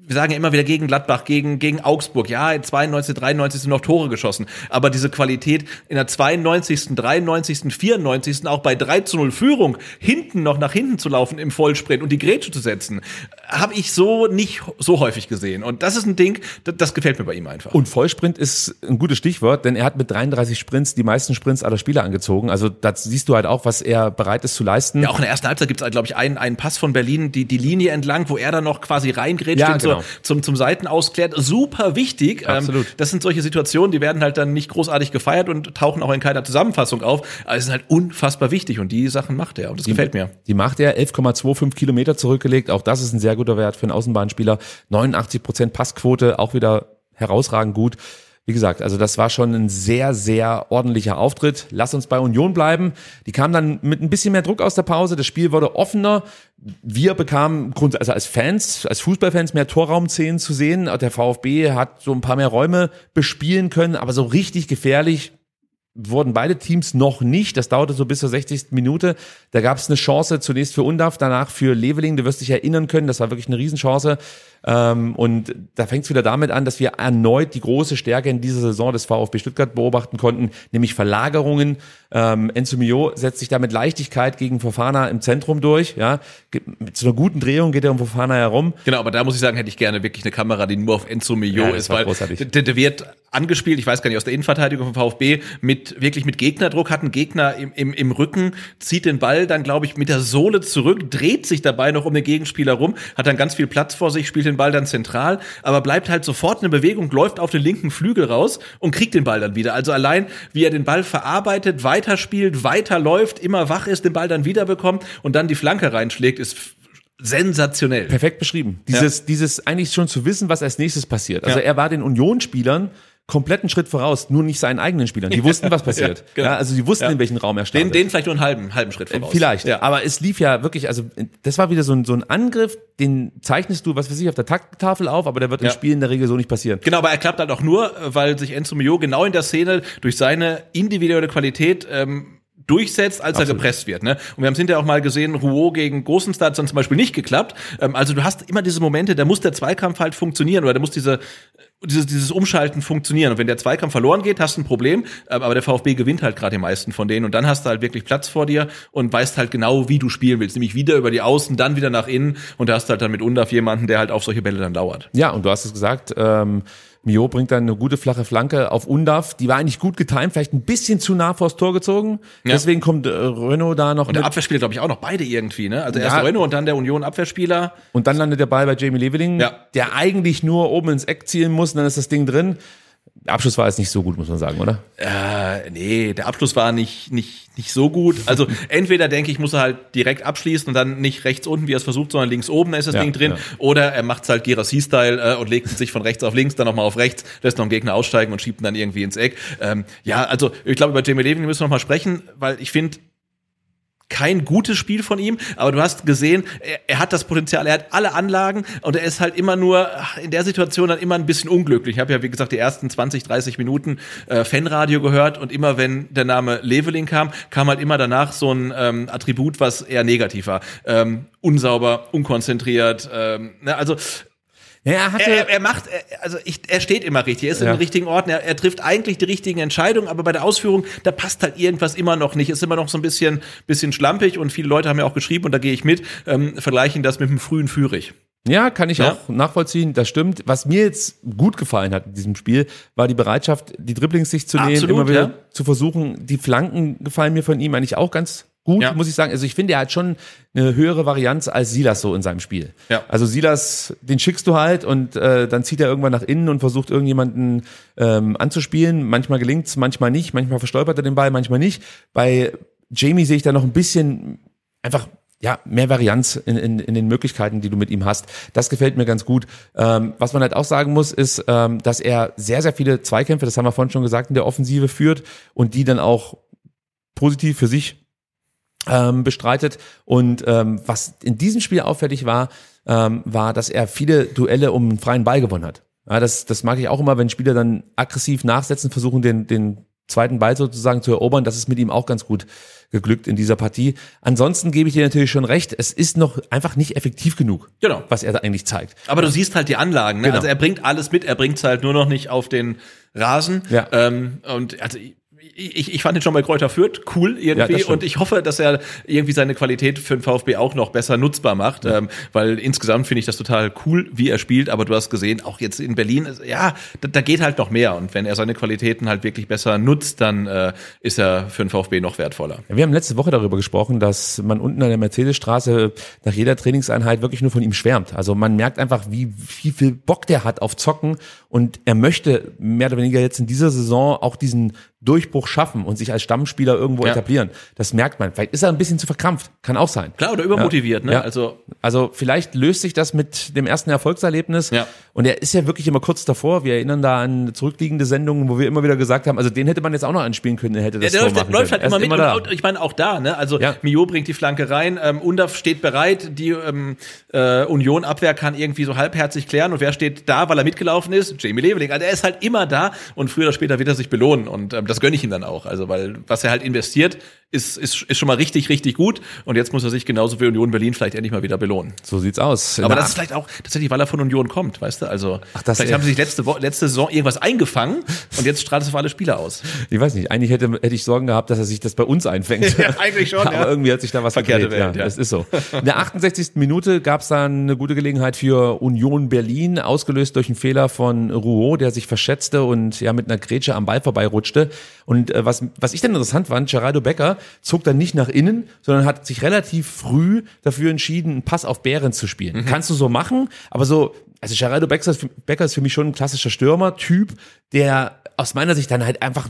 wir sagen ja immer wieder gegen Gladbach, gegen, gegen Augsburg. Ja, in 92, 93 sind noch Tore geschossen. Aber diese Qualität in der 92., 93., 94. auch bei 3 zu 0 Führung hinten noch nach hinten zu laufen im Vollsprint und die Grätsche zu setzen, habe ich so nicht so häufig gesehen. Und das ist ein Ding, das, das gefällt mir bei ihm einfach. Und Vollsprint ist ein gutes Stichwort, denn er hat mit 33 Sprints die meisten Sprints aller Spieler angezogen. Also da siehst du halt auch, was er bereit ist zu leisten. Ja, auch in der ersten Halbzeit gibt es, glaube ich, einen, einen Pass von Berlin, die, die Linie entlang, wo er dann noch quasi reingrätscht Ja, und genau. zum, zum Seitenausklärt. Super wichtig. Absolut. Ähm, das sind solche Situationen, die werden halt dann nicht großartig gefeiert und tauchen auch in keiner Zusammenfassung auf. Aber es sind halt unfassbar wichtig und die Sachen macht er und das gefällt mir. Die macht er 11,25 Kilometer zurückgelegt. Auch das ist ein sehr guter Wert für einen Außenbahnspieler. 89 Prozent Passquote, auch wieder herausragend gut. Wie gesagt, also das war schon ein sehr, sehr ordentlicher Auftritt. Lass uns bei Union bleiben. Die kamen dann mit ein bisschen mehr Druck aus der Pause. Das Spiel wurde offener. Wir bekamen also als Fans, als Fußballfans mehr Torraumszenen zu sehen. Der VfB hat so ein paar mehr Räume bespielen können, aber so richtig gefährlich wurden beide Teams noch nicht. Das dauerte so bis zur 60. Minute. Da gab es eine Chance zunächst für Undaf, danach für Leveling. Du wirst dich erinnern können, das war wirklich eine Riesenchance. Ähm, und da fängt es wieder damit an, dass wir erneut die große Stärke in dieser Saison des VfB Stuttgart beobachten konnten, nämlich Verlagerungen. Ähm, Enzo Mio setzt sich da mit Leichtigkeit gegen Fofana im Zentrum durch. Ja, mit so einer guten Drehung geht er um Fofana herum. Genau, aber da muss ich sagen, hätte ich gerne wirklich eine Kamera, die nur auf Enzo Mio Ja, ist, weil der, der wird angespielt, ich weiß gar nicht, aus der Innenverteidigung vom VfB, mit wirklich mit Gegnerdruck, hat einen Gegner im, im, im Rücken, zieht den Ball dann, glaube ich, mit der Sohle zurück, dreht sich dabei noch um den Gegenspieler rum, hat dann ganz viel Platz vor sich, spielt den Ball dann zentral, aber bleibt halt sofort in Bewegung, läuft auf den linken Flügel raus und kriegt den Ball dann wieder. Also allein, wie er den Ball verarbeitet, weiterspielt, weiterläuft, immer wach ist, den Ball dann wiederbekommt und dann die Flanke reinschlägt, ist sensationell. Perfekt beschrieben. Dieses, dieses eigentlich schon zu wissen, was als nächstes passiert. Also Ja. er war den Union-Spielern kompletten Schritt voraus, nur nicht seinen eigenen Spielern. Die wussten, was passiert. Ja, genau. ja, also die wussten, Ja. in welchen Raum er Den, startet. den vielleicht nur einen halben, halben Schritt voraus. Vielleicht, Ja. aber es lief ja wirklich, also das war wieder so ein, so ein Angriff, den zeichnest du, was weiß ich, auf der Takttafel auf, aber der wird im. Spiel in der Regel so nicht passieren. Genau, aber er klappt halt auch nur, weil sich Enzo Mio genau in der Szene durch seine individuelle Qualität ähm, durchsetzt, als er gepresst wird. Ne? Und wir haben es hinterher auch mal gesehen, Rouault gegen Gosenstar hat dann zum Beispiel nicht geklappt. Ähm, also du hast immer diese Momente, da muss der Zweikampf halt funktionieren oder da muss diese dieses, dieses Umschalten funktionieren. Und wenn der Zweikampf verloren geht, hast du ein Problem. Ähm, Aber der VfB gewinnt halt gerade die meisten von denen. Und dann hast du halt wirklich Platz vor dir und weißt halt genau, wie du spielen willst. Nämlich wieder über die Außen, dann wieder nach innen. Und da hast du halt dann mit Undaf jemanden, der halt auf solche Bälle dann lauert. Ja, und du hast es gesagt, ähm, Mio bringt dann eine gute flache Flanke auf Undav. Die war eigentlich gut getimt, vielleicht ein bisschen zu nah vors Tor gezogen. Ja. Deswegen kommt äh, Renault da noch Und der mit. Abwehrspieler, glaube ich, auch noch beide irgendwie, ne? Also erst Ja. Renault und dann der Union-Abwehrspieler. Und dann landet der Ball bei Jamie Leveling, Ja. der eigentlich nur oben ins Eck zielen muss, und dann ist das Ding drin. Der Abschluss war jetzt nicht so gut, muss man sagen, oder? Äh, nee, der Abschluss war nicht, nicht, nicht so gut. Also entweder denke ich, muss er halt direkt abschließen und dann nicht rechts unten, wie er es versucht, sondern links oben, da ist das Ja, Ding drin. ja. Oder er macht es halt Gerassi-Style äh, und legt sich von rechts auf links, dann nochmal auf rechts, lässt noch einen Gegner aussteigen und schiebt ihn dann irgendwie ins Eck. Ähm, ja, also ich glaube, über Jamie Levin müssen wir noch mal sprechen, weil ich finde, kein gutes Spiel von ihm, aber du hast gesehen, er, er hat das Potenzial, er hat alle Anlagen und er ist halt immer nur in der Situation dann immer ein bisschen unglücklich. Ich habe ja, wie gesagt, die ersten 20, 30 Minuten äh, Fanradio gehört und immer wenn der Name Leveling kam, kam halt immer danach so ein ähm, Attribut, was eher negativ war. Ähm, unsauber, unkonzentriert, ähm, ne, also Ja, er hatte. er, er macht, er, also ich, er steht immer richtig, er ist Ja. in den richtigen Orten, er, er trifft eigentlich die richtigen Entscheidungen, aber bei der Ausführung, da passt halt irgendwas immer noch nicht, ist immer noch so ein bisschen, bisschen schlampig und viele Leute haben ja auch geschrieben, und da gehe ich mit, ähm, vergleichen das mit dem frühen Führig. Ja, kann ich Ja. auch nachvollziehen, das stimmt. Was mir jetzt gut gefallen hat in diesem Spiel, war die Bereitschaft, die Dribblings sich zu nehmen, Absolut, immer wieder ja. zu versuchen. Die Flanken gefallen mir von ihm eigentlich auch ganz gut, Ja. muss ich sagen. Also ich finde, er hat schon eine höhere Varianz als Silas so in seinem Spiel. Ja. Also Silas, den schickst du halt und äh, dann zieht er irgendwann nach innen und versucht irgendjemanden ähm, anzuspielen. Manchmal gelingt's, manchmal nicht, manchmal verstolpert er den Ball, manchmal nicht. Bei Jamie sehe ich da noch ein bisschen einfach ja, mehr Varianz in, in, in den Möglichkeiten, die du mit ihm hast. Das gefällt mir ganz gut. Ähm, was man halt auch sagen muss, ist, ähm, dass er sehr, sehr viele Zweikämpfe, das haben wir vorhin schon gesagt, in der Offensive führt und die dann auch positiv für sich ähm, bestreitet. Und ähm, was in diesem Spiel auffällig war, ähm, war, dass er viele Duelle um einen freien Ball gewonnen hat. Ja, das, das mag ich auch immer, wenn Spieler dann aggressiv nachsetzen, versuchen den, den zweiten Ball sozusagen zu erobern. Das ist mit ihm auch ganz gut geglückt in dieser Partie. Ansonsten gebe ich dir natürlich schon recht, es ist noch einfach nicht effektiv genug, Genau. was er da eigentlich zeigt. Aber du siehst halt die Anlagen, ne? Genau. Also er bringt alles mit, er bringt es halt nur noch nicht auf den Rasen. Ja. Ähm, und also ich, ich, fand den schon bei Kräuter Fürth cool Ja, irgendwie stimmt. und ich hoffe, dass er irgendwie seine Qualität für den VfB auch noch besser nutzbar macht, ähm, weil insgesamt finde ich das total cool, wie er spielt, aber du hast gesehen, auch jetzt in Berlin, ja, da, da geht halt noch mehr und wenn er seine Qualitäten halt wirklich besser nutzt, dann äh, ist er für den VfB noch wertvoller. Ja, wir haben letzte Woche darüber gesprochen, dass man unten an der Mercedesstraße nach jeder Trainingseinheit wirklich nur von ihm schwärmt. Also man merkt einfach, wie, wie viel Bock der hat auf Zocken und er möchte mehr oder weniger jetzt in dieser Saison auch diesen Durchbruch schaffen und sich als Stammspieler irgendwo Ja. etablieren. Das merkt man. Vielleicht ist er ein bisschen zu verkrampft. Kann auch sein. Klar, oder übermotiviert, ne? Ja. Also Also vielleicht löst sich das mit dem ersten Erfolgserlebnis. Ja. Und er ist ja wirklich immer kurz davor. Wir erinnern da an zurückliegende Sendungen, wo wir immer wieder gesagt haben, also den hätte man jetzt auch noch anspielen können, der hätte Ja, das der läuft, machen läuft halt Er immer mit. da. Und ich meine, auch da, ne? Also Ja. Mio bringt die Flanke rein, ähm, Undaf steht bereit, die ähm, äh, Union-Abwehr kann irgendwie so halbherzig klären. Und wer steht da, weil er mitgelaufen ist? Jamie Leveling. Also er ist halt immer da und früher oder später wird er sich belohnen. Und ähm, das gönne ich ihm dann auch. Also, weil was er halt investiert, ist, ist, ist schon mal richtig, richtig gut. Und jetzt muss er sich genauso wie Union Berlin vielleicht endlich mal wieder belohnen. So sieht's aus. Aber Na, das ist vielleicht auch tatsächlich, weil er von Union kommt, weißt du? Also Ach, das- vielleicht haben sie sich letzte, Wo letzte Saison irgendwas eingefangen und jetzt strahlt es auf alle Spieler aus. ich weiß nicht, eigentlich hätte, hätte ich Sorgen gehabt, dass er sich das bei uns einfängt. Ja, eigentlich schon, Aber ja. irgendwie hat sich da was Verkehrte gedreht. Welt, ja, ja. Das ist so. In der 68. Minute gab es dann eine gute Gelegenheit für Union Berlin, ausgelöst durch einen Fehler von Rouault, der sich verschätzte und ja mit einer Grätsche am Ball vorbeirutschte. Und äh, was, was ich dann interessant fand, Gerardo Becker zog dann nicht nach innen, sondern hat sich relativ früh dafür entschieden, einen Pass auf Bären zu spielen. Kannst du so machen, aber so, also Gerardo Becker ist, für- Becker ist für mich schon ein klassischer Stürmer-Typ, der aus meiner Sicht dann halt einfach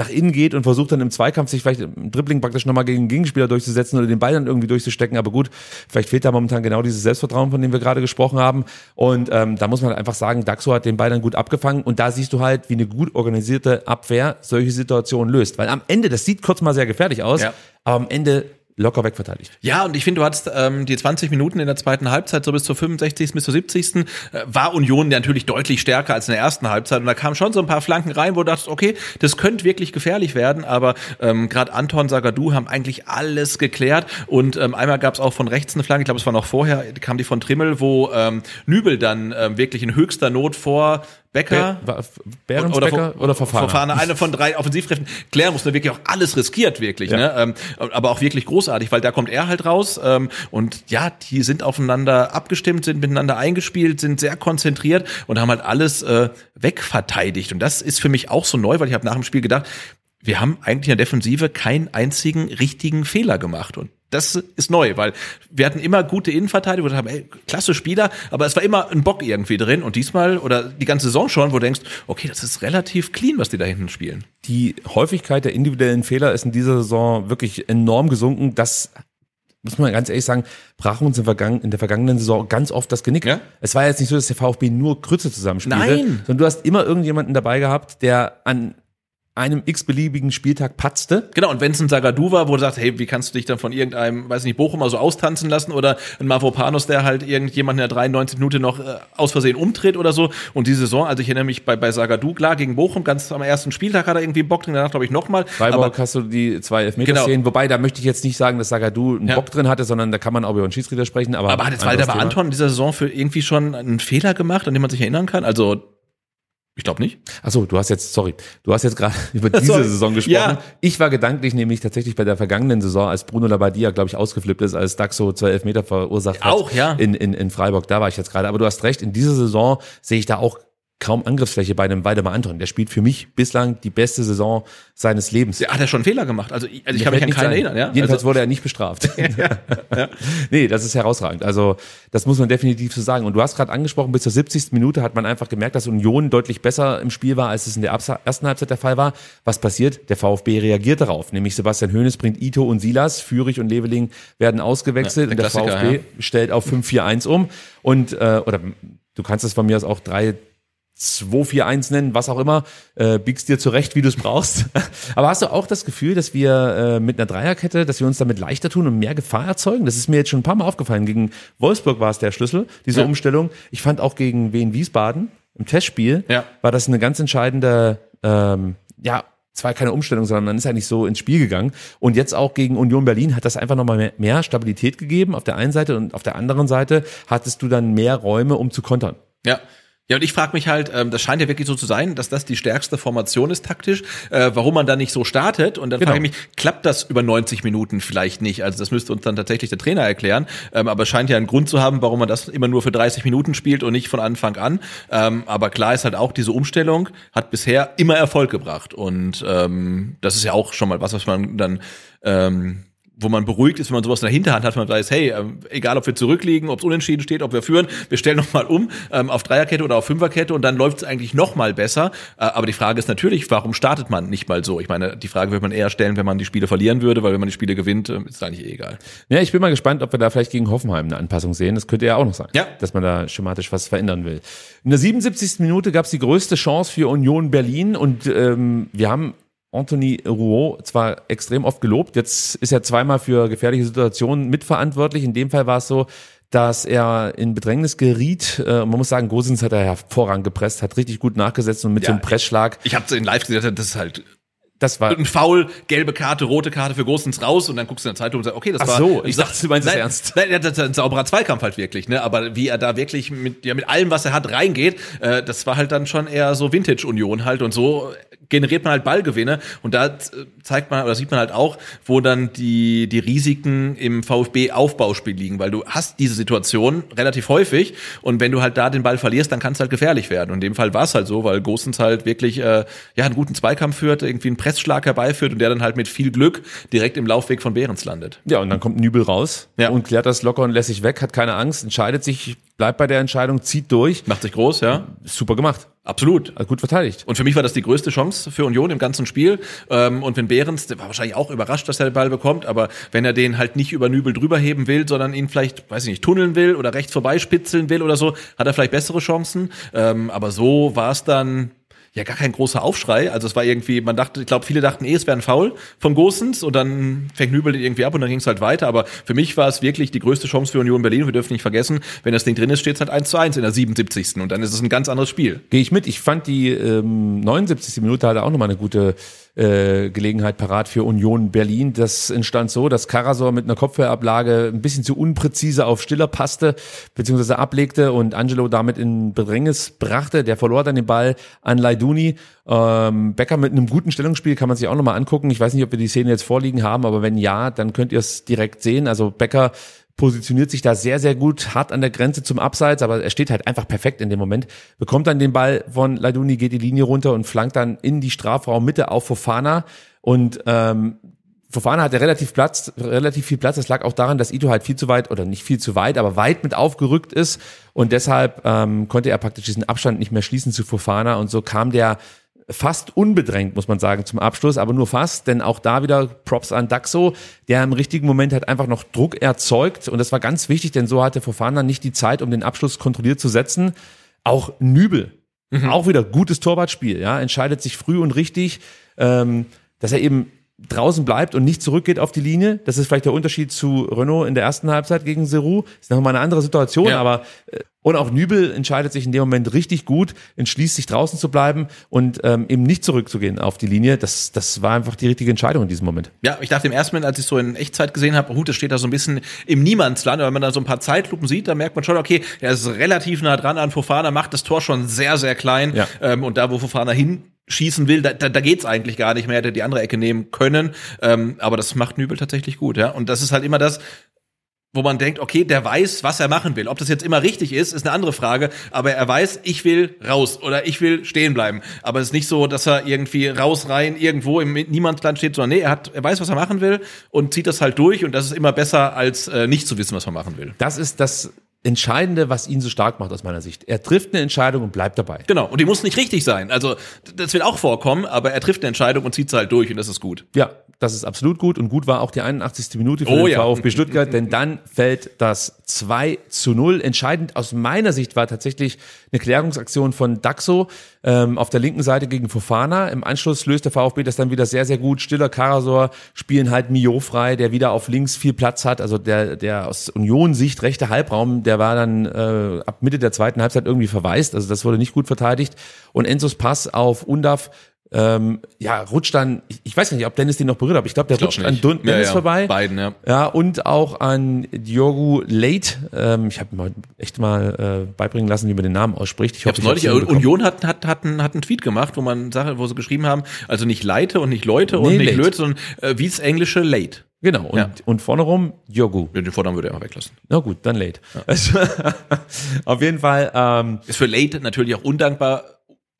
nach innen geht und versucht dann im Zweikampf sich vielleicht im Dribbling praktisch nochmal gegen den Gegenspieler durchzusetzen oder den Ball dann irgendwie durchzustecken. Aber gut, vielleicht fehlt da momentan genau dieses Selbstvertrauen, von dem wir gerade gesprochen haben. Und ähm, da muss man halt einfach sagen, Daxo hat den Ball dann gut abgefangen und da siehst du halt, wie eine gut organisierte Abwehr solche Situationen löst. Weil am Ende, das sieht kurz mal sehr gefährlich aus, Ja. aber am Ende locker wegverteidigt. Ja, und ich finde, du hattest ähm, die 20 Minuten in der zweiten Halbzeit, so bis zur 65. bis zur 70. Äh, war Union natürlich deutlich stärker als in der ersten Halbzeit. Und da kamen schon so ein paar Flanken rein, wo du dachtest, okay, das könnte wirklich gefährlich werden. Aber ähm, gerade Anton Sagadu haben eigentlich alles geklärt. Und ähm, einmal gab es auch von rechts eine Flanke, ich glaube, es war noch vorher, kam die von Trimmel, wo ähm, Nübel dann ähm, wirklich in höchster Not vor Becker Behrensbecker oder, Verfahren? Verfahren, eine von drei Offensivkräften. Klären muss, der wirklich auch alles riskiert, wirklich, Ja. ne? Ähm, aber auch wirklich großartig, weil da kommt er halt raus. Ähm, und ja, die sind aufeinander abgestimmt, sind miteinander eingespielt, sind sehr konzentriert und haben halt alles äh, wegverteidigt. Und das ist für mich auch so neu, weil ich habe nach dem Spiel gedacht, wir haben eigentlich in der Defensive keinen einzigen richtigen Fehler gemacht. Und das ist neu, weil wir hatten immer gute Innenverteidiger, wir haben, ey, klasse Spieler, aber es war immer ein Bock irgendwie drin. Und diesmal oder die ganze Saison schon, wo du denkst, okay, das ist relativ clean, was die da hinten spielen. die Häufigkeit der individuellen Fehler ist in dieser Saison wirklich enorm gesunken. Das muss man ganz ehrlich sagen, brach uns in, vergangen, in der vergangenen Saison ganz oft das Genick. Ja. Es war jetzt nicht so, dass der VfB nur Krütze zusammenspielte, Nein. sondern du hast immer irgendjemanden dabei gehabt, der an einem x-beliebigen Spieltag patzte. Genau, und wenn es ein Sagadu war, wo du sagst, hey, wie kannst du dich dann von irgendeinem, weiß nicht, Bochumer so austanzen lassen oder ein Mavropanos, der halt irgendjemand in der 93 Minute noch äh, aus Versehen umtritt oder so. Und die Saison, also ich erinnere mich bei, bei Sagadu, klar, gegen Bochum, ganz am ersten Spieltag hat er irgendwie Bock drin, danach glaube ich nochmal. Freiburg hast du die zwei Elfmeter Genau. sehen, wobei da möchte ich jetzt nicht sagen, dass Sagadu einen Ja. Bock drin hatte, sondern da kann man auch über einen Schiedsrichter sprechen. Aber, Aber hat jetzt Walter. Anton in dieser Saison für irgendwie schon einen Fehler gemacht, an den man sich erinnern kann? Also, ich glaube nicht. Achso, du hast jetzt, sorry, du hast jetzt gerade über diese Sorry. Saison gesprochen. Ja. Ich war gedanklich nämlich tatsächlich bei der vergangenen Saison, als Bruno Labbadia, glaube ich, ausgeflippt ist, als Daxo zwei Elfmeter verursacht hat. Auch, ja. In, in, in Freiburg, da war ich jetzt gerade. Aber du hast recht, in dieser Saison sehe ich da auch kaum Angriffsfläche bei einem Waldemar Anton. Der spielt für mich bislang die beste Saison seines Lebens. Ja, hat er schon einen Fehler gemacht? Also, ich- also ich kann mich an keinen nichts erinnern, ja? Jedenfalls also, wurde er nicht bestraft. Nee, das ist herausragend. Also das muss man definitiv so sagen. Und du hast gerade angesprochen, bis zur 70. Minute hat man einfach gemerkt, dass Union deutlich besser im Spiel war, als es in der ersten Halbzeit der Fall war. Was passiert? Der VfB reagiert darauf. Nämlich Sebastian Hoeneß bringt Ito und Silas, Führig und Leveling werden ausgewechselt Ja, und der der Klassiker, VfB ja. stellt auf 5-4-1 um. Und äh, oder du kannst es von mir aus auch 3 2-4-1 nennen, was auch immer, äh, biegst dir zurecht, wie du es brauchst. Aber hast du auch das Gefühl, dass wir äh, mit einer Dreierkette, dass wir uns damit leichter tun und mehr Gefahr erzeugen? Das ist mir jetzt schon ein paar Mal aufgefallen. Gegen Wolfsburg war es der Schlüssel, diese Ja. Umstellung. Ich fand auch gegen Wien Wiesbaden im Testspiel Ja. war das eine ganz entscheidende, ähm, ja, es war keine Umstellung, sondern man ist eigentlich so ins Spiel gegangen. Und jetzt auch gegen Union Berlin hat das einfach nochmal mehr, mehr Stabilität gegeben auf der einen Seite und auf der anderen Seite hattest du dann mehr Räume, um zu kontern. Ja. Ja, und ich frage mich halt, ähm, das scheint ja wirklich so zu sein, dass das die stärkste Formation ist taktisch, äh, warum man da nicht so startet. Und dann Genau. frage ich mich, klappt das über 90 Minuten vielleicht nicht? Also das müsste uns dann tatsächlich der Trainer erklären. Ähm, aber es scheint ja einen Grund zu haben, warum man das immer nur für 30 Minuten spielt und nicht von Anfang an. Ähm, aber klar ist halt auch, diese Umstellung hat bisher immer Erfolg gebracht. Und ähm, das ist ja auch schon mal was, was man dann ähm, wo man beruhigt ist, wenn man sowas in der Hinterhand hat, wenn man weiß, hey, ähm, egal ob wir zurückliegen, ob es unentschieden steht, ob wir führen, wir stellen nochmal um ähm, auf Dreierkette oder auf Fünferkette und dann läuft es eigentlich nochmal besser. Äh, aber die Frage ist natürlich, warum startet man nicht mal so? Ich meine, die Frage würde man eher stellen, wenn man die Spiele verlieren würde, weil wenn man die Spiele gewinnt, äh, ist es eigentlich eh egal. Ja, ich bin mal gespannt, ob wir da vielleicht gegen Hoffenheim eine Anpassung sehen. Das könnte ja auch noch sein, Ja. dass man da schematisch was verändern will. In der 77. Minute gab es die größte Chance für Union Berlin und ähm, wir haben Anthony Rouault zwar extrem oft gelobt, jetzt ist er zweimal für gefährliche Situationen mitverantwortlich. In dem Fall war es so, dass er in Bedrängnis geriet. Äh, man muss sagen, Gosens hat er hervorragend gepresst, hat richtig gut nachgesetzt und mit so einem Ja, Pressschlag Ich habe in live gesagt, das ist halt Das war ein Foul, gelbe Karte, rote Karte für Großens raus und dann guckst du in der Zeitung und sagst, okay, das Ach war. so, ich dachte, du meinst es ernst. Nein, das ist ein sauberer Zweikampf halt wirklich, ne? Aber wie er da wirklich mit, ja, mit allem, was er hat, reingeht, äh, das war halt dann schon eher so Vintage-Union halt und so generiert man halt Ballgewinne und da äh, zeigt man oder sieht man halt auch, wo dann die, die Risiken im VfB-Aufbauspiel liegen, weil du hast diese Situation relativ häufig und wenn du halt da den Ball verlierst, dann kann es halt gefährlich werden. Und in dem Fall war es halt so, weil Gosens halt wirklich äh, ja einen guten Zweikampf führt, irgendwie einen Pressschlag herbeiführt und der dann halt mit viel Glück direkt im Laufweg von Behrens landet. Ja, und dann kommt Nübel raus Ja. und klärt das locker und lässig weg, hat keine Angst, entscheidet sich, bleibt bei der Entscheidung, zieht durch. Macht sich groß, ja. Super gemacht. Absolut. Also gut verteidigt. Und für mich war das die größte Chance für Union im ganzen Spiel. Ähm, und wenn Behrens, der war wahrscheinlich auch überrascht, dass er den Ball bekommt, aber wenn er den halt nicht über Nübel drüber heben will, sondern ihn vielleicht, weiß ich nicht, tunneln will oder rechts vorbeispitzeln will oder so, hat er vielleicht bessere Chancen. Ähm, aber so war es dann ja gar kein großer Aufschrei. Also es war irgendwie, man dachte, ich glaube, viele dachten eh, es wäre ein Foul von Gosens und dann fängt Nübel den irgendwie ab und dann ging es halt weiter. Aber für mich war es wirklich die größte Chance für Union Berlin. Wir dürfen nicht vergessen, wenn das Ding drin ist, steht es halt 1 zu 1 in der 77. Und dann ist es ein ganz anderes Spiel. Gehe ich mit. Ich fand die ähm, 79. Minute hatte auch nochmal eine gute äh, Gelegenheit parat für Union Berlin. Das entstand so, dass Karasor mit einer Kopfhörablage ein bisschen zu unpräzise auf Stiller passte, beziehungsweise ablegte und Angelo damit in Bedrängnis brachte. Der verlor dann den Ball an Laiduni. Ähm, Becker mit einem guten Stellungsspiel kann man sich auch nochmal angucken. Ich weiß nicht, ob wir die Szene jetzt vorliegen haben, aber wenn ja, dann könnt ihr es direkt sehen. Also Becker positioniert sich da sehr, sehr gut, hart an der Grenze zum Abseits, aber er steht halt einfach perfekt in dem Moment, bekommt dann den Ball von Laiduni, geht die Linie runter und flankt dann in die Strafraummitte auf Fofana. Und ähm, Fofana hatte relativ Platz, relativ viel Platz. Das lag auch daran, dass Ito halt viel zu weit oder nicht viel zu weit, aber weit mit aufgerückt ist. Und deshalb ähm, konnte er praktisch diesen Abstand nicht mehr schließen zu Fofana. Und so kam der fast unbedrängt, muss man sagen, zum Abschluss, aber nur fast, denn auch da wieder Props an Daxo, der im richtigen Moment hat einfach noch Druck erzeugt und das war ganz wichtig, denn so hatte Fofana nicht die Zeit, um den Abschluss kontrolliert zu setzen. Auch Nübel, auch wieder gutes Torwartspiel, ja, entscheidet sich früh und richtig, ähm, dass er eben draußen bleibt und nicht zurückgeht auf die Linie. Das ist vielleicht der Unterschied zu Renault in der ersten Halbzeit gegen Seru. Ist nochmal eine andere Situation, Ja. aber äh, und auch Nübel entscheidet sich in dem Moment richtig gut, entschließt sich draußen zu bleiben und ähm, eben nicht zurückzugehen auf die Linie. Das, das war einfach die richtige Entscheidung in diesem Moment. Ja, ich dachte im ersten Moment, als ich so in Echtzeit gesehen habe, oh, das steht da so ein bisschen im Niemandsland. Wenn man da so ein paar Zeitlupen sieht, dann merkt man schon, okay, er ist relativ nah dran an Fofana, macht das Tor schon sehr, sehr klein. Ja. Ähm, und da, wo Fofana hinschießen will, da, da, da geht's eigentlich gar nicht mehr. Hätte die andere Ecke nehmen können. Ähm, aber das macht Nübel tatsächlich gut, ja. Und das ist halt immer das, wo man denkt, okay, der weiß, was er machen will. Ob das jetzt immer richtig ist, ist eine andere Frage. Aber er weiß, ich will raus oder ich will stehen bleiben. Aber es ist nicht so, dass er irgendwie raus, rein, irgendwo im Niemandsland steht, sondern nee, er hat, er weiß, was er machen will und zieht das halt durch. Und das ist immer besser, als äh, nicht zu wissen, was man machen will. Das ist das Entscheidende, was ihn so stark macht aus meiner Sicht. Er trifft eine Entscheidung und bleibt dabei. Genau. Und die muss nicht richtig sein. Also, das wird auch vorkommen, aber er trifft eine Entscheidung und zieht sie halt durch und das ist gut. Ja, das ist absolut gut und gut war auch die 81. Minute für Oh den ja. VfB Stuttgart, denn dann fällt das 2 zu 0. Entscheidend aus meiner Sicht war tatsächlich eine Klärungsaktion von Daxo ähm, auf der linken Seite gegen Fofana. Im Anschluss löst der VfB das dann wieder sehr, sehr gut. Stiller, Karasor spielen halt Mio frei, der wieder auf links viel Platz hat. Also der, der aus Union-Sicht rechte Halbraum, der war dann äh, ab Mitte der zweiten Halbzeit irgendwie verwaist. Also das wurde nicht gut verteidigt. Und Enzos Pass auf Undaf ähm, ja, rutscht dann, ich, ich weiß nicht, ob Dennis den noch berührt hat, aber ich glaube, der glaub rutscht nicht. an Dun Ja, Dennis ja, vorbei. beiden, ja. Ja, und auch an Diogo Late. Ähm, ich habe mir echt mal äh, beibringen lassen, wie man den Namen ausspricht. Ich, Ich hoffe, neulich. Union hat, hat, hat, einen, hat einen Tweet gemacht, wo man Sache, wo sie geschrieben haben, also nicht Leite und nicht Leute und Nee, nicht late. Löt, sondern äh, wie das englische Late. Genau, und, Ja. und vorne rum Diogo. Ja, Den Vornamen würde er mal weglassen. Na gut, dann Late. Also, auf jeden Fall, ähm, Ist für Late natürlich auch undankbar,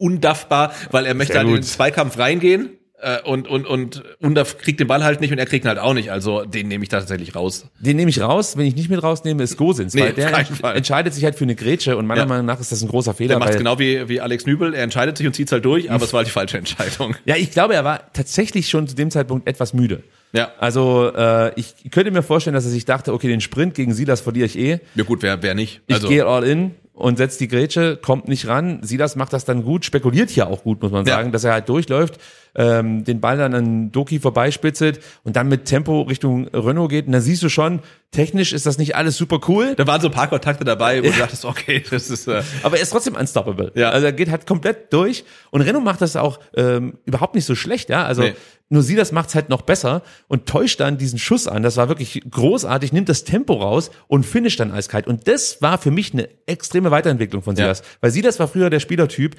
undaffbar, weil er möchte halt in den Zweikampf reingehen äh, und, und, und Undaff kriegt den Ball halt nicht und er kriegt ihn halt auch nicht. Also den nehme ich tatsächlich raus. den nehme ich raus. Wenn ich nicht mit rausnehme, ist Gosens. Nee, weil der ent Fall. entscheidet sich halt für eine Grätsche und meiner Ja. Meinung nach ist das ein großer Fehler. Der macht genau wie, wie Alex Nübel, er entscheidet sich und zieht halt durch, aber es war halt die falsche Entscheidung. Ja, ich glaube, er war tatsächlich schon zu dem Zeitpunkt etwas müde. Ja. Also äh, ich könnte mir vorstellen, dass er sich dachte, okay, den Sprint gegen Silas verliere ich eh. Ja gut, wer, wer nicht? Ich Also, gehe all in und setzt die Grätsche, kommt nicht ran. Silas macht das dann gut, spekuliert hier auch gut, muss man Ja. sagen, dass er halt durchläuft. Ähm, den Ball dann an Doki vorbeispitzelt und dann mit Tempo Richtung Renault geht. Und da siehst du schon, technisch ist das nicht alles super cool. Da waren so ein paar Kontakte dabei, wo du dachtest, okay, das ist. Äh, Aber er ist trotzdem unstoppable. Ja. Also er geht halt komplett durch. Und Renault macht das auch ähm, überhaupt nicht so schlecht, ja. Also Nee. nur sie das macht's halt noch besser und täuscht dann diesen Schuss an. Das war wirklich großartig, nimmt das Tempo raus und finisht dann eiskalt. Und das war für mich eine extreme Weiterentwicklung von Ja. Silas. Weil Silas war früher der Spielertyp,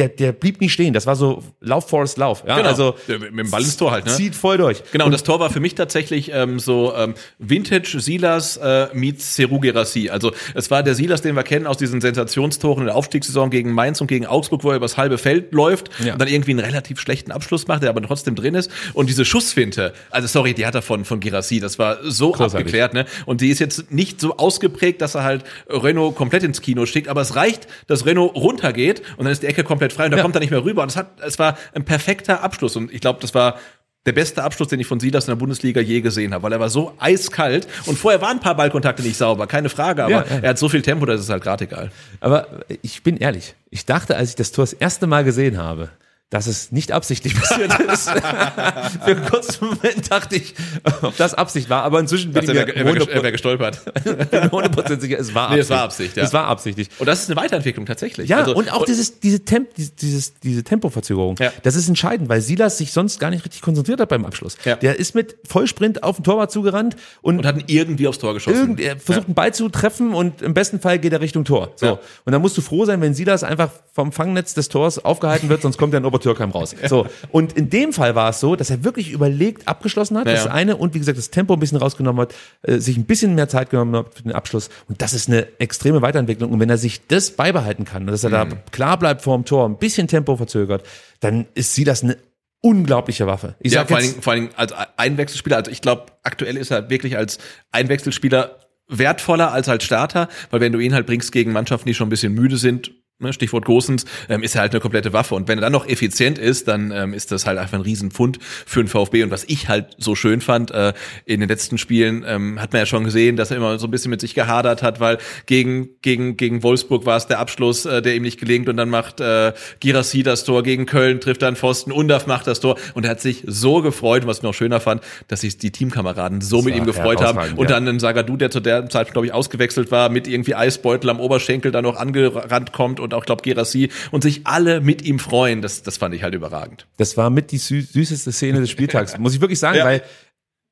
der, der, blieb nicht stehen. Das war so Lauf, Forest, Lauf. Ja, Genau. Also mit dem Ball ins Tor halt, ne? Zieht voll durch. Genau, und das Tor war für mich tatsächlich ähm, so ähm, Vintage Silas äh, meets Seru Gerassi. Also es war der Silas, den wir kennen aus diesen Sensationstoren in der Aufstiegssaison gegen Mainz und gegen Augsburg, wo er übers halbe Feld läuft Ja. und dann irgendwie einen relativ schlechten Abschluss macht, der aber trotzdem drin ist. Und diese Schussfinte, also sorry, die hat er von, von Gerassi, das war so Großartig. abgeklärt, ne? Und die ist jetzt nicht so ausgeprägt, dass er halt Renault komplett ins Kino schickt, aber es reicht, dass Renault runtergeht und dann ist die Ecke komplett frei und da Ja. kommt er nicht mehr rüber. Und es hat, es war ein perfekter Abschluss und ich glaube, das war der beste Abschluss, den ich von Silas in der Bundesliga je gesehen habe, weil er war so eiskalt und vorher waren ein paar Ballkontakte nicht sauber, keine Frage, aber Ja, ja. er hat so viel Tempo, das ist halt gerade egal. Aber ich bin ehrlich, ich dachte, als ich das Tor das erste Mal gesehen habe, dass es nicht absichtlich passiert ist. Für einen kurzen Moment dachte ich, ob das Absicht war, aber inzwischen bin ich er mir wäre er wär, er wär 100% gestolpert. bin mir 100% sicher, es war Nee, Absicht. es war Absicht, ja. Es war absichtlich. Und das ist eine Weiterentwicklung tatsächlich. Ja, Also- und auch dieses, diese, Temp, dieses, diese Tempoverzögerung. Ja. Das ist entscheidend, weil Silas sich sonst gar nicht richtig konzentriert hat beim Abschluss. Ja. Der ist mit Vollsprint auf den Torwart zugerannt und, und hat ihn irgendwie aufs Tor geschossen. irgend, er versucht einen Ball zu treffen und im besten Fall geht er Richtung Tor. So. Ja. Und dann musst du froh sein, wenn Silas einfach vom Fangnetz des Tors aufgehalten wird, sonst kommt er in Obertürkheim raus. So. Und in dem Fall war es so, dass er wirklich überlegt abgeschlossen hat, Ja, das eine, und wie gesagt, das Tempo ein bisschen rausgenommen hat, äh, sich ein bisschen mehr Zeit genommen hat für den Abschluss. Und das ist eine extreme Weiterentwicklung. Und wenn er sich das beibehalten kann, dass er da Mhm. klar bleibt vor dem Tor, ein bisschen Tempo verzögert, dann ist Silas eine unglaubliche Waffe. Ich Ja, sag vor allen, jetzt, Dingen, vor allen Dingen als Einwechselspieler. Also ich glaube, aktuell ist er wirklich als Einwechselspieler wertvoller als als Starter, weil wenn du ihn halt bringst gegen Mannschaften, die schon ein bisschen müde sind, ne, Stichwort Gosens, ähm, ist er halt eine komplette Waffe. Und wenn er dann noch effizient ist, dann ähm, ist das halt einfach ein Riesenfund für den VfB. Und was ich halt so schön fand, äh, in den letzten Spielen ähm, hat man ja schon gesehen, dass er immer so ein bisschen mit sich gehadert hat, weil gegen, gegen, gegen Wolfsburg war es der Abschluss, äh, der ihm nicht gelingt und dann macht äh, Girassi das Tor gegen Köln, trifft dann Pfosten, Undaf macht das Tor und er hat sich so gefreut, was ich noch schöner fand, dass sich die Teamkameraden so mit war ihm gefreut haben herausragend, und ja. dann ein Sagadu, der zu der Zeit, glaube ich, ausgewechselt war, mit irgendwie Eisbeutel am Oberschenkel dann noch angerannt kommt und auch, glaube Gerassi und sich alle mit ihm freuen, das, das fand ich halt überragend. das war mit die sü süßeste Szene des Spieltags, muss ich wirklich sagen, Ja. weil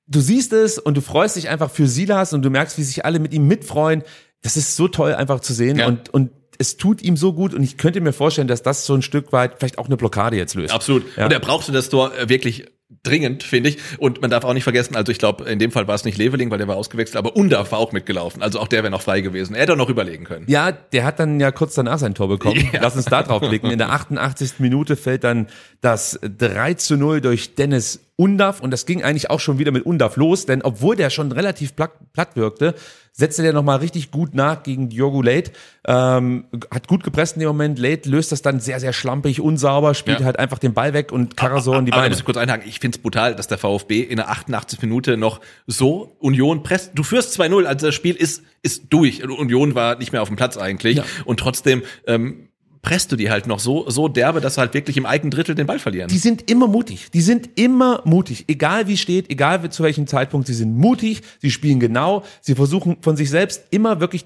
du siehst es und du freust dich einfach für Silas und du merkst, wie sich alle mit ihm mitfreuen. Das ist so toll einfach zu sehen Ja. und, und es tut ihm so gut und ich könnte mir vorstellen, dass das so ein Stück weit vielleicht auch eine Blockade jetzt löst. Absolut. Ja. Und er brauchte das Tor äh, wirklich dringend, finde ich. Und man darf auch nicht vergessen, also ich glaube, in dem Fall war es nicht Leveling, weil der war ausgewechselt, aber Undaf war auch mitgelaufen. Also auch der wäre noch frei gewesen. Er hätte auch noch überlegen können. Ja, der hat dann ja kurz danach sein Tor bekommen. Ja. Lass uns da drauf blicken. In der 88. Minute fällt dann das 3 zu 0 durch Dennis Undaf und das ging eigentlich auch schon wieder mit Undaf los, denn obwohl der schon relativ platt, platt wirkte, setzte der nochmal richtig gut nach gegen Diogo Late, ähm, hat gut gepresst in dem Moment, Late löst das dann sehr, sehr schlampig, unsauber, spielt Ja. halt einfach den Ball weg und Karasor in die Aber Beine. muss ich kurz einhaken. Ich finde es brutal, dass der VfB in der 88. Minute noch so Union presst. Du führst 2-0, also das Spiel ist, ist durch. Union war nicht mehr auf dem Platz eigentlich. Ja. Und trotzdem ähm, presst du die halt noch so, so derbe, dass sie halt wirklich im eigenen Drittel den Ball verlieren. Die sind immer mutig. Die sind immer mutig. Egal wie steht, egal zu welchem Zeitpunkt, sie sind mutig, sie spielen genau, sie versuchen von sich selbst immer wirklich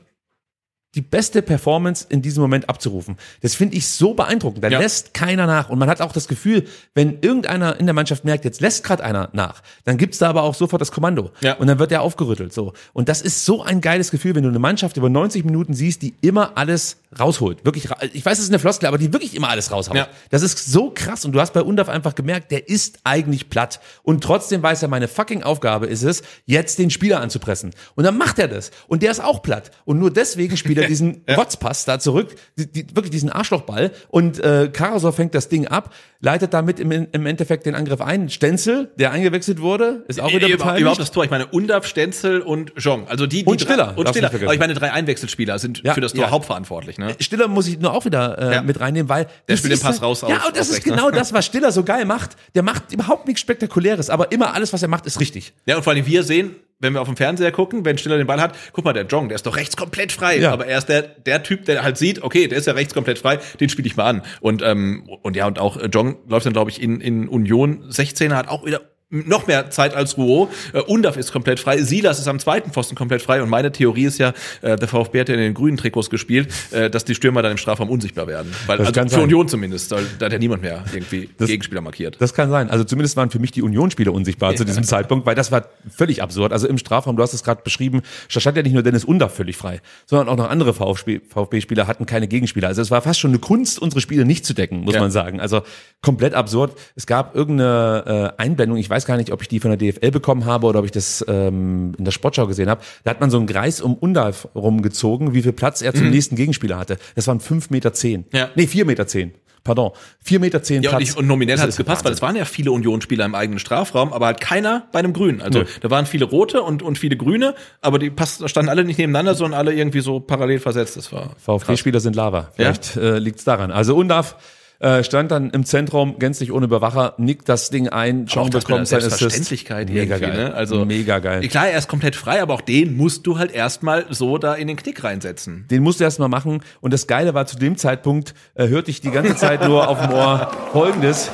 die beste Performance in diesem Moment abzurufen. Das finde ich so beeindruckend. Da Ja. lässt keiner nach. Und man hat auch das Gefühl, wenn irgendeiner in der Mannschaft merkt, jetzt lässt gerade einer nach, dann gibt's da aber auch sofort das Kommando. Ja. Und dann wird der aufgerüttelt. So. Und das ist so ein geiles Gefühl, wenn du eine Mannschaft über 90 Minuten siehst, die immer alles rausholt. Wirklich, ich weiß, es ist eine Floskel, aber die wirklich immer alles raushaut. Ja. Das ist so krass. Und du hast bei Undaf einfach gemerkt, der ist eigentlich platt. Und trotzdem weiß er, meine fucking Aufgabe ist es, jetzt den Spieler anzupressen. Und dann macht er das. Und der ist auch platt. Und nur deswegen spielt er diesen Wotzpass da zurück, die, die, wirklich diesen Arschlochball. Und äh, Karasor fängt das Ding ab, leitet damit im, im Endeffekt den Angriff ein. Stenzel, der eingewechselt wurde, ist auch wieder Über- beteiligt. Überhaupt das Tor. Ich meine, Undaf, Stenzel und Jong. Also die, die Und Stiller, Und Stiller. Aber ich meine, drei Einwechselspieler sind Ja, für das Tor ja. hauptverantwortlich. Ne? Stiller muss ich nur auch wieder äh, Ja. mit reinnehmen, weil Der spielt den Pass halt- raus Ja, auf- und das ist rechts, ne? genau das, was Stiller so geil macht. Der macht überhaupt nichts Spektakuläres, aber immer alles, was er macht, ist richtig. Ja, und vor allem wir sehen, wenn wir auf dem Fernseher gucken, wenn Stiller den Ball hat, guck mal, der Jong, der ist doch rechts komplett frei. Ja. Aber er ist der, der Typ, der halt sieht, okay, der ist ja rechts komplett frei, den spiele ich mal an. Und, ähm, und ja, und auch äh, Jong läuft dann, glaube ich, in, in Union 16er, hat auch wieder noch mehr Zeit als Rouault. Äh, Undaf ist komplett frei. Silas ist am zweiten Pfosten komplett frei. Und meine Theorie ist ja, äh, der VfB hat ja in den grünen Trikots gespielt, äh, dass die Stürmer dann im Strafraum unsichtbar werden. Weil, Das also für sein. Union zumindest, da, da hat ja niemand mehr irgendwie Das- Gegenspieler markiert. Das kann sein. Also zumindest waren für mich die Unionsspieler unsichtbar zu diesem Zeitpunkt, weil das war völlig absurd. Also im Strafraum, du hast es gerade beschrieben, da stand ja nicht nur Dennis Undaff völlig frei, sondern auch noch andere VfB VfB-Spieler hatten keine Gegenspieler. Also es war fast schon eine Kunst, unsere Spiele nicht zu decken, muss Ja. man sagen. Also komplett absurd. Es gab irgendeine äh, Einblendung, ich weiß gar nicht, ob ich die von der DFL bekommen habe oder ob ich das ähm, in der Sportschau gesehen habe. Da hat man so einen Kreis um Undaff rumgezogen, wie viel Platz er zum nächsten Gegenspieler hatte. Das waren 5,10 Meter. Zehn. Ja. Nee, 4,10 Meter. Zehn. Pardon. 4,10 Meter zehn Ja, und, Platz. ich, und nominell hat es gepasst, weil es waren ja viele Unionsspieler im eigenen Strafraum, aber halt keiner bei einem Grünen. Also Nö. da waren viele Rote und, und viele Grüne, aber die passt, standen alle nicht nebeneinander, sondern alle irgendwie so parallel versetzt. Das war VfB-Spieler sind Lava. Vielleicht äh, liegt's daran. Also Undaf äh, stand dann im Zentrum, gänzlich ohne Überwacher, nickt das Ding ein, John mit bekommt der sein Assist. Selbstverständlichkeit Mega geil. ne? Also Mega geil. Klar, er ist komplett frei, aber auch den musst du halt erstmal so da in den Knick reinsetzen. Den musst du erst mal machen. Und das Geile war, zu dem Zeitpunkt äh, hörte ich die ganze Zeit nur auf dem Ohr Folgendes.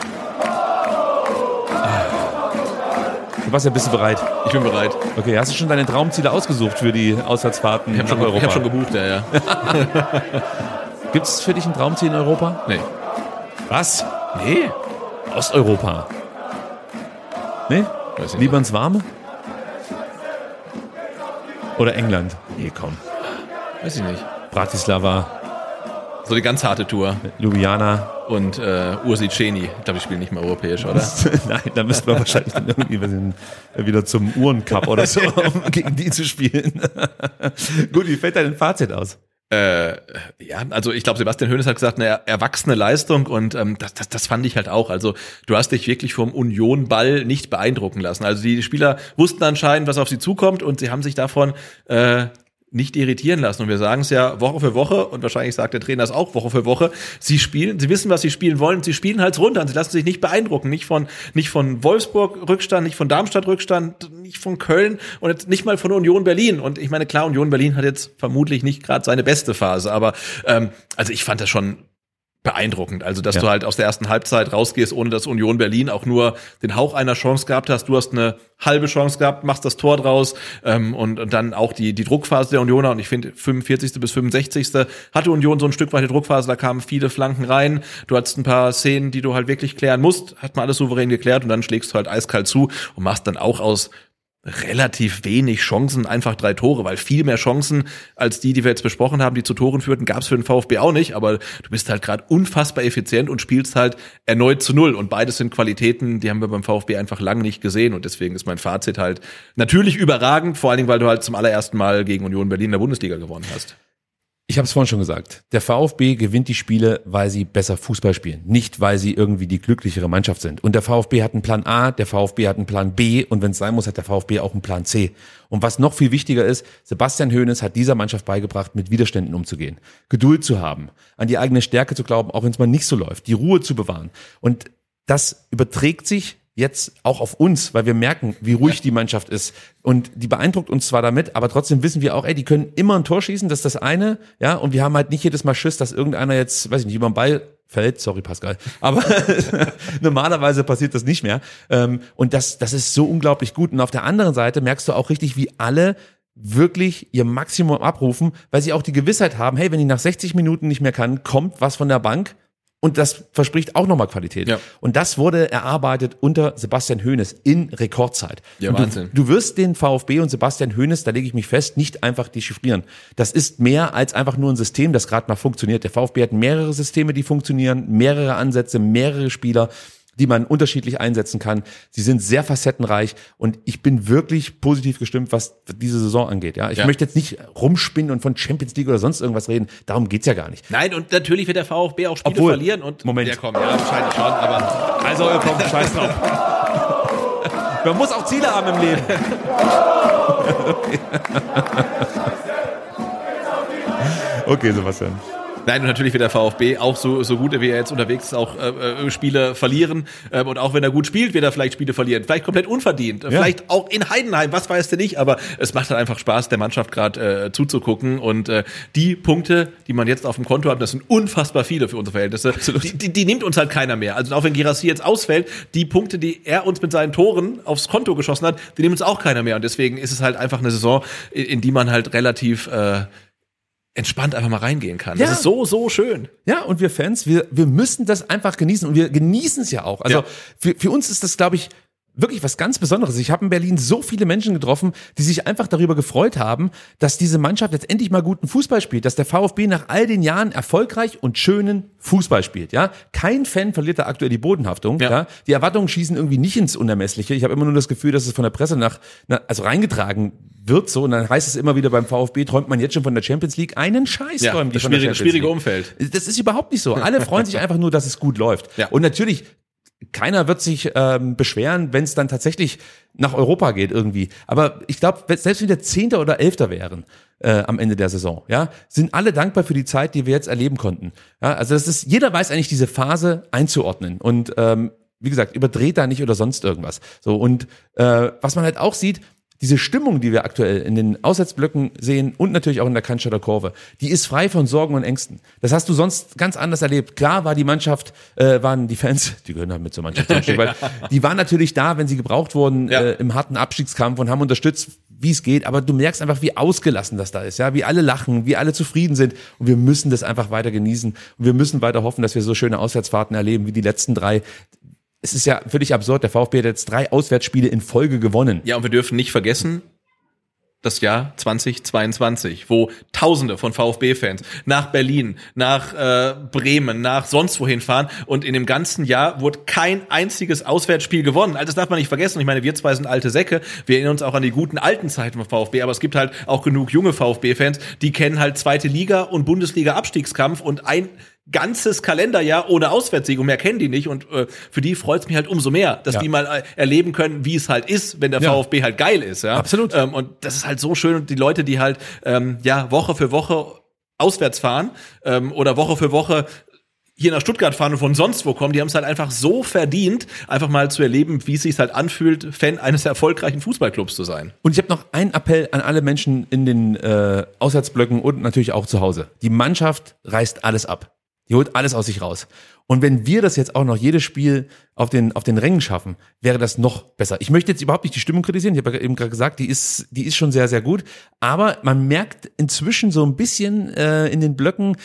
Sebastian, bist du bereit? Ich bin bereit. Okay, hast du schon deine Traumziele ausgesucht für die Auswärtsfahrten Ich habe schon, Europa? ich hab schon gebucht, ja, ja. Gibt's für dich ein Traumziel in Europa? Nee. Was? Nee. Osteuropa. Nee? Weiß ich Lieber ins Warme? Oder England? Nee, komm. Weiß ich nicht. Bratislava, So die ganz harte Tour. Ljubljana. Und äh, Ursi Ceni. Ich glaube, die spielen nicht mehr europäisch, oder? Nein, da müssten wir wahrscheinlich dann irgendwie wieder zum Uhrencup oder so, um gegen die zu spielen. Gut, wie fällt dein Fazit aus? Äh, ja, also ich glaube, Sebastian Hoeneß hat gesagt, eine erwachsene Leistung und ähm, das, das, das fand ich halt auch. Also du hast dich wirklich vom Union-Ball nicht beeindrucken lassen. Also die Spieler wussten anscheinend, was auf sie zukommt und sie haben sich davon äh, nicht irritieren lassen. Und wir sagen es ja Woche für Woche und wahrscheinlich sagt der Trainer es auch Woche für Woche. Sie spielen, sie wissen, was sie spielen wollen. Sie spielen halt runter und sie lassen sich nicht beeindrucken. Nicht von, nicht von Wolfsburg Rückstand, nicht von Darmstadt Rückstand, nicht von Köln und nicht mal von Union Berlin. Und ich meine, klar, Union Berlin hat jetzt vermutlich nicht gerade seine beste Phase, aber ähm, also ich fand das schon beeindruckend. Also, dass Ja. du halt aus der ersten Halbzeit rausgehst, ohne dass Union Berlin auch nur den Hauch einer Chance gehabt hast. Du hast eine halbe Chance gehabt, machst das Tor draus ähm, und, und dann auch die, die Druckphase der Unioner. Und ich finde, 45. bis 65. hatte Union so ein Stück weit die Druckphase, da kamen viele Flanken rein. Du hattest ein paar Szenen, die du halt wirklich klären musst. Hat man alles souverän geklärt und dann schlägst du halt eiskalt zu und machst dann auch aus relativ wenig Chancen, einfach drei Tore, weil viel mehr Chancen als die, die wir jetzt besprochen haben, die zu Toren führten, gab es für den VfB auch nicht, aber du bist halt gerade unfassbar effizient und spielst halt erneut zu null. Und beides sind Qualitäten, die haben wir beim VfB einfach lange nicht gesehen. Und deswegen ist mein Fazit halt natürlich überragend, vor allen Dingen, weil du halt zum allerersten Mal gegen Union Berlin in der Bundesliga gewonnen hast. Ich habe es vorhin schon gesagt. Der VfB gewinnt die Spiele, weil sie besser Fußball spielen, nicht weil sie irgendwie die glücklichere Mannschaft sind. Und der VfB hat einen Plan A, der VfB hat einen Plan B und wenn es sein muss, hat der VfB auch einen Plan C. Und was noch viel wichtiger ist, Sebastian Hoeneß hat dieser Mannschaft beigebracht, mit Widerständen umzugehen, Geduld zu haben, an die eigene Stärke zu glauben, auch wenn es mal nicht so läuft, die Ruhe zu bewahren. Und das überträgt sich jetzt auch auf uns, weil wir merken, wie ruhig die Mannschaft ist. Und die beeindruckt uns zwar damit, aber trotzdem wissen wir auch, ey, die können immer ein Tor schießen, das ist das eine, ja, und wir haben halt nicht jedes Mal Schiss, dass irgendeiner jetzt, weiß ich nicht, über den Ball fällt, sorry Pascal, aber normalerweise passiert das nicht mehr. Ähm, Und das, das ist so unglaublich gut. Und auf der anderen Seite merkst du auch richtig, wie alle wirklich ihr Maximum abrufen, weil sie auch die Gewissheit haben, hey, wenn ich nach 60 Minuten nicht mehr kann, kommt was von der Bank und das verspricht auch nochmal Qualität. Ja. Und das wurde erarbeitet unter Sebastian Hoeneß in Rekordzeit. Ja, und Wahnsinn. Du, du wirst den VfB und Sebastian Hoeneß, da lege ich mich fest, nicht einfach dechiffrieren. Das ist mehr als einfach nur ein System, das gerade mal funktioniert. Der VfB hat mehrere Systeme, die funktionieren, mehrere Ansätze, mehrere Spieler die man unterschiedlich einsetzen kann. Sie sind sehr facettenreich und ich bin wirklich positiv gestimmt, was diese Saison angeht. Ja, ich Ja. möchte jetzt nicht rumspinnen und von Champions League oder sonst irgendwas reden. Darum geht's ja gar nicht. Nein, und natürlich wird der VfB auch Spiele Obwohl- verlieren und Moment. Ja, komm, ja, wahrscheinlich schon, aber Also, komm, scheiß drauf. Man muss auch Ziele haben im Leben. Okay, Sebastian. Nein, und natürlich wird der VfB auch so, so gut, wie er jetzt unterwegs ist, auch äh, äh, Spiele verlieren. Ähm, und auch wenn er gut spielt, wird er vielleicht Spiele verlieren. Vielleicht komplett unverdient. Ja. Vielleicht auch in Heidenheim, was weiß der nicht. Aber es macht halt einfach Spaß, der Mannschaft gerade äh, zuzugucken. Und äh, die Punkte, die man jetzt auf dem Konto hat, das sind unfassbar viele für unsere Verhältnisse. Die, die, die nimmt uns halt keiner mehr. Also auch wenn Girassi jetzt ausfällt, die Punkte, die er uns mit seinen Toren aufs Konto geschossen hat, die nimmt uns auch keiner mehr. Und deswegen ist es halt einfach eine Saison, in, in die man halt relativ äh, entspannt einfach mal reingehen kann. Ja. Das ist so, so schön. Ja, und wir Fans, wir, wir müssen das einfach genießen und wir genießen es ja auch. Also Ja. für, für uns ist das, glaube ich, wirklich was ganz Besonderes. Ich habe in Berlin so viele Menschen getroffen, die sich einfach darüber gefreut haben, dass diese Mannschaft jetzt endlich mal guten Fußball spielt, dass der VfB nach all den Jahren erfolgreich und schönen Fußball spielt. Ja, kein Fan verliert da aktuell die Bodenhaftung. Ja, Ja. die Erwartungen schießen irgendwie nicht ins Unermessliche. Ich habe immer nur das Gefühl, dass es von der Presse nach, na, also reingetragen wird so und dann heißt es immer wieder beim VfB träumt man jetzt schon von der Champions League einen Scheiß Ja, träumen die das von der schwierige, schwierige. Umfeld. Das ist überhaupt nicht so. Alle freuen sich einfach nur, dass es gut läuft. Ja. Und natürlich, keiner wird sich ähm, beschweren, wenn es dann tatsächlich nach Europa geht irgendwie. Aber ich glaube, selbst wenn wir Zehnter oder Elfter wären äh, am Ende der Saison, ja, sind alle dankbar für die Zeit, die wir jetzt erleben konnten. Ja, also das ist, jeder weiß eigentlich diese Phase einzuordnen und ähm, wie gesagt, überdreht da nicht oder sonst irgendwas. So und äh, was man halt auch sieht, diese Stimmung, die wir aktuell in den Auswärtsblöcken sehen und natürlich auch in der Cannstatter Kurve, die ist frei von Sorgen und Ängsten. Das hast du sonst ganz anders erlebt. Klar war die Mannschaft, äh, waren die Fans, die gehören halt mit zur Mannschaft, ein Stück weit, die waren natürlich da, wenn sie gebraucht wurden Ja. äh, im harten Abstiegskampf und haben unterstützt, wie es geht. Aber du merkst einfach, wie ausgelassen das da ist, ja, wie alle lachen, wie alle zufrieden sind. Und wir müssen das einfach weiter genießen. Und wir müssen weiter hoffen, dass wir so schöne Auswärtsfahrten erleben wie die letzten drei. Es ist ja völlig absurd. Der VfB hat jetzt drei Auswärtsspiele in Folge gewonnen. Ja, und wir dürfen nicht vergessen, das Jahr 2022, wo Tausende von VfB-Fans nach Berlin, nach äh, Bremen, nach sonst wohin fahren und in dem ganzen Jahr wurde kein einziges Auswärtsspiel gewonnen. Also das darf man nicht vergessen. Ich meine, wir zwei sind alte Säcke. Wir erinnern uns auch an die guten alten Zeiten vom VfB, aber es gibt halt auch genug junge VfB-Fans, die kennen halt zweite Liga und Bundesliga-Abstiegskampf und ein ganzes Kalenderjahr ohne Auswärtssieg und mehr kennen die nicht und äh, für die freut es mich halt umso mehr, dass Ja. die mal äh, erleben können, wie es halt ist, wenn der Ja. VfB halt geil ist, ja. Absolut. Ähm, und das ist halt so schön und die Leute, die halt ähm, ja Woche für Woche auswärts fahren ähm, oder Woche für Woche hier nach Stuttgart fahren und von sonst wo kommen, die haben es halt einfach so verdient, einfach mal zu erleben, wie es sich halt anfühlt, Fan eines erfolgreichen Fußballclubs zu sein. Und ich habe noch einen Appell an alle Menschen in den äh, Auswärtsblöcken und natürlich auch zu Hause. Die Mannschaft reißt alles ab. Die holt alles aus sich raus. Und wenn wir das jetzt auch noch jedes Spiel auf den, auf den Rängen schaffen, wäre das noch besser. Ich möchte jetzt überhaupt nicht die Stimmung kritisieren. Ich habe ja eben gerade gesagt, die ist, die ist schon sehr, sehr gut. Aber man merkt inzwischen so ein bisschen äh, in den Blöcken,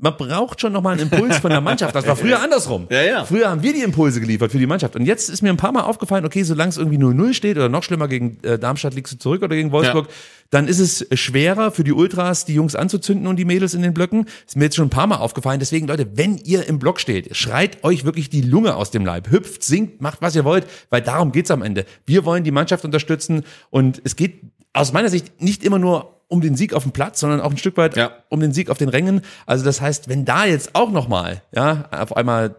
man braucht schon nochmal einen Impuls von der Mannschaft. Das war früher andersrum. Ja, ja. Früher haben wir die Impulse geliefert für die Mannschaft. Und jetzt ist mir ein paar Mal aufgefallen, okay, solange es irgendwie 0-0 steht oder noch schlimmer gegen äh, Darmstadt liegst du zurück oder gegen Wolfsburg, Ja. dann ist es schwerer für die Ultras, die Jungs anzuzünden und die Mädels in den Blöcken. Ist mir jetzt schon ein paar Mal aufgefallen. Deswegen, Leute, wenn ihr im Block steht, schreit euch wirklich die Lunge aus dem Leib. Hüpft, singt, macht, was ihr wollt, weil darum geht's am Ende. Wir wollen die Mannschaft unterstützen und es geht aus meiner Sicht nicht immer nur um den Sieg auf dem Platz, sondern auch ein Stück weit Ja. um den Sieg auf den Rängen. Also das heißt, wenn da jetzt auch noch mal, ja, auf einmal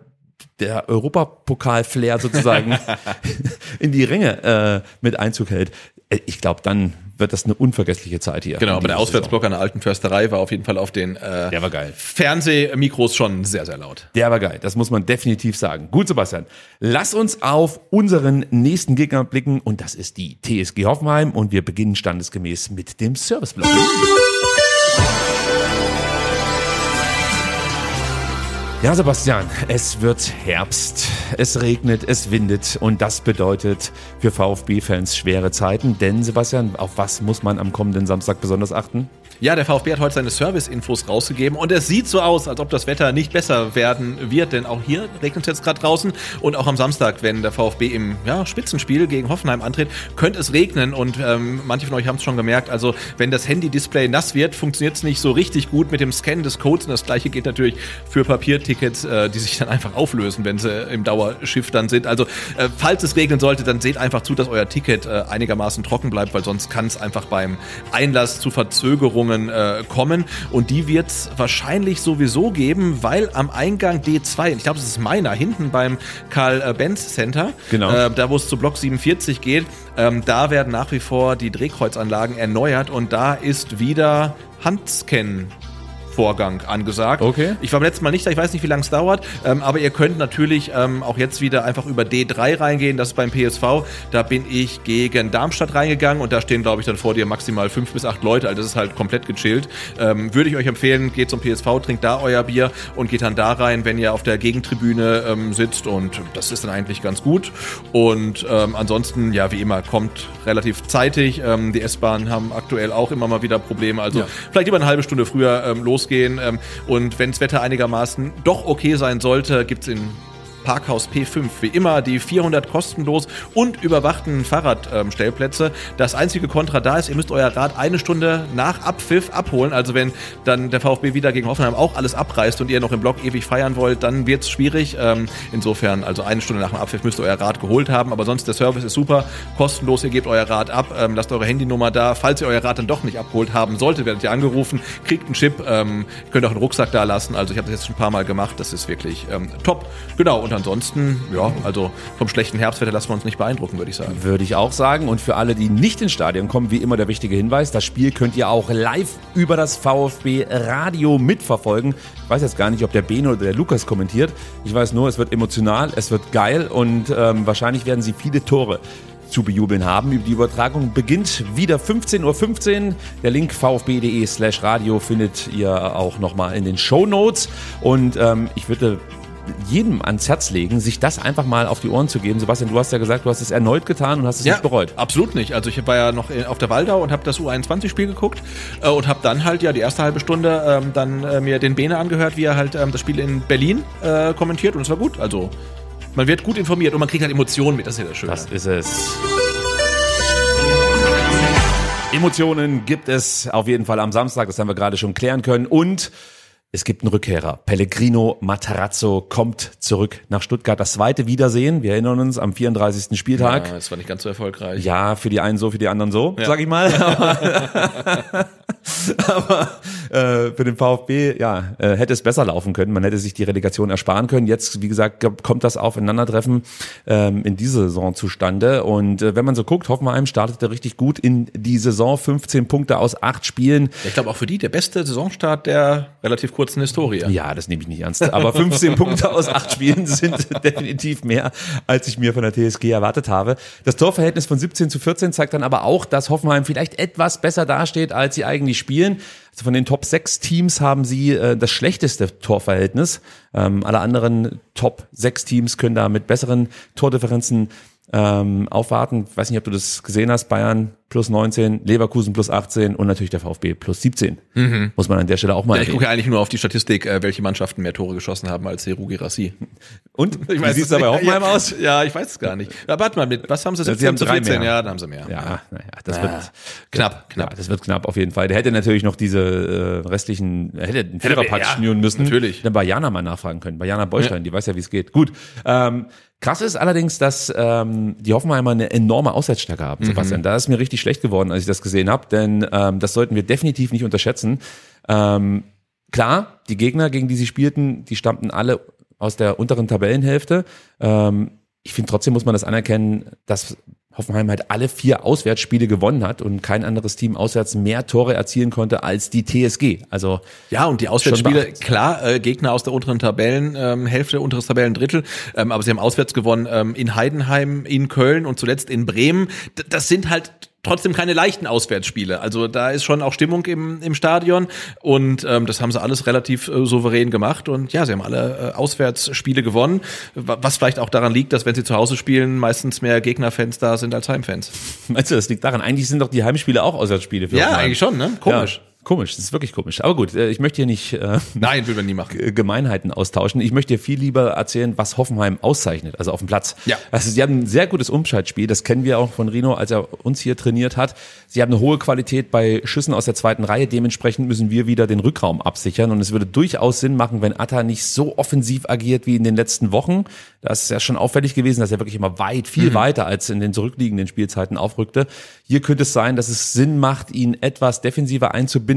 der Europapokal-Flair sozusagen in die Ränge äh, mit Einzug hält, ich glaube, dann wird das eine unvergessliche Zeit hier. Genau, aber der Auswärtsblock an der alten Försterei war auf jeden Fall auf den äh. Der war geil. Fernsehmikros schon sehr, sehr laut. Der war geil, das muss man definitiv sagen. Gut, Sebastian. Lass uns auf unseren nächsten Gegner blicken und das ist die TSG Hoffenheim und wir beginnen standesgemäß mit dem Serviceblock. Ja, Sebastian, es wird Herbst, es regnet, es windet und das bedeutet für VfB-Fans schwere Zeiten. Denn, Sebastian, auf was muss man am kommenden Samstag besonders achten? Ja, der VfB hat heute seine Service-Infos rausgegeben und es sieht so aus, als ob das Wetter nicht besser werden wird, denn auch hier regnet es jetzt gerade draußen und auch am Samstag, wenn der VfB im ja, Spitzenspiel gegen Hoffenheim antritt, könnte es regnen und ähm, manche von euch haben es schon gemerkt, also wenn das Handy-Display nass wird, funktioniert es nicht so richtig gut mit dem Scannen des Codes und das gleiche geht natürlich für Papiertickets, äh, die sich dann einfach auflösen, wenn sie im Dauerschiff dann sind. Also äh, falls es regnen sollte, dann seht einfach zu, dass euer Ticket äh, einigermaßen trocken bleibt, weil sonst kann es einfach beim Einlass zu Verzögerungen äh, kommen. Und die wird es wahrscheinlich sowieso geben, weil am Eingang D2, ich glaube, es ist meiner, hinten beim Karl-Benz Center, Genau. äh, da wo es zu Block 47 geht, ähm, da werden nach wie vor die Drehkreuzanlagen erneuert und da ist wieder Handscan Anmeldevorgang angesagt. Okay. Ich war beim letzten Mal nicht da, ich weiß nicht, wie lange es dauert, ähm, aber ihr könnt natürlich ähm, auch jetzt wieder einfach über D3 reingehen, das ist beim PSV. Da bin ich gegen Darmstadt reingegangen und da stehen, glaube ich, dann vor dir maximal fünf bis acht Leute, also das ist halt komplett gechillt. Ähm, würde ich euch empfehlen, geht zum PSV, trinkt da euer Bier und geht dann da rein, wenn ihr auf der Gegentribüne ähm, sitzt und das ist dann eigentlich ganz gut. Und ähm, ansonsten, ja, wie immer, kommt relativ zeitig. Ähm, die S-Bahnen haben aktuell auch immer mal wieder Probleme, also Ja. vielleicht lieber eine halbe Stunde früher ähm, losgehen. Ähm, und wenn das Wetter einigermaßen doch okay sein sollte, gibt's in Parkhaus P5 wie immer die 400 kostenlos und überwachten Fahrradstellplätze. das einzige Kontra da ist, ihr müsst euer Rad eine Stunde nach Abpfiff abholen. Also wenn dann der VfB wieder gegen Hoffenheim auch alles abreißt und ihr noch im Block ewig feiern wollt, dann wird's schwierig. Ähm, insofern, also eine Stunde nach dem Abpfiff müsst ihr euer Rad geholt haben. Aber sonst der Service ist super, kostenlos. Ihr gebt euer Rad ab, ähm, lasst eure Handynummer da. Falls ihr euer Rad dann doch nicht abgeholt haben solltet, werdet ihr angerufen, kriegt einen Chip, ähm, könnt auch einen Rucksack da lassen. Also ich habe das jetzt schon ein paar Mal gemacht. Das ist wirklich ähm, top. Genau. Und ansonsten, ja, also vom schlechten Herbstwetter lassen wir uns nicht beeindrucken, würde ich sagen. Würde ich auch sagen. Und für alle, die nicht ins Stadion kommen, wie immer der wichtige Hinweis, das Spiel könnt ihr auch live über das VfB Radio mitverfolgen. Ich weiß jetzt gar nicht, ob der Beno oder der Lukas kommentiert. Ich weiß nur, es wird emotional, es wird geil und ähm, wahrscheinlich werden sie viele Tore zu bejubeln haben. Die Übertragung beginnt wieder 15.15 Uhr. Der Link vfb.de slash radio findet ihr auch nochmal in den Show Notes. Und ähm, ich würde jedem ans Herz legen, sich das einfach mal auf die Ohren zu geben. Sebastian, du hast ja gesagt, du hast es erneut getan und hast es nicht bereut. Absolut nicht. Also ich war ja noch in- auf der Waldau und habe das U21-Spiel geguckt äh, und habe dann halt ja die erste halbe Stunde ähm, dann äh, mir den Bene angehört, wie er halt ähm, das Spiel in Berlin äh, kommentiert und es war gut. Also man wird gut informiert und man kriegt halt Emotionen mit. Das ist ja das Schöne. Das ist es. Emotionen gibt es auf jeden Fall am Samstag, das haben wir gerade schon klären können. Und es gibt einen Rückkehrer. Pellegrino Matarazzo kommt zurück nach Stuttgart. Das zweite Wiedersehen, wir erinnern uns, am 34. Spieltag. ja, das war nicht ganz so erfolgreich. Ja, für die einen so, für die anderen so, Ja. sag ich mal. Aber, aber äh, für den VfB, ja, äh, hätte es besser laufen können. Man hätte sich die Relegation ersparen können. Jetzt, wie gesagt, kommt das Aufeinandertreffen ähm, in diese Saison zustande. Und äh, wenn man so guckt, Hoffenheim startete richtig gut in die Saison. 15 Punkte aus acht Spielen. Ich glaube auch für die der beste Saisonstart der relativ kurzen Historie. Ja, das nehme ich nicht ernst. Aber 15 Punkte aus acht Spielen sind definitiv mehr, als ich mir von der TSG erwartet habe. Das Torverhältnis von 17 zu 14 zeigt dann aber auch, dass Hoffenheim vielleicht etwas besser dasteht, als sie eigentlich spielen. Also von den Top 6 Teams haben sie äh, das schlechteste Torverhältnis. Ähm, alle anderen Top 6 Teams können da mit besseren Tordifferenzen ähm, aufwarten. Ich weiß nicht, ob du das gesehen hast. Bayern plus 19, Leverkusen plus 18 und natürlich der VfB plus 17. Muss man an der Stelle auch mal Ja, ich gucke ja eigentlich nur auf die Statistik, äh, welche Mannschaften mehr Tore geschossen haben als Seru Girassi. Und? Ich Wie sieht es da bei Hoffenheim ja, aus? Ja, ich weiß es gar nicht. Ja, warte mal, mit, was haben sie? Sie haben drei 14? mehr. Ja, dann haben sie mehr. Ja, naja, das Ja. wird Knapp, knapp. Ja, das wird knapp auf jeden Fall. Der hätte natürlich noch diese äh, restlichen, er hätte einen Viererpack ja, schnüren müssen. natürlich. Dann bei Jana mal nachfragen können. Bei Jana Beustein, die weiß ja, wie es geht. Gut. Ähm, krass ist allerdings, dass ähm, die Hoffenheimer eine enorme Auswärtsstärke haben, Mhm. Sebastian. Da ist mir richtig schlecht geworden, als ich das gesehen habe, denn ähm, das sollten wir definitiv nicht unterschätzen. Ähm, klar, die Gegner, gegen die sie spielten, die stammten alle aus der unteren Tabellenhälfte. Ähm, ich finde trotzdem muss man das anerkennen, dass Hoffenheim halt alle vier Auswärtsspiele gewonnen hat und kein anderes Team auswärts mehr Tore erzielen konnte als die TSG. Also Ja, und die Auswärtsspiele, klar, äh, Gegner aus der unteren Tabellenhälfte, ähm, unteres Tabellendrittel, ähm, aber sie haben auswärts gewonnen ähm, in Heidenheim, in Köln und zuletzt in Bremen. D das sind halt trotzdem keine leichten Auswärtsspiele. Also da ist schon auch Stimmung im, im Stadion und ähm, das haben sie alles relativ äh, souverän gemacht und ja, sie haben alle äh, Auswärtsspiele gewonnen, wa- was vielleicht auch daran liegt, dass wenn sie zu Hause spielen, meistens mehr Gegnerfans da sind als Heimfans. meinst du, das liegt daran? Eigentlich sind doch die Heimspiele auch Auswärtsspiele für Ja, Hoffenheim. eigentlich schon, ne? Komisch. Komisch, das ist wirklich komisch. Aber gut, äh, ich möchte hier nicht äh, Nein, will man nie machen. Gemeinheiten austauschen. Ich möchte dir viel lieber erzählen, was Hoffenheim auszeichnet, also auf dem Platz. Ja. Also sie haben ein sehr gutes Umschaltspiel, das kennen wir auch von Rino, als er uns hier trainiert hat. Sie haben eine hohe Qualität bei Schüssen aus der zweiten Reihe, dementsprechend müssen wir wieder den Rückraum absichern und es würde durchaus Sinn machen, wenn Atta nicht so offensiv agiert wie in den letzten Wochen. Das ist ja schon auffällig gewesen, dass er wirklich immer weit, viel weiter als in den zurückliegenden Spielzeiten aufrückte. Hier könnte es sein, dass es Sinn macht, ihn etwas defensiver einzubinden.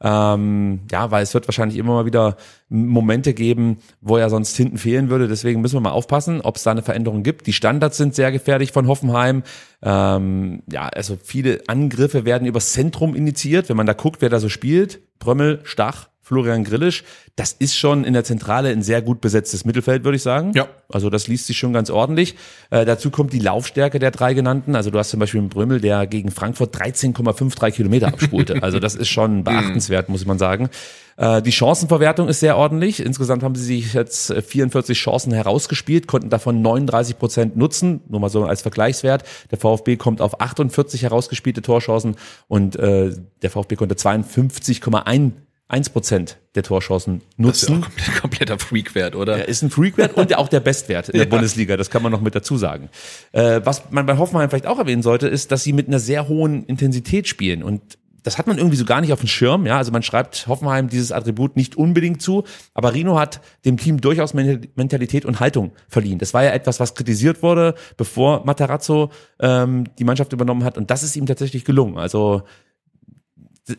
Ähm, ja, weil es wird wahrscheinlich immer mal wieder Momente geben, wo er sonst hinten fehlen würde. Deswegen müssen wir mal aufpassen, ob es da eine Veränderung gibt. Die Standards sind sehr gefährlich von Hoffenheim. Ähm, ja, also viele Angriffe werden übers Zentrum initiiert. Wenn man da guckt, wer da so spielt, Prömmel, Stach, Florian Grillisch. Das ist schon in der Zentrale ein sehr gut besetztes Mittelfeld, würde ich sagen. Ja. Also das liest sich schon ganz ordentlich. Äh, dazu kommt die Laufstärke der drei genannten. Also du hast zum Beispiel einen Brümmel, der gegen Frankfurt 13,53 Kilometer abspulte. also das ist schon beachtenswert, muss man sagen. Äh, die Chancenverwertung ist sehr ordentlich. Insgesamt haben sie sich jetzt 44 Chancen herausgespielt, konnten davon 39 Prozent nutzen. Nur mal so als Vergleichswert. Der VfB kommt auf 48 herausgespielte Torchancen und äh, der VfB konnte 52,1 1 Prozent der Torchancen Das ist nutzen. auch komplett- kompletter Freakwert, oder? Er ist ein Freakwert und auch der Bestwert in der Bundesliga, das kann man noch mit dazu sagen. Äh, was man bei Hoffenheim vielleicht auch erwähnen sollte, ist, dass sie mit einer sehr hohen Intensität spielen und das hat man irgendwie so gar nicht auf dem Schirm, ja. Also man schreibt Hoffenheim dieses Attribut nicht unbedingt zu, aber Rino hat dem Team durchaus Men- Mentalität und Haltung verliehen. Das war ja etwas, was kritisiert wurde, bevor Matarazzo ähm, die Mannschaft übernommen hat, und das ist ihm tatsächlich gelungen. Also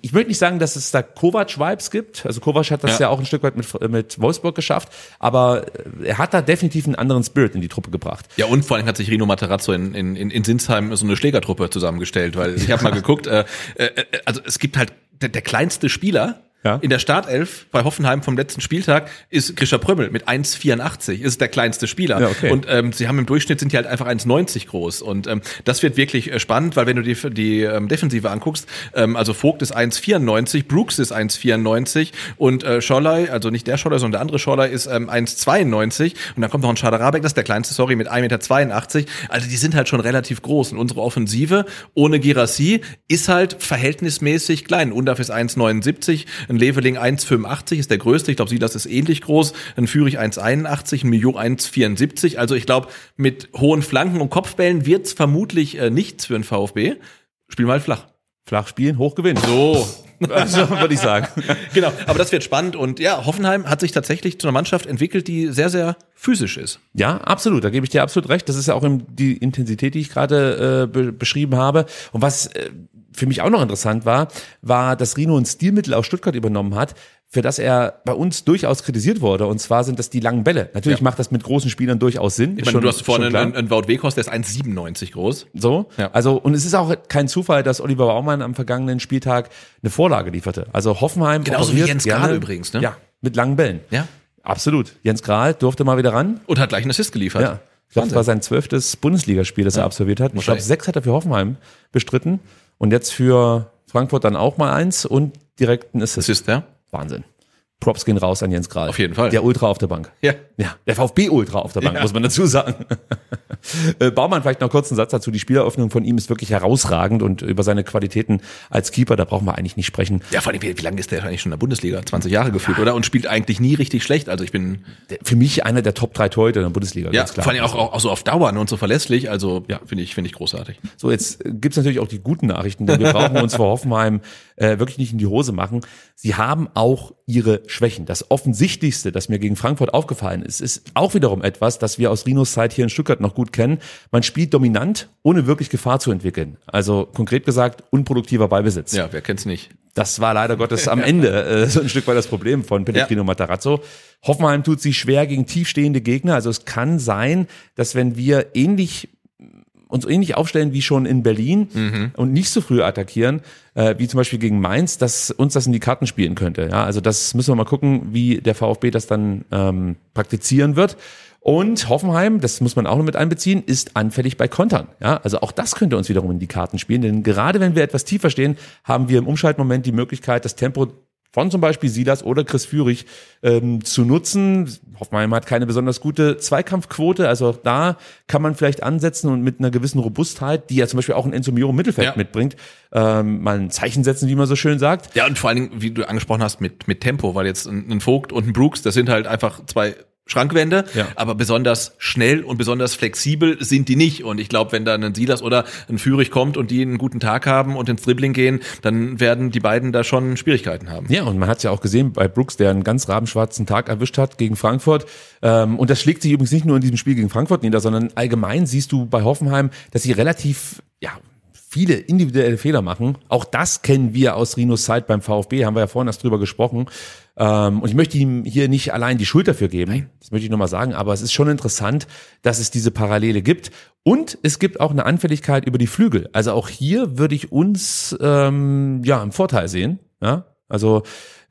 ich würde nicht sagen, dass es da Kovac-Vibes gibt. Also Kovac hat das ja, Ja. auch ein Stück weit mit, mit Wolfsburg geschafft, aber äh, er hat da definitiv einen anderen Spirit in die Truppe gebracht. Ja, und vor allem hat sich Rino Materazzo in, in, in in Sinsheim so eine Schlägertruppe zusammengestellt, weil ich habe mal geguckt, äh, äh, also es gibt halt der, der kleinste Spieler Ja. in der Startelf bei Hoffenheim vom letzten Spieltag ist Grisha Prömmel mit 1,84, ist der kleinste Spieler. Ja, okay. Und ähm, sie haben im Durchschnitt sind die halt einfach 1,90 groß. Und ähm, das wird wirklich äh, spannend, weil wenn du die, die ähm, Defensive anguckst, ähm, also Vogt ist 1,94, Brooks ist 1,94 und äh, Scholley, also nicht der Scholley, sondern der andere Scholley ist ähm, 1,92 und dann kommt noch ein Schaderabek, das ist der kleinste, sorry, mit 1,82 Meter. Also die sind halt schon relativ groß. Und unsere Offensive ohne Girassi ist halt verhältnismäßig klein. Undaf ist 1,79, ein Leveling 1,85 ist der größte. Ich glaube, Silas ist ähnlich groß. Ein Führig 1,81, ein Mio 1,74. Also ich glaube, mit hohen Flanken und Kopfbällen wird's vermutlich äh, nichts für ein VfB. Spiel mal flach. Flach spielen, hoch gewinnen. So. Also, würde ich sagen. genau, aber das wird spannend und ja, Hoffenheim hat sich tatsächlich zu einer Mannschaft entwickelt, die sehr, sehr physisch ist. Ja, absolut. Da gebe ich dir absolut recht. Das ist ja auch die Intensität, die ich gerade äh, be beschrieben habe. Und was äh, für mich auch noch interessant war, war, dass Rino ein Stilmittel aus Stuttgart übernommen hat, für das er bei uns durchaus kritisiert wurde. Und zwar sind das die langen Bälle. Natürlich Ja. macht das mit großen Spielern durchaus Sinn. Ich meine, schon- du hast vorne einen, einen Wout Weghorst, der ist 1,97 groß. So. Ja. Also, und es ist auch kein Zufall, dass Oliver Baumann am vergangenen Spieltag eine Vorlage lieferte. Also Hoffenheim. Genauso wie Jens Grahl übrigens, ne? Ja, mit langen Bällen. Ja. Absolut. Jens Grahl durfte mal wieder ran. Und hat gleich einen Assist geliefert. Ja. Ich glaube, das war sein zwölftes Bundesligaspiel, das er absolviert hat. Ich glaube, sechs hat er für Hoffenheim bestritten. Und jetzt für Frankfurt dann auch mal eins und direkt ein Assist. Assist, ja. Wahnsinn. Props gehen raus an Jens Grahl. Auf jeden Fall. Der Ultra auf der Bank. Ja. Ja, der VfB-Ultra auf der Bank, Ja. muss man dazu sagen. Äh, Baumann vielleicht noch kurz einen Satz dazu. Die Spieleröffnung von ihm ist wirklich herausragend und über seine Qualitäten als Keeper, da brauchen wir eigentlich nicht sprechen. Ja, vor allem, wie, wie lange ist der eigentlich schon in der Bundesliga? 20 Jahre gefühlt, oder? Und spielt eigentlich nie richtig schlecht. Also ich bin, Der- Für mich einer der Top 3 Torhüter in der Bundesliga, ja, ganz klar. vor allem auch, auch, auch so auf Dauer ne, und so verlässlich. Also, ja, finde ich, finde ich großartig. So, jetzt äh, gibt's natürlich auch die guten Nachrichten, denn wir brauchen uns vor Hoffenheim äh, wirklich nicht in die Hose machen. Sie haben auch ihre Schwächen. Das Offensichtlichste, das mir gegen Frankfurt aufgefallen ist, ist auch wiederum etwas, das wir aus Rinos Zeit hier in Stuttgart noch gut kennen. Man spielt dominant, ohne wirklich Gefahr zu entwickeln. Also konkret gesagt, unproduktiver Ballbesitz. Ja, wer kennt's nicht? Das war leider Gottes am Ende äh, so ein Stück weit das Problem von Pellegrino Ja. Matarazzo. Hoffenheim tut sich schwer gegen tiefstehende Gegner. Also es kann sein, dass wenn wir ähnlich uns ähnlich aufstellen wie schon in Berlin Mhm. und nicht so früh attackieren, äh, wie zum Beispiel gegen Mainz, dass uns das in die Karten spielen könnte. Ja, also das müssen wir mal gucken, wie der VfB das dann ähm, praktizieren wird. Und Hoffenheim, das muss man auch noch mit einbeziehen, ist anfällig bei Kontern. Ja, also auch das könnte uns wiederum in die Karten spielen, denn gerade wenn wir etwas tiefer stehen, haben wir im Umschaltmoment die Möglichkeit, das Tempo von zum Beispiel Silas oder Chris Führig ähm, zu nutzen. Hoffenheim hat keine besonders gute Zweikampfquote, also auch da kann man vielleicht ansetzen und mit einer gewissen Robustheit, die ja zum Beispiel auch ein Enzo Miro im Mittelfeld Ja. mitbringt, ähm, mal ein Zeichen setzen, wie man so schön sagt. Ja, und vor allen Dingen, wie du angesprochen hast, mit, mit Tempo, weil jetzt ein, ein Vogt und ein Brooks, das sind halt einfach zwei Schrankwände, Ja. aber besonders schnell und besonders flexibel sind die nicht. Und ich glaube, wenn da ein Silas oder ein Führig kommt und die einen guten Tag haben und ins Dribbling gehen, dann werden die beiden da schon Schwierigkeiten haben. Ja, und man hat es ja auch gesehen bei Brooks, der einen ganz rabenschwarzen Tag erwischt hat gegen Frankfurt. Ähm, und das schlägt sich übrigens nicht nur in diesem Spiel gegen Frankfurt nieder, sondern allgemein siehst du bei Hoffenheim, dass sie relativ, ja, viele individuelle Fehler machen. Auch das kennen wir aus Rinos Zeit beim VfB, haben wir ja vorhin erst drüber gesprochen. Ähm, und ich möchte ihm hier nicht allein die Schuld dafür geben, das möchte ich nochmal sagen, aber es ist schon interessant, dass es diese Parallele gibt. Und es gibt auch eine Anfälligkeit über die Flügel. Also auch hier würde ich uns ähm, ja im Vorteil sehen. Ja, also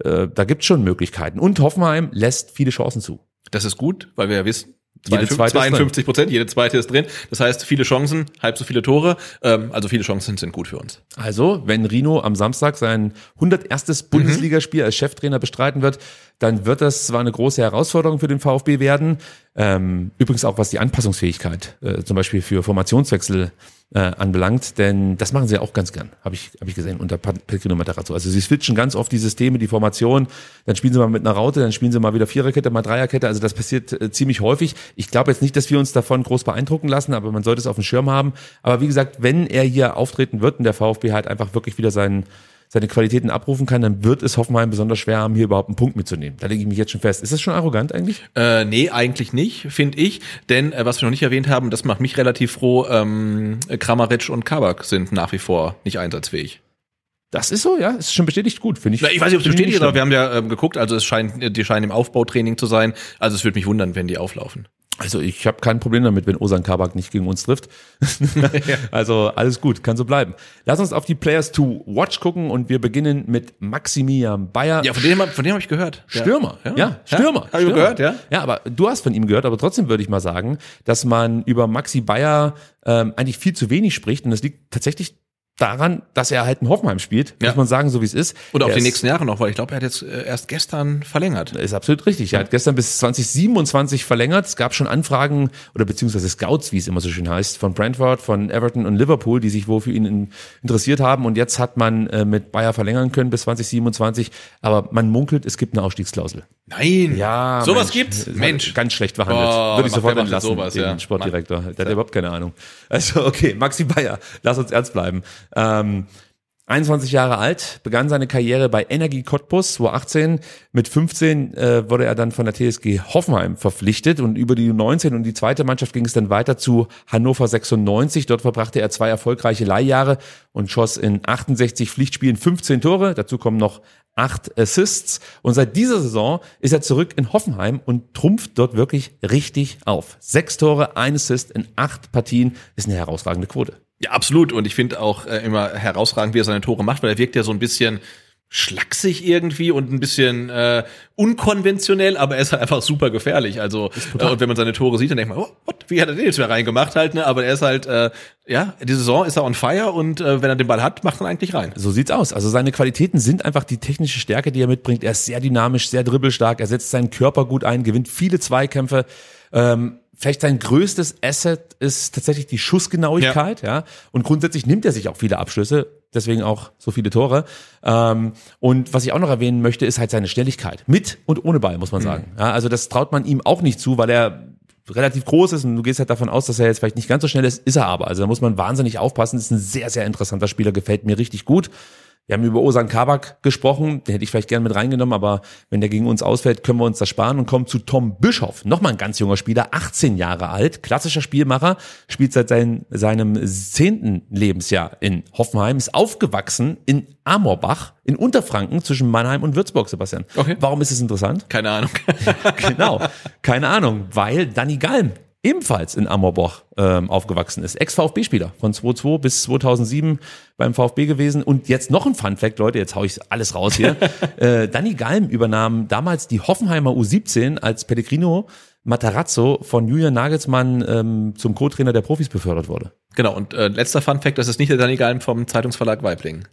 äh, da gibt's schon Möglichkeiten. Und Hoffenheim lässt viele Chancen zu. Das ist gut, weil wir ja wissen, Jede 52, zweite ist drin. 52 Prozent, jede zweite ist drin. Das heißt, viele Chancen, halb so viele Tore. Ähm, also viele Chancen sind gut für uns. Also, wenn Rino am Samstag sein 101. Bundesligaspiel als Cheftrainer bestreiten wird, dann wird das zwar eine große Herausforderung für den VfB werden, ähm, übrigens auch was die Anpassungsfähigkeit äh, zum Beispiel für Formationswechsel äh, anbelangt, denn das machen sie auch ganz gern, habe ich, hab ich gesehen unter Pellegrino Matarazzo. Also sie switchen ganz oft die Systeme, die Formation, dann spielen sie mal mit einer Raute, dann spielen sie mal wieder Viererkette, mal Dreierkette, also das passiert äh, ziemlich häufig. Ich glaube jetzt nicht, dass wir uns davon groß beeindrucken lassen, aber man sollte es auf dem Schirm haben. Aber wie gesagt, wenn er hier auftreten wird und der VfB halt einfach wirklich wieder seinen seine Qualitäten abrufen kann, dann wird es Hoffenheim besonders schwer haben, hier überhaupt einen Punkt mitzunehmen. Da lege ich mich jetzt schon fest. Ist das schon arrogant eigentlich? Äh, nee, eigentlich nicht, finde ich. Denn äh, was wir noch nicht erwähnt haben, das macht mich relativ froh, ähm, Kramaric und Kabak sind nach wie vor nicht einsatzfähig. Das ist so, ja. Ist schon bestätigt gut, finde ich. Na, Ich weiß nicht, ob es bestätigt ist, aber wir haben ja ähm, geguckt, also es scheint, die scheinen im Aufbautraining zu sein. Also es würde mich wundern, wenn die auflaufen. Also ich habe kein Problem damit, wenn Osan Kabak nicht gegen uns trifft. Also alles gut, kann so bleiben. Lass uns auf die Players to Watch gucken und wir beginnen mit Maximilian Bayer. Ja, von dem, von dem habe ich gehört. Stürmer, ja, Stürmer. Hab ich Stürmer. gehört, ja? Ja, aber du hast von ihm gehört, aber trotzdem würde ich mal sagen, dass man über Maxi Bayer ähm, eigentlich viel zu wenig spricht und das liegt tatsächlich daran, dass er halt in Hoffenheim spielt, Ja. muss man sagen, so wie es ist. Und auch Er die nächsten Jahre noch, weil ich glaube, er hat jetzt äh, erst gestern verlängert. Ist absolut richtig. Er hat gestern bis 2027 verlängert. Es gab schon Anfragen oder beziehungsweise Scouts, wie es immer so schön heißt, von Brentford, von Everton und Liverpool, die sich wohl für ihn in, interessiert haben. Und jetzt hat man äh, mit Bayer verlängern können bis 2027. Aber man munkelt, es gibt eine Ausstiegsklausel. Nein. Ja, Sowas gibt's? Hat Mensch. Ganz schlecht verhandelt. Boah, Würde ich sofort entlassen, sowas, den ja? Sportdirektor. Der hat überhaupt keine Ahnung. Also, okay, Maxi Bayer, lass uns ernst bleiben. Ähm, 21 Jahre alt, begann seine Karriere bei Energie Cottbus 2018. Mit 15 äh, wurde er dann von der TSG Hoffenheim verpflichtet und über die 19 und die zweite Mannschaft ging es dann weiter zu Hannover 96. Dort verbrachte er zwei erfolgreiche Leihjahre und schoss in 68 Pflichtspielen 15 Tore. Dazu kommen noch acht Assists. Und seit dieser Saison ist er zurück in Hoffenheim und trumpft dort wirklich richtig auf. Sechs Tore, ein Assist in acht Partien ist eine herausragende Quote. Ja, absolut. Und ich finde auch äh, immer herausragend, wie er seine Tore macht, weil er wirkt ja so ein bisschen schlaksig irgendwie und ein bisschen äh, unkonventionell, aber er ist halt einfach super gefährlich. Also äh, und wenn man seine Tore sieht, dann denkt man, oh, what? wie hat er den jetzt wieder reingemacht halt, ne? Aber er ist halt, äh, ja, die Saison ist er on fire und äh, wenn er den Ball hat, macht er eigentlich rein. So sieht's aus. Also seine Qualitäten sind einfach die technische Stärke, die er mitbringt. Er ist sehr dynamisch, sehr dribbelstark. Er setzt seinen Körper gut ein, gewinnt viele Zweikämpfe. Ähm, vielleicht sein größtes Asset ist tatsächlich die Schussgenauigkeit, ja. Und grundsätzlich nimmt er sich auch viele Abschlüsse, deswegen auch so viele Tore. Ähm, und was ich auch noch erwähnen möchte, ist halt seine Schnelligkeit. Mit und ohne Ball, muss man sagen. Ja, also das traut man ihm auch nicht zu, weil er relativ groß ist und du gehst halt davon aus, dass er jetzt vielleicht nicht ganz so schnell ist, ist er aber. Also da muss man wahnsinnig aufpassen. Ist ein sehr, sehr interessanter Spieler, gefällt mir richtig gut. Wir haben über Osan Kabak gesprochen, den hätte ich vielleicht gerne mit reingenommen, aber wenn der gegen uns ausfällt, können wir uns das sparen und kommen zu Tom Bischoff. Nochmal ein ganz junger Spieler, 18 Jahre alt, klassischer Spielmacher, spielt seit sein, seinem zehnten Lebensjahr in Hoffenheim, ist aufgewachsen in Amorbach in Unterfranken zwischen Mannheim und Würzburg, Sebastian. Okay. Warum ist es interessant? Keine Ahnung. genau, keine Ahnung, weil Danny Galm ebenfalls in Amorbach ähm, aufgewachsen ist. Ex-VfB-Spieler von 2002 bis 2007 beim VfB gewesen. Und jetzt noch ein Fun-Fact, Leute, jetzt hau ich alles raus hier. äh, Danny Galm übernahm damals die Hoffenheimer U17, als Pellegrino Matarazzo von Julian Nagelsmann ähm, zum Co-Trainer der Profis befördert wurde. genau, und äh, letzter Fun Fact, das ist nicht der Danny Galm vom Zeitungsverlag Weibling.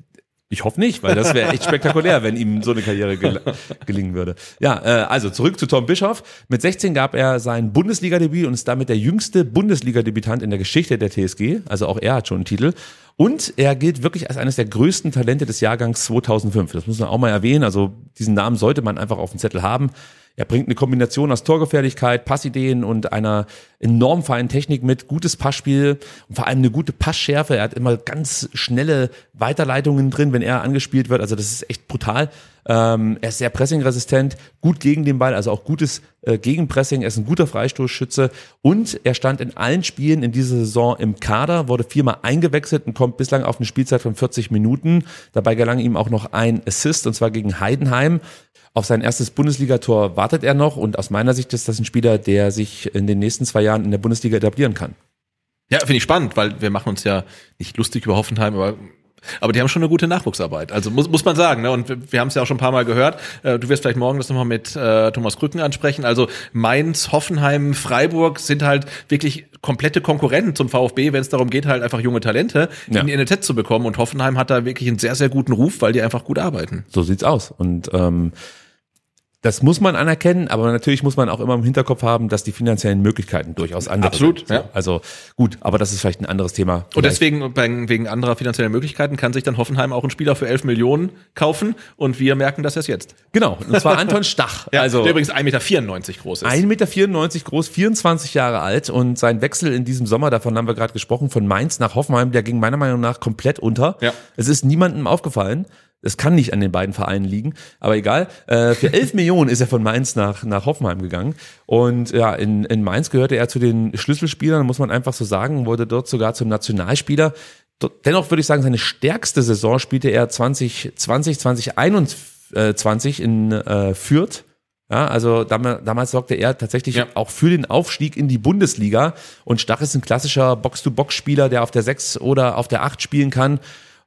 Ich hoffe nicht, weil das wäre echt spektakulär, wenn ihm so eine Karriere gel gelingen würde. Ja, äh, also zurück zu Tom Bischoff. Mit 16 gab er sein Bundesliga-Debüt und ist damit der jüngste Bundesliga-Debütant in der Geschichte der TSG. Also auch er hat schon einen Titel. Und er gilt wirklich als eines der größten Talente des Jahrgangs 2005. Das muss man auch mal erwähnen. Also diesen Namen sollte man einfach auf dem Zettel haben. Er bringt eine Kombination aus Torgefährlichkeit, Passideen und einer enorm feinen Technik mit, gutes Passspiel und vor allem eine gute Passschärfe. Er hat immer ganz schnelle Weiterleitungen drin, wenn er angespielt wird. Also das ist echt brutal. Ähm, er ist sehr pressingresistent, gut gegen den Ball, also auch gutes äh, Gegenpressing. Er ist ein guter Freistoßschütze und er stand in allen Spielen in dieser Saison im Kader, wurde viermal eingewechselt und kommt bislang auf eine Spielzeit von 40 Minuten. Dabei gelang ihm auch noch ein Assist und zwar gegen Heidenheim. Auf sein erstes Bundesligator wartet er noch und aus meiner Sicht ist das ein Spieler, der sich in den nächsten zwei Jahren in der Bundesliga etablieren kann. Ja, finde ich spannend, weil wir machen uns ja nicht lustig über Hoffenheim, aber Aber die haben schon eine gute Nachwuchsarbeit. Also muss, muss man sagen. Ne? Und wir, haben es ja auch schon ein paar Mal gehört. Äh, du wirst vielleicht morgen das nochmal mit äh, Thomas Krücken ansprechen. Also Mainz, Hoffenheim, Freiburg sind halt wirklich komplette Konkurrenten zum VfB, wenn es darum geht, halt einfach junge Talente Ja. in die NLZ zu bekommen. Und Hoffenheim hat da wirklich einen sehr, sehr guten Ruf, weil die einfach gut arbeiten. So sieht's aus. Und ähm, das muss man anerkennen, aber natürlich muss man auch immer im Hinterkopf haben, dass die finanziellen Möglichkeiten durchaus andere Absolut, sind. So, ja. Also gut, aber das ist vielleicht ein anderes Thema. Und Vielleicht- deswegen, wegen, anderer finanzieller Möglichkeiten, kann sich dann Hoffenheim auch einen Spieler für 11 Millionen kaufen. Und wir merken das erst jetzt. Genau, und zwar Anton Stach. also, also der übrigens 1,94 Meter groß ist. 1,94 Meter groß, 24 Jahre alt und sein Wechsel in diesem Sommer, davon haben wir gerade gesprochen, von Mainz nach Hoffenheim, der ging meiner Meinung nach komplett unter. Ja. Es ist niemandem aufgefallen. Es kann nicht an den beiden Vereinen liegen, aber egal. Äh, für 11 Millionen ist er von Mainz nach, nach Hoffenheim gegangen. Und ja, in, in Mainz gehörte er zu den Schlüsselspielern, muss man einfach so sagen, wurde dort sogar zum Nationalspieler. Dennoch würde ich sagen, seine stärkste Saison spielte er 2020, 2021 in äh, Fürth. Ja, also damals, damals sorgte er tatsächlich Ja. auch für den Aufstieg in die Bundesliga. Und Stach ist ein klassischer Box-to-Box-Spieler, der auf der 6 oder auf der 8 spielen kann.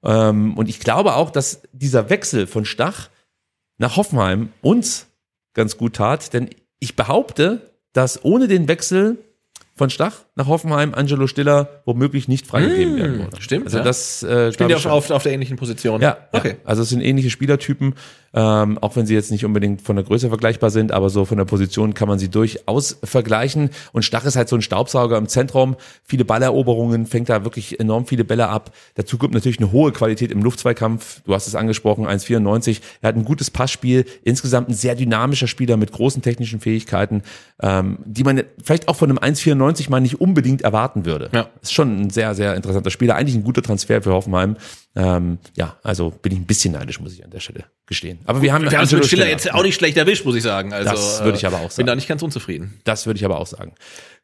Ähm, und ich glaube auch, dass dieser Wechsel von Stach nach Hoffenheim uns ganz gut tat, denn ich behaupte, dass ohne den Wechsel von Stach nach Hoffenheim Angelo Stiller womöglich nicht freigegeben werden würde. stimmt, Also ja. das äh, auf, schon. auf, auf der ähnlichen Position? Ja, Okay. ja. also es sind ähnliche Spielertypen, ähm, auch wenn sie jetzt nicht unbedingt von der Größe vergleichbar sind, aber so von der Position kann man sie durchaus vergleichen. Und Stach ist halt so ein Staubsauger im Zentrum, viele Balleroberungen, fängt da wirklich enorm viele Bälle ab. Dazu kommt natürlich eine hohe Qualität im Luftzweikampf. Du hast es angesprochen, 1,94. Er hat ein gutes Passspiel, insgesamt ein sehr dynamischer Spieler mit großen technischen Fähigkeiten, ähm, die man vielleicht auch von einem 1,94 mal nicht unbedingt erwarten würde. Ja. Ist schon ein sehr, sehr interessanter Spieler. Eigentlich ein guter Transfer für Hoffenheim. Ähm, ja, also bin ich ein bisschen neidisch, muss ich an der Stelle gestehen. Aber wir haben Wir haben mit Stiller. jetzt auch nicht schlecht erwischt, muss ich sagen. Also, Das würde ich aber auch Bin sagen. da nicht ganz unzufrieden. Das würde ich aber auch sagen.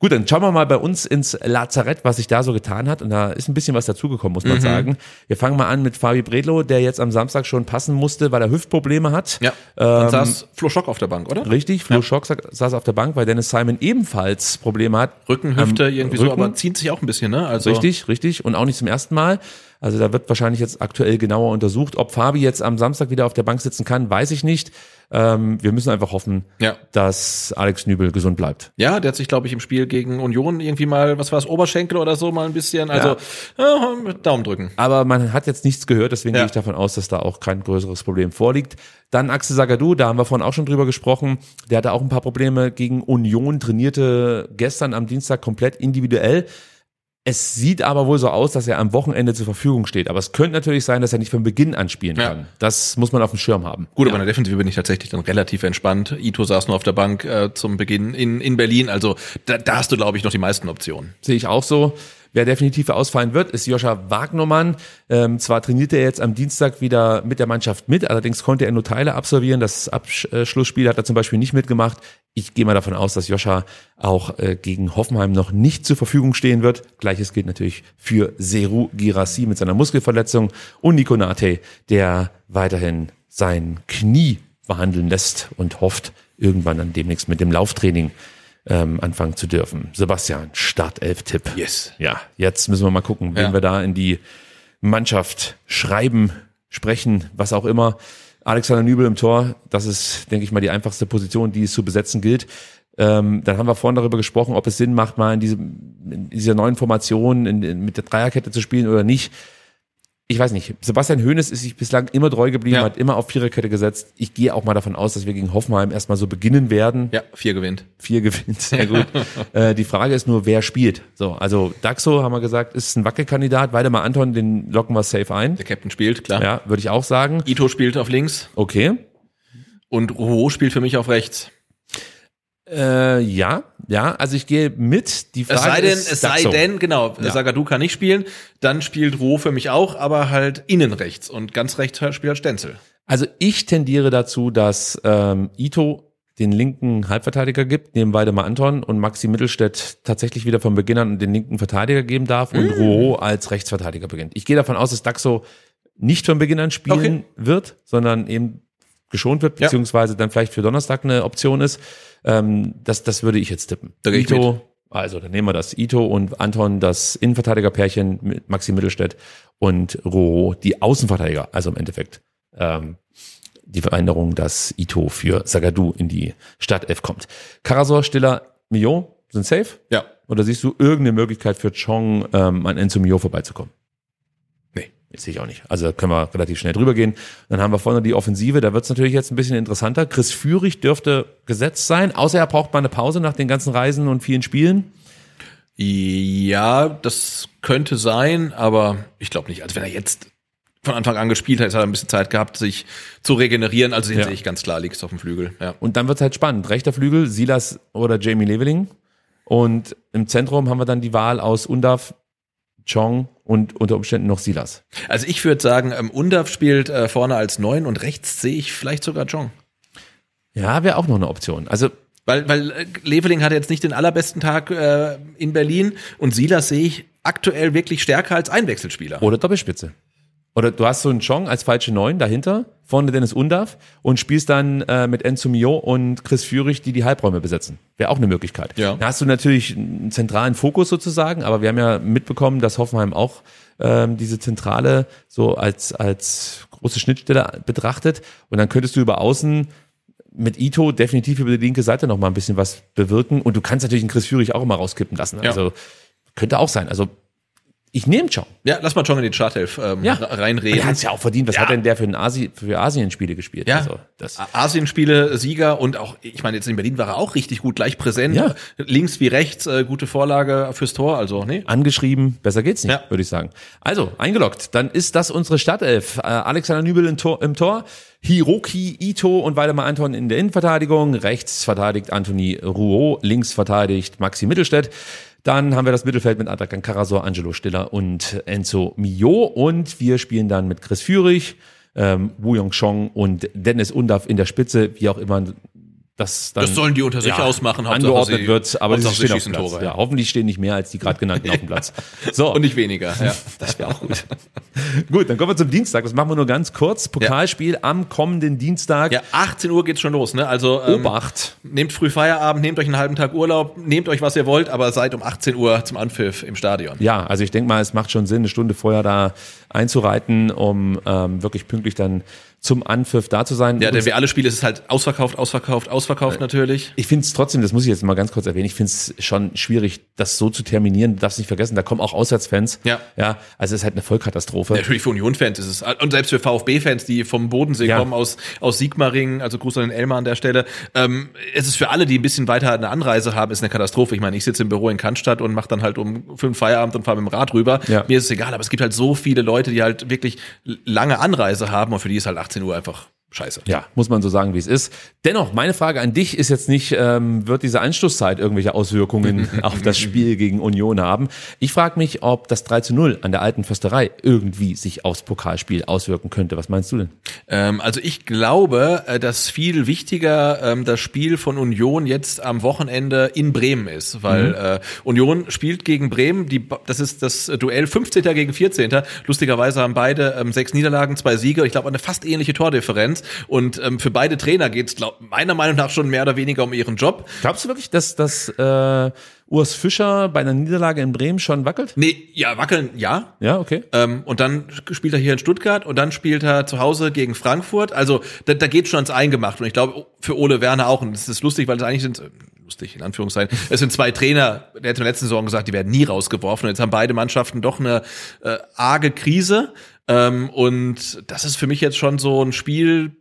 Gut, dann schauen wir mal bei uns ins Lazarett, was sich da so getan hat. Und da ist ein bisschen was dazugekommen, muss man Mhm. sagen. Wir fangen mal an mit Fabi Bredlo, der jetzt am Samstag schon passen musste, weil er Hüftprobleme hat. Ja. Dann saß Flo Schock auf der Bank, oder? Richtig, Flo Schock sa- saß auf der Bank, weil Dennis Simon ebenfalls Probleme hat. Rücken, Hüfte, Am irgendwie so, Rücken. aber zieht sich auch ein bisschen, ne? Also, Richtig, richtig. Und auch nicht zum ersten Mal. Also da wird wahrscheinlich jetzt aktuell genauer untersucht. Ob Fabi jetzt am Samstag wieder auf der Bank sitzen kann, weiß ich nicht. Ähm, wir müssen einfach hoffen, Ja. dass Alex Nübel gesund bleibt. Ja, der hat sich, glaube ich, im Spiel gegen Union irgendwie mal, was war es, Oberschenkel oder so mal ein bisschen. Also äh, Daumen drücken. Aber man hat jetzt nichts gehört, deswegen Ja. gehe ich davon aus, dass da auch kein größeres Problem vorliegt. Dann Axel Sagadou, da haben wir vorhin auch schon drüber gesprochen. Der hatte auch ein paar Probleme gegen Union, trainierte gestern am Dienstag komplett individuell. Es sieht aber wohl so aus, dass er am Wochenende zur Verfügung steht. Aber es könnte natürlich sein, dass er nicht von Beginn an spielen Ja. kann. Das muss man auf dem Schirm haben. Gut, aber in der Defensive bin ich tatsächlich dann relativ entspannt. Ito saß nur auf der Bank äh, zum Beginn in, in Berlin. Also da, da hast du, glaube ich, noch die meisten Optionen. Sehe ich auch so. Wer definitiv ausfallen wird, ist Joscha Wagnermann. Ähm, zwar trainiert er jetzt am Dienstag wieder mit der Mannschaft mit, allerdings konnte er nur Teile absolvieren. Das Abschlussspiel hat er zum Beispiel nicht mitgemacht. Ich gehe mal davon aus, dass Joscha auch äh, gegen Hoffenheim noch nicht zur Verfügung stehen wird. Gleiches gilt natürlich für Seru Girassi mit seiner Muskelverletzung und Nico Nate, der weiterhin sein Knie behandeln lässt und hofft, irgendwann dann demnächst mit dem Lauftraining ähm, anfangen zu dürfen. Sebastian, Startelf-Tipp. Yes. Ja, jetzt müssen wir mal gucken, wen Ja. wir da in die Mannschaft schreiben, sprechen, was auch immer. Alexander Nübel im Tor, das ist, denke ich mal, die einfachste Position, die es zu besetzen gilt. Ähm, dann haben wir vorhin darüber gesprochen, ob es Sinn macht, mal in, diesem, in dieser neuen Formation in, in, mit der Dreierkette zu spielen oder nicht. Ich weiß nicht. Sebastian Hoeneß ist sich bislang immer treu geblieben, Ja. hat immer auf Viererkette gesetzt. Ich gehe auch mal davon aus, dass wir gegen Hoffenheim erstmal so beginnen werden Ja, vier gewinnt. vier gewinnt, sehr gut. äh, die Frage ist nur, wer spielt. So, also Daxo, haben wir gesagt, ist ein Wackelkandidat. Weidemar Anton, den locken wir safe ein. Der Captain spielt, klar. Ja, würde ich auch sagen. Ito spielt auf links Okay. und Rouault spielt für mich auf rechts. Äh, ja, ja, also ich gehe mit. Die Frage Es sei denn, ist es sei denn, genau, Ja. Sagadu kann nicht spielen, dann spielt Roh für mich auch, aber halt innen rechts und ganz rechts spielt halt Stenzel. Also ich tendiere dazu, dass ähm, Ito den linken Halbverteidiger gibt, neben Weidemar Anton und Maxi Mittelstädt tatsächlich wieder von Beginn an den linken Verteidiger geben darf und Rouault als Rechtsverteidiger beginnt. Ich gehe davon aus, dass Daxo nicht von Beginn an spielen wird, sondern eben geschont wird, Ja. beziehungsweise dann vielleicht für Donnerstag eine Option ist. Ähm, das, das würde ich jetzt tippen. Da Ito Also, dann nehmen wir das Ito und Anton, das Innenverteidigerpärchen mit Maxi Mittelstädt und Roh, die Außenverteidiger. Also im Endeffekt ähm, die Veränderung, dass Ito für Sagadu in die Startelf kommt. Karasor, Stiller, Mio sind safe? Ja. Oder siehst du irgendeine Möglichkeit für Chong ähm, an Enzo Mio vorbeizukommen? Sehe ich auch nicht. Also können wir relativ schnell drüber gehen. Dann haben wir vorne die Offensive. Da wird es natürlich jetzt ein bisschen interessanter. Chris Führig dürfte gesetzt sein, außer er braucht mal eine Pause nach den ganzen Reisen und vielen Spielen. Ja, das könnte sein, aber ich glaube nicht. Also wenn er jetzt von Anfang an gespielt hat, hat er ein bisschen Zeit gehabt, sich zu regenerieren. Also den Ja. sehe ich ganz klar, liegt auf dem Flügel. Ja. Und dann wird es halt spannend. Rechter Flügel, Silas oder Jamie Leveling. Und im Zentrum haben wir dann die Wahl aus Undav, Chong und unter Umständen noch Silas. Also ich würde sagen, ähm, Undav spielt äh, vorne als Neun und rechts sehe ich vielleicht sogar Jong. Ja, wäre auch noch eine Option. Also Weil, weil äh, Leveling hatte jetzt nicht den allerbesten Tag äh, in Berlin und Silas sehe ich aktuell wirklich stärker als Einwechselspieler. Oder Doppelspitze. Oder du hast so einen Chong als falsche Neun dahinter, vorne Dennis Undav und spielst dann äh, mit Enzo Mio und Chris Führig, die die Halbräume besetzen. Wäre auch eine Möglichkeit. Ja. Da hast du natürlich einen zentralen Fokus sozusagen, aber wir haben ja mitbekommen, dass Hoffenheim auch ähm, diese Zentrale so als, als große Schnittstelle betrachtet und dann könntest du über außen mit Ito definitiv über die linke Seite noch mal ein bisschen was bewirken und du kannst natürlich einen Chris Führig auch immer rauskippen lassen. Ja. Also könnte auch sein. Also ich nehme Chong. Ja, lass mal Jong in den Startelf ähm, Ja. reinreden. Er hat es ja auch verdient. Was Ja. hat denn der für, ein Asi für Asien-Spiele gespielt? Ja. Also, das, Asienspiele, Sieger und auch, ich meine, jetzt in Berlin war er auch richtig gut, gleich präsent. Ja. Links wie rechts, äh, gute Vorlage fürs Tor, also, nee. angeschrieben, besser geht's nicht, Ja. würde ich sagen. Also, eingeloggt. Dann ist das unsere Startelf. Äh, Alexander Nübel im Tor, im Tor, Hiroki Ito und Waldemar Anton in der Innenverteidigung. Rechts verteidigt Anthony Rouault, links verteidigt Maxi Mittelstädt. Dann haben wir das Mittelfeld mit Atakan Karasor, Angelo Stiller und Enzo Mio. Und wir spielen dann mit Chris Führig, ähm, Wu Yong Chong und Dennis Undav in der Spitze, wie auch immer das dann Das sollen die unter sich ausmachen, Hauptsache angeordnet sie- wird, aber sie sie stehen auf schießen dem Platz. Tore, ja. ja. hoffentlich stehen nicht mehr als die gerade genannten auf dem Platz. So, Und nicht weniger, ja. das wäre auch gut. gut, dann kommen wir zum Dienstag. Das machen wir nur ganz kurz. Pokalspiel am kommenden Dienstag. Ja, 18 Uhr geht's schon los, ne? Also ähm, Obacht. nehmt früh Feierabend, nehmt euch einen halben Tag Urlaub, nehmt euch was ihr wollt, aber seid um 18 Uhr zum Anpfiff im Stadion. Ja, also ich denke mal, es macht schon Sinn, eine Stunde vorher da einzureiten, um ähm, wirklich pünktlich dann zum Anpfiff da zu sein. Ja, denn Und wie alle Spiele ist es halt ausverkauft, ausverkauft, ausverkauft natürlich. ich finde es trotzdem, das muss ich jetzt mal ganz kurz erwähnen, ich finde es schon schwierig, das so zu terminieren. Du darfst nicht vergessen, da kommen auch Auswärtsfans. Ja. Ja, also es ist halt eine Vollkatastrophe. Natürlich für Union-Fans ist es, und selbst für VfB-Fans, die vom Bodensee Ja. kommen, aus, aus Sigmaringen, also Gruß an den Elmar an der Stelle, ähm, es ist für alle, die ein bisschen weiter eine Anreise haben, ist eine Katastrophe. Ich meine, ich sitze im Büro in Cannstatt und mache dann halt um fünf Feierabend und fahre mit dem Rad rüber. Ja. Mir ist es egal, aber es gibt halt so viele Leute, die halt wirklich lange Anreise haben und für die ist halt 18 Uhr einfach scheiße. Ja, muss man so sagen, wie es ist. Dennoch, meine Frage an dich ist jetzt nicht, ähm, wird diese Anschlusszeit irgendwelche Auswirkungen auf das Spiel gegen Union haben? Ich frage mich, ob das 3 zu 0 an der alten Försterei irgendwie sich aufs Pokalspiel auswirken könnte. Was meinst du denn? Ähm, also ich glaube, äh, dass viel wichtiger ähm, das Spiel von Union jetzt am Wochenende in Bremen ist, weil äh, Union spielt gegen Bremen, die, das ist das Duell 15. gegen 14. Lustigerweise haben beide ähm, sechs Niederlagen, zwei Siege. Ich glaube, eine fast ähnliche Tordifferenz. Und ähm, für beide Trainer geht es meiner Meinung nach schon mehr oder weniger um ihren Job. Glaubst du wirklich, dass, dass äh, Urs Fischer bei einer Niederlage in Bremen schon wackelt? Nee, ja, wackeln, ja. Ja, okay. Ähm, und dann spielt er hier in Stuttgart und dann spielt er zu Hause gegen Frankfurt. Also da, da geht schon ans Eingemacht. Und ich glaube, für Ole Werner auch. Und das ist lustig, weil es eigentlich sind, äh, lustig in Anführungszeichen, es sind zwei Trainer, der hat in der letzten Saison gesagt, die werden nie rausgeworfen. Und jetzt haben beide Mannschaften doch eine äh, arge Krise. Ähm, und das ist für mich jetzt schon so ein Spiel,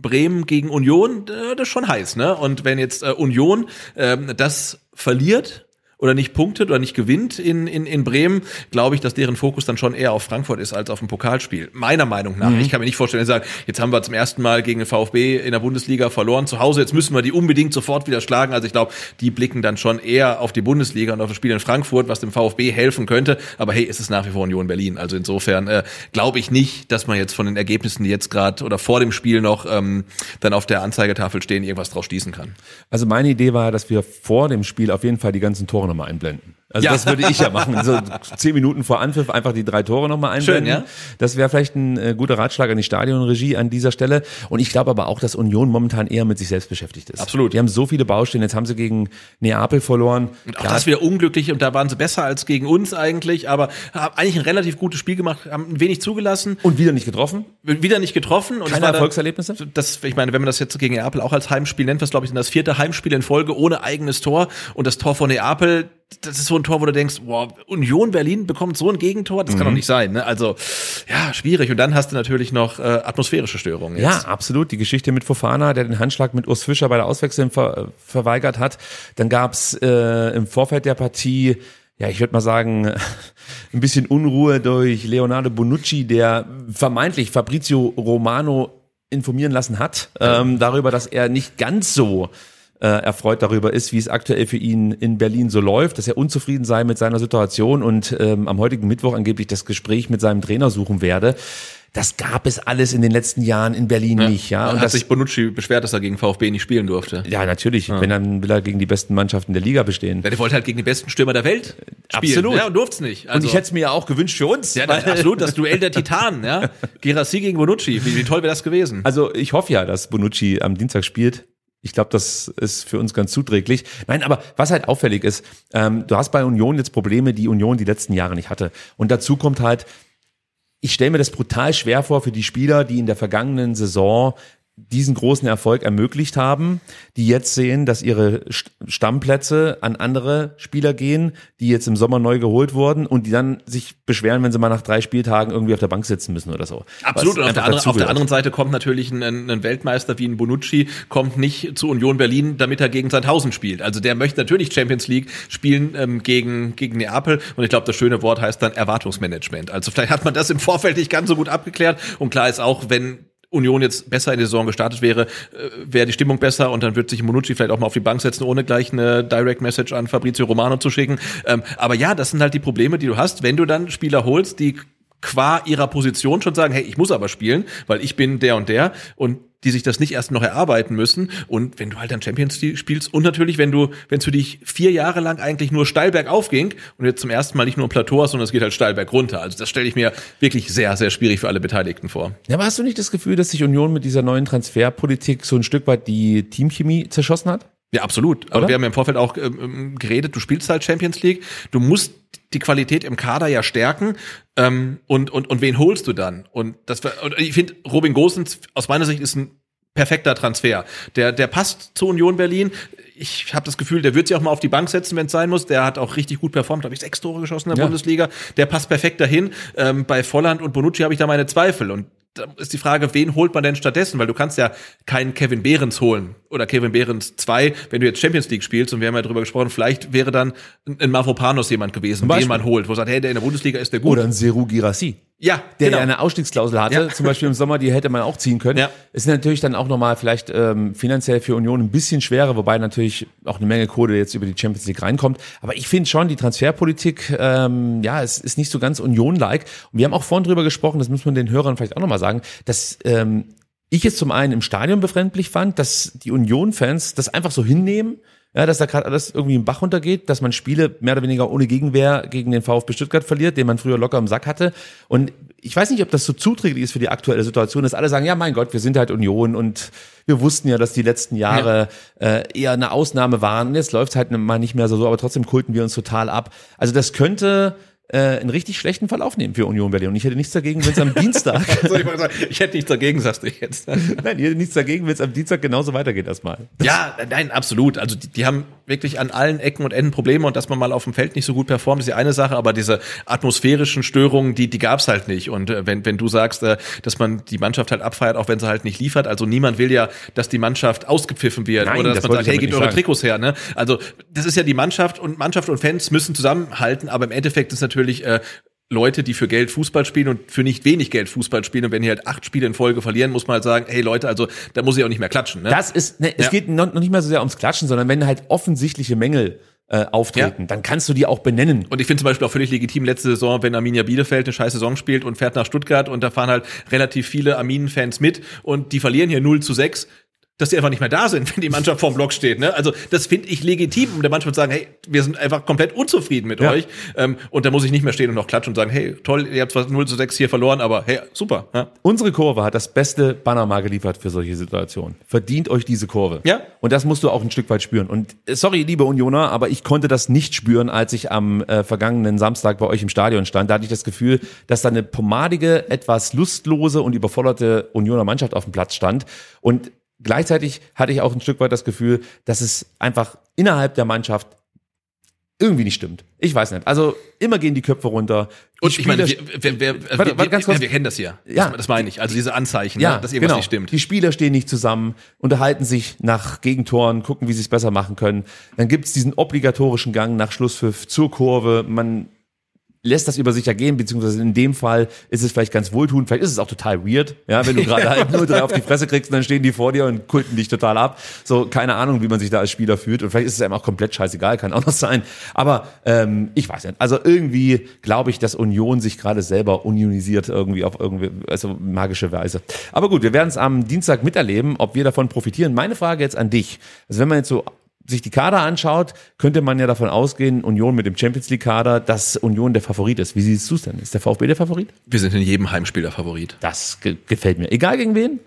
Bremen gegen Union, äh, das ist schon heiß, ne? Und wenn jetzt äh, Union ähm, das verliert oder nicht punktet oder nicht gewinnt in, in, in Bremen, glaube ich, dass deren Fokus dann schon eher auf Frankfurt ist als auf ein Pokalspiel. Meiner Meinung nach. Ich kann mir nicht vorstellen, sagen, jetzt haben wir zum ersten Mal gegen den VfB in der Bundesliga verloren zu Hause, jetzt müssen wir die unbedingt sofort wieder schlagen. Also ich glaube, die blicken dann schon eher auf die Bundesliga und auf das Spiel in Frankfurt, was dem VfB helfen könnte. Aber hey, es ist nach wie vor Union Berlin. Also insofern äh, glaube ich nicht, dass man jetzt von den Ergebnissen, die jetzt gerade oder vor dem Spiel noch ähm, dann auf der Anzeigetafel stehen, irgendwas draus schließen kann. Also meine Idee war, dass wir vor dem Spiel auf jeden Fall die ganzen Tore nochmal einblenden. Also Ja. das würde ich ja machen. So zehn Minuten vor Anpfiff einfach die drei Tore nochmal einblenden. Schön, ja. Das wäre vielleicht ein äh, guter Ratschlag an die Stadionregie an dieser Stelle. Und ich glaube aber auch, dass Union momentan eher mit sich selbst beschäftigt ist. Absolut. Die haben so viele Baustellen. Jetzt haben sie gegen Neapel verloren. Und auch Klar, das wieder unglücklich und da waren sie besser als gegen uns eigentlich, aber haben eigentlich ein relativ gutes Spiel gemacht, haben ein wenig zugelassen, und wieder nicht getroffen. wieder nicht getroffen. Und Keine war dann- Erfolgserlebnisse? Das, ich meine, wenn man das jetzt gegen Neapel auch als Heimspiel nennt, was glaube ich das vierte Heimspiel in Folge ohne eigenes Tor und das Tor von Neapel, das ist so ein Tor, wo du denkst, wow, Union Berlin bekommt so ein Gegentor, das kann doch nicht sein. Ne? Also ja, schwierig. Und dann hast du natürlich noch äh, atmosphärische Störungen. Ja, Jetzt. absolut. Die Geschichte mit Fofana, der den Handschlag mit Urs Fischer bei der Auswechslung ver verweigert hat. Dann gab's äh, im Vorfeld der Partie, ja, ich würde mal sagen, ein bisschen Unruhe durch Leonardo Bonucci, der vermeintlich Fabrizio Romano informieren lassen hat, ähm, darüber, dass er nicht ganz so äh, erfreut darüber ist, wie es aktuell für ihn in Berlin so läuft, dass er unzufrieden sei mit seiner Situation und ähm, am heutigen Mittwoch angeblich das Gespräch mit seinem Trainer suchen werde. Das gab es alles in den letzten Jahren in Berlin nicht, ja. Und Und hat das, sich Bonucci beschwert, dass er gegen VfB nicht spielen durfte. ja, natürlich. Wenn dann will er gegen die besten Mannschaften der Liga bestehen. Ja, der wollte halt gegen die besten Stürmer der Welt spielen. Absolut. Ja, und durfte es nicht. und Also, ich hätte es mir ja auch gewünscht für uns. ja, das, absolut, das Duell der Titanen, ja. Gerassi gegen Bonucci. Wie, wie toll wäre das gewesen? Also ich hoffe ja, dass Bonucci am Dienstag spielt. Ich glaube, das ist für uns ganz zuträglich. Nein, aber was halt auffällig ist, ähm, du hast bei Union jetzt Probleme, die Union die letzten Jahre nicht hatte. Und dazu kommt halt, ich stelle mir das brutal schwer vor für die Spieler, die in der vergangenen Saison diesen großen Erfolg ermöglicht haben, die jetzt sehen, dass ihre St- Stammplätze an andere Spieler gehen, die jetzt im Sommer neu geholt wurden und die dann sich beschweren, wenn sie mal nach drei Spieltagen irgendwie auf der Bank sitzen müssen oder so. Absolut. Und auf der, anderen, auf der anderen Seite kommt natürlich ein, ein Weltmeister wie ein Bonucci, kommt nicht zu Union Berlin, damit er gegen Sandhausen spielt. Also der möchte natürlich Champions League spielen ähm, gegen, gegen Neapel. Und ich glaube, das schöne Wort heißt dann Erwartungsmanagement. Also vielleicht hat man das im Vorfeld nicht ganz so gut abgeklärt. Und klar ist auch, wenn Union jetzt besser in die Saison gestartet wäre, äh, wäre die Stimmung besser und dann wird sich Monucci vielleicht auch mal auf die Bank setzen, ohne gleich eine Direct Message an Fabrizio Romano zu schicken. Ähm, aber ja, das sind halt die Probleme, die du hast, wenn du dann Spieler holst, die qua ihrer Position schon sagen, hey, ich muss aber spielen, weil ich bin der und der und die sich das nicht erst noch erarbeiten müssen. Und wenn du halt dann Champions League spielst und natürlich, wenn du, wenn es für dich vier Jahre lang eigentlich nur steil bergauf ging und jetzt zum ersten Mal nicht nur ein Plateau hast, sondern es geht halt steil berg runter. Also das stelle ich mir wirklich sehr, sehr schwierig für alle Beteiligten vor. Ja, aber hast du nicht das Gefühl, dass sich Union mit dieser neuen Transferpolitik so ein Stück weit die Teamchemie zerschossen hat? Ja, absolut. Aber Oder? wir haben ja im Vorfeld auch ähm, ähm, geredet, du spielst halt Champions League, du musst die Qualität im Kader ja stärken ähm, und, und, und wen holst du dann? Und das war, und ich finde, Robin Gosens aus meiner Sicht ist ein perfekter Transfer. Der, der passt zu Union Berlin. Ich habe das Gefühl, der wird sich auch mal auf die Bank setzen, wenn es sein muss. Der hat auch richtig gut performt, habe ich sechs Tore geschossen in der Ja. Bundesliga. Der passt perfekt dahin. Ähm, bei Volland und Bonucci habe ich da meine Zweifel. Und ist die Frage, wen holt man denn stattdessen? Weil du kannst ja keinen Kevin Behrens holen oder Kevin Behrens 2, wenn du jetzt Champions League spielst. Und wir haben ja drüber gesprochen, vielleicht wäre dann ein Mavropanos jemand gewesen, den man holt, wo man sagt, hey, der in der Bundesliga ist der gut. Oder ein Seru Girassi. Ja, Der genau. eine Ausstiegsklausel hatte, Ja. zum Beispiel im Sommer, die hätte man auch ziehen können. Ja. Ist natürlich dann auch nochmal vielleicht ähm, finanziell für Union ein bisschen schwerer, wobei natürlich auch eine Menge Kohle jetzt über die Champions League reinkommt. Aber ich finde schon, die Transferpolitik, ähm, ja, es ist nicht so ganz Union-like. Und wir haben auch vorhin drüber gesprochen, das muss man den Hörern vielleicht auch nochmal sagen, dass ähm, ich es zum einen im Stadion befremdlich fand, dass die Union-Fans das einfach so hinnehmen, ja, dass da gerade alles irgendwie im Bach runtergeht, dass man Spiele mehr oder weniger ohne Gegenwehr gegen den VfB Stuttgart verliert, den man früher locker im Sack hatte. Und ich weiß nicht, ob das so zuträglich ist für die aktuelle Situation, dass alle sagen, ja, mein Gott, wir sind halt Union und wir wussten ja, dass die letzten Jahre äh, eher eine Ausnahme waren. Und jetzt läuft's halt mal nicht mehr so, aber trotzdem kulten wir uns total ab. Also das könnte äh, einen richtig schlechten Verlauf nehmen für Union Berlin. Und ich hätte nichts dagegen, wenn es am Dienstag, So, ich, sagen, ich hätte nichts dagegen, sagst du jetzt. nein, ich hätte nichts dagegen, wenn es am Dienstag genauso weitergeht erstmal. Ja, nein, absolut. Also die, die haben wirklich an allen Ecken und Enden Probleme und dass man mal auf dem Feld nicht so gut performt, ist die eine Sache, aber diese atmosphärischen Störungen, die, die gab's halt nicht. Und äh, wenn, wenn du sagst, äh, dass man die Mannschaft halt abfeiert, auch wenn sie halt nicht liefert, also niemand will ja, dass die Mannschaft ausgepfiffen wird Nein, oder dass das man sagt, hey, gebt eure sagen. Trikots her. Ne? Also das ist ja die Mannschaft und Mannschaft und Fans müssen zusammenhalten, aber im Endeffekt ist natürlich äh, Leute, die für Geld Fußball spielen und für nicht wenig Geld Fußball spielen und wenn die halt acht Spiele in Folge verlieren, muss man halt sagen, hey Leute, also da muss ich auch nicht mehr klatschen. Ne? Das ist, ne, es Ja. geht noch, noch nicht mal so sehr ums Klatschen, sondern wenn halt offensichtliche Mängel äh, auftreten, Ja. dann kannst du die auch benennen. Und ich finde zum Beispiel auch völlig legitim letzte Saison, wenn Arminia Bielefeld eine scheiß Saison spielt und fährt nach Stuttgart und da fahren halt relativ viele Arminen-Fans mit und die verlieren hier 0 zu 6. dass die einfach nicht mehr da sind, wenn die Mannschaft vorm Block steht. Ne? Also das finde ich legitim, um der Mannschaft zu sagen, hey, wir sind einfach komplett unzufrieden mit Ja. euch. Ähm, und da muss ich nicht mehr stehen und noch klatschen und sagen, hey, toll, ihr habt zwar 0 zu 6 hier verloren, aber hey, super. Ja? Unsere Kurve hat das beste Banner mal geliefert für solche Situationen. Verdient euch diese Kurve. Ja. Und das musst du auch ein Stück weit spüren. Und äh, sorry, liebe Unioner, aber ich konnte das nicht spüren, als ich am äh, vergangenen Samstag bei euch im Stadion stand. Da hatte ich das Gefühl, dass da eine pomadige, etwas lustlose und überforderte Unioner Mannschaft auf dem Platz stand. Und gleichzeitig hatte ich auch ein Stück weit das Gefühl, dass es einfach innerhalb der Mannschaft irgendwie nicht stimmt. Ich weiß nicht. Also immer gehen die Köpfe runter. Die Und ich meine, wir, wir, wir, Warte, wir, warte, ganz kurz. wir, kennen das hier. Ja. Das, das meine ich. Also diese Anzeichen, ja, ne, dass irgendwas genau. nicht stimmt. Die Spieler stehen nicht zusammen, unterhalten sich nach Gegentoren, gucken, wie sie es besser machen können. Dann gibt's diesen obligatorischen Gang nach Schlusspfiff zur Kurve. Man lässt das über sich ergehen, beziehungsweise in dem Fall ist es vielleicht ganz wohltuend, vielleicht ist es auch total weird, ja, wenn du gerade halt nur drei auf die Fresse kriegst und dann stehen die vor dir und kulten dich total ab. So, keine Ahnung, wie man sich da als Spieler fühlt und vielleicht ist es einem auch komplett scheißegal, kann auch noch sein. Aber ähm, ich weiß nicht. Also irgendwie glaube ich, dass Union sich gerade selber unionisiert irgendwie auf irgendwie, also magische Weise. Aber gut, wir werden es am Dienstag miterleben, ob wir davon profitieren. Meine Frage jetzt an dich. Also wenn man jetzt so sich die Kader anschaut, könnte man ja davon ausgehen, Union mit dem Champions League Kader, dass Union der Favorit ist. Wie siehst du es denn? Ist der VfB der Favorit? Wir sind in jedem Heimspiel der Favorit. Das ge gefällt mir. Egal gegen wen?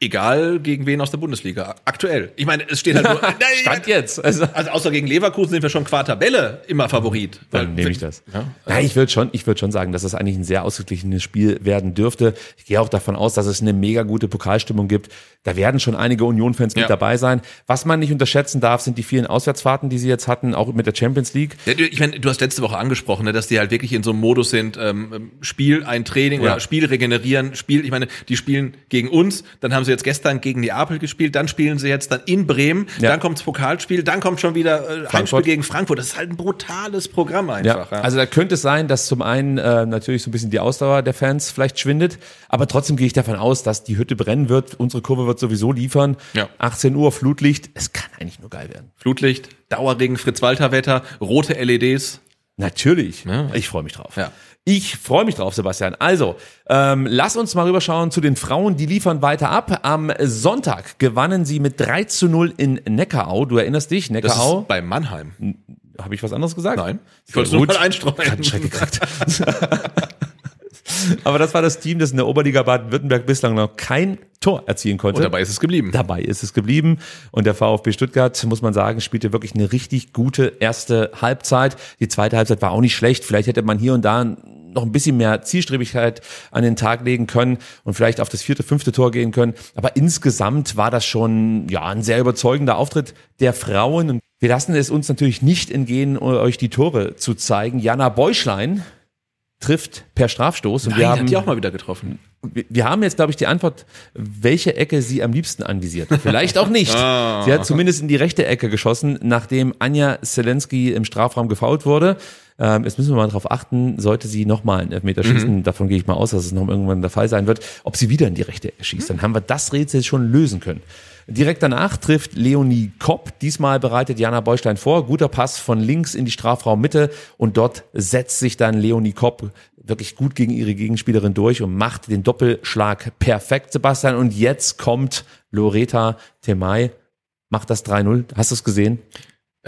Egal gegen wen aus der Bundesliga. Aktuell. Ich meine, es steht halt nur. Nein, Stand jetzt. Also, Also außer gegen Leverkusen sind wir schon qua Tabelle immer Favorit. dann nehme ich das. Ja. Nein, ich würde schon, ich würde schon sagen, dass es eigentlich ein sehr ausgeglichenes Spiel werden dürfte. Ich gehe auch davon aus, dass es eine mega gute Pokalstimmung gibt. Da werden schon einige Union-Fans Ja. mit dabei sein. Was man nicht unterschätzen darf, sind die vielen Auswärtsfahrten, die sie jetzt hatten, auch mit der Champions League. Ich meine, du hast letzte Woche angesprochen, ne, dass die halt wirklich in so einem Modus sind, ähm, Spiel, ein Training Ja. oder Spiel regenerieren, Spiel, ich meine, die spielen gegen uns, dann haben sie jetzt gestern gegen Neapel gespielt, dann spielen sie jetzt dann in Bremen, Ja. dann kommt's Pokalspiel, dann kommt schon wieder äh, Heimspiel Frankfurt. gegen Frankfurt. Das ist halt ein brutales Programm einfach. Ja, Also da könnte es sein, dass zum einen äh, natürlich so ein bisschen die Ausdauer der Fans vielleicht schwindet, aber trotzdem gehe ich davon aus, dass die Hütte brennen wird. Unsere Kurve wird sowieso liefern. Ja. 18 Uhr Flutlicht. Es kann eigentlich nur geil werden. Flutlicht, Dauerregen, Fritz-Walter-Wetter, rote LEDs. Natürlich. Ja. Ich freue mich drauf. Ja. Ich freue mich drauf, Sebastian. Also, ähm, lass uns mal rüberschauen zu den Frauen, die liefern weiter ab. Am Sonntag gewannen sie mit 3 zu 0 in Neckarau. Du erinnerst dich, Das Neckarau? ist bei Mannheim. Habe ich was anderes gesagt? Nein. Ich wollte es nur mal einstreuen. Ich hab einen Schreck gekriegt. Aber das war das Team, das in der Oberliga Baden-Württemberg bislang noch kein Tor erzielen konnte. Und dabei ist es geblieben. Dabei ist es geblieben. Und der VfB Stuttgart, muss man sagen, spielte wirklich eine richtig gute erste Halbzeit. Die zweite Halbzeit war auch nicht schlecht. Vielleicht hätte man hier und da noch ein bisschen mehr Zielstrebigkeit an den Tag legen können und vielleicht auf das vierte, fünfte Tor gehen können. Aber insgesamt war das schon ja ein sehr überzeugender Auftritt der Frauen. Und wir lassen es uns natürlich nicht entgehen, euch die Tore zu zeigen. Jana Beuschlein trifft per Strafstoß. Und Nein, wir haben, die auch mal wieder getroffen. wir- wir haben jetzt, glaube ich, die Antwort, welche Ecke sie am liebsten anvisiert. Vielleicht auch nicht. Ah. Sie hat zumindest in die rechte Ecke geschossen, nachdem Anja Zelensky im Strafraum gefault wurde. Ähm, jetzt müssen wir mal darauf achten, sollte sie nochmal einen Elfmeter Mhm. schießen, davon gehe ich mal aus, dass es noch irgendwann der Fall sein wird, ob sie wieder in die rechte Ecke schießt. Dann haben wir das Rätsel schon lösen können. Direkt danach trifft Leonie Kopp. Diesmal bereitet Jana Beustein vor. Guter Pass von links in die Strafraummitte und dort setzt sich dann Leonie Kopp wirklich gut gegen ihre Gegenspielerin durch und macht den Doppelschlag perfekt, Sebastian. Und jetzt kommt Loreta Temay, macht das 3-0. Hast du es gesehen?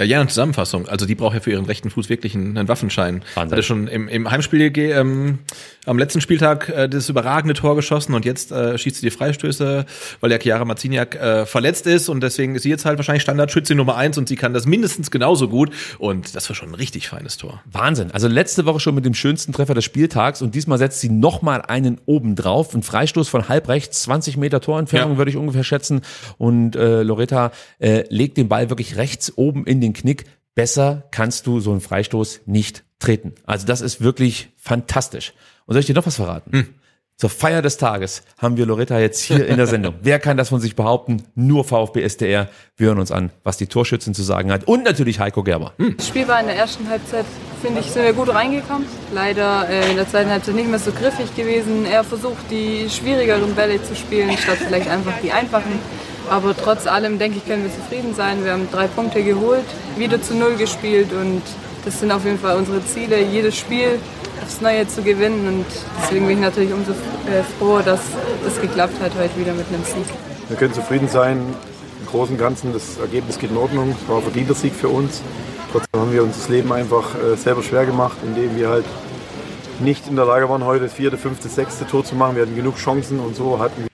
Äh, Ja, eine Zusammenfassung. Also die braucht ja für ihren rechten Fuß wirklich einen, einen Waffenschein. Wahnsinn. Hatte schon im, im Heimspiel ähm, am letzten Spieltag äh, das überragende Tor geschossen und jetzt äh, schießt sie die Freistöße, weil der Chiara Marciniak äh, verletzt ist und deswegen ist sie jetzt halt wahrscheinlich Standardschütze Nummer eins und sie kann das mindestens genauso gut und das war schon ein richtig feines Tor. Wahnsinn. Also letzte Woche schon mit dem schönsten Treffer des Spieltags und diesmal setzt sie nochmal einen oben drauf. Ein Freistoß von halb rechts, 20 Meter Torentfernung Ja. würde ich ungefähr schätzen. Und äh, Loretta äh, legt den Ball wirklich rechts oben in den Knick. Besser kannst du so einen Freistoß nicht treten. Also das ist wirklich fantastisch. Und soll ich dir noch was verraten? Hm. Zur Feier des Tages haben wir Loretta jetzt hier in der Sendung. Wer kann das von sich behaupten? Nur VfB SDR. Wir hören uns an, was die Torschützin zu sagen hat. Und natürlich Heiko Gerber. Das Spiel war in der ersten Halbzeit, finde ich, sind wir gut reingekommen. Leider äh, in der zweiten Halbzeit nicht mehr so griffig gewesen. Er versucht, die schwierigeren Bälle zu spielen, statt vielleicht einfach die einfachen. Aber trotz allem, denke ich, können wir zufrieden sein. Wir haben drei Punkte geholt, wieder zu Null gespielt und das sind auf jeden Fall unsere Ziele, jedes Spiel aufs Neue zu gewinnen. Und deswegen bin ich natürlich umso äh, froh, dass das geklappt hat heute wieder mit einem Sieg. wir können zufrieden sein. Im Großen und Ganzen, das Ergebnis geht in Ordnung. Es war ein verdienter Sieg für uns. Trotzdem haben wir uns das Leben einfach äh, selber schwer gemacht, indem wir halt nicht in der Lage waren, heute das vierte, fünfte, sechste Tor zu machen. Wir hatten genug Chancen und so hatten wir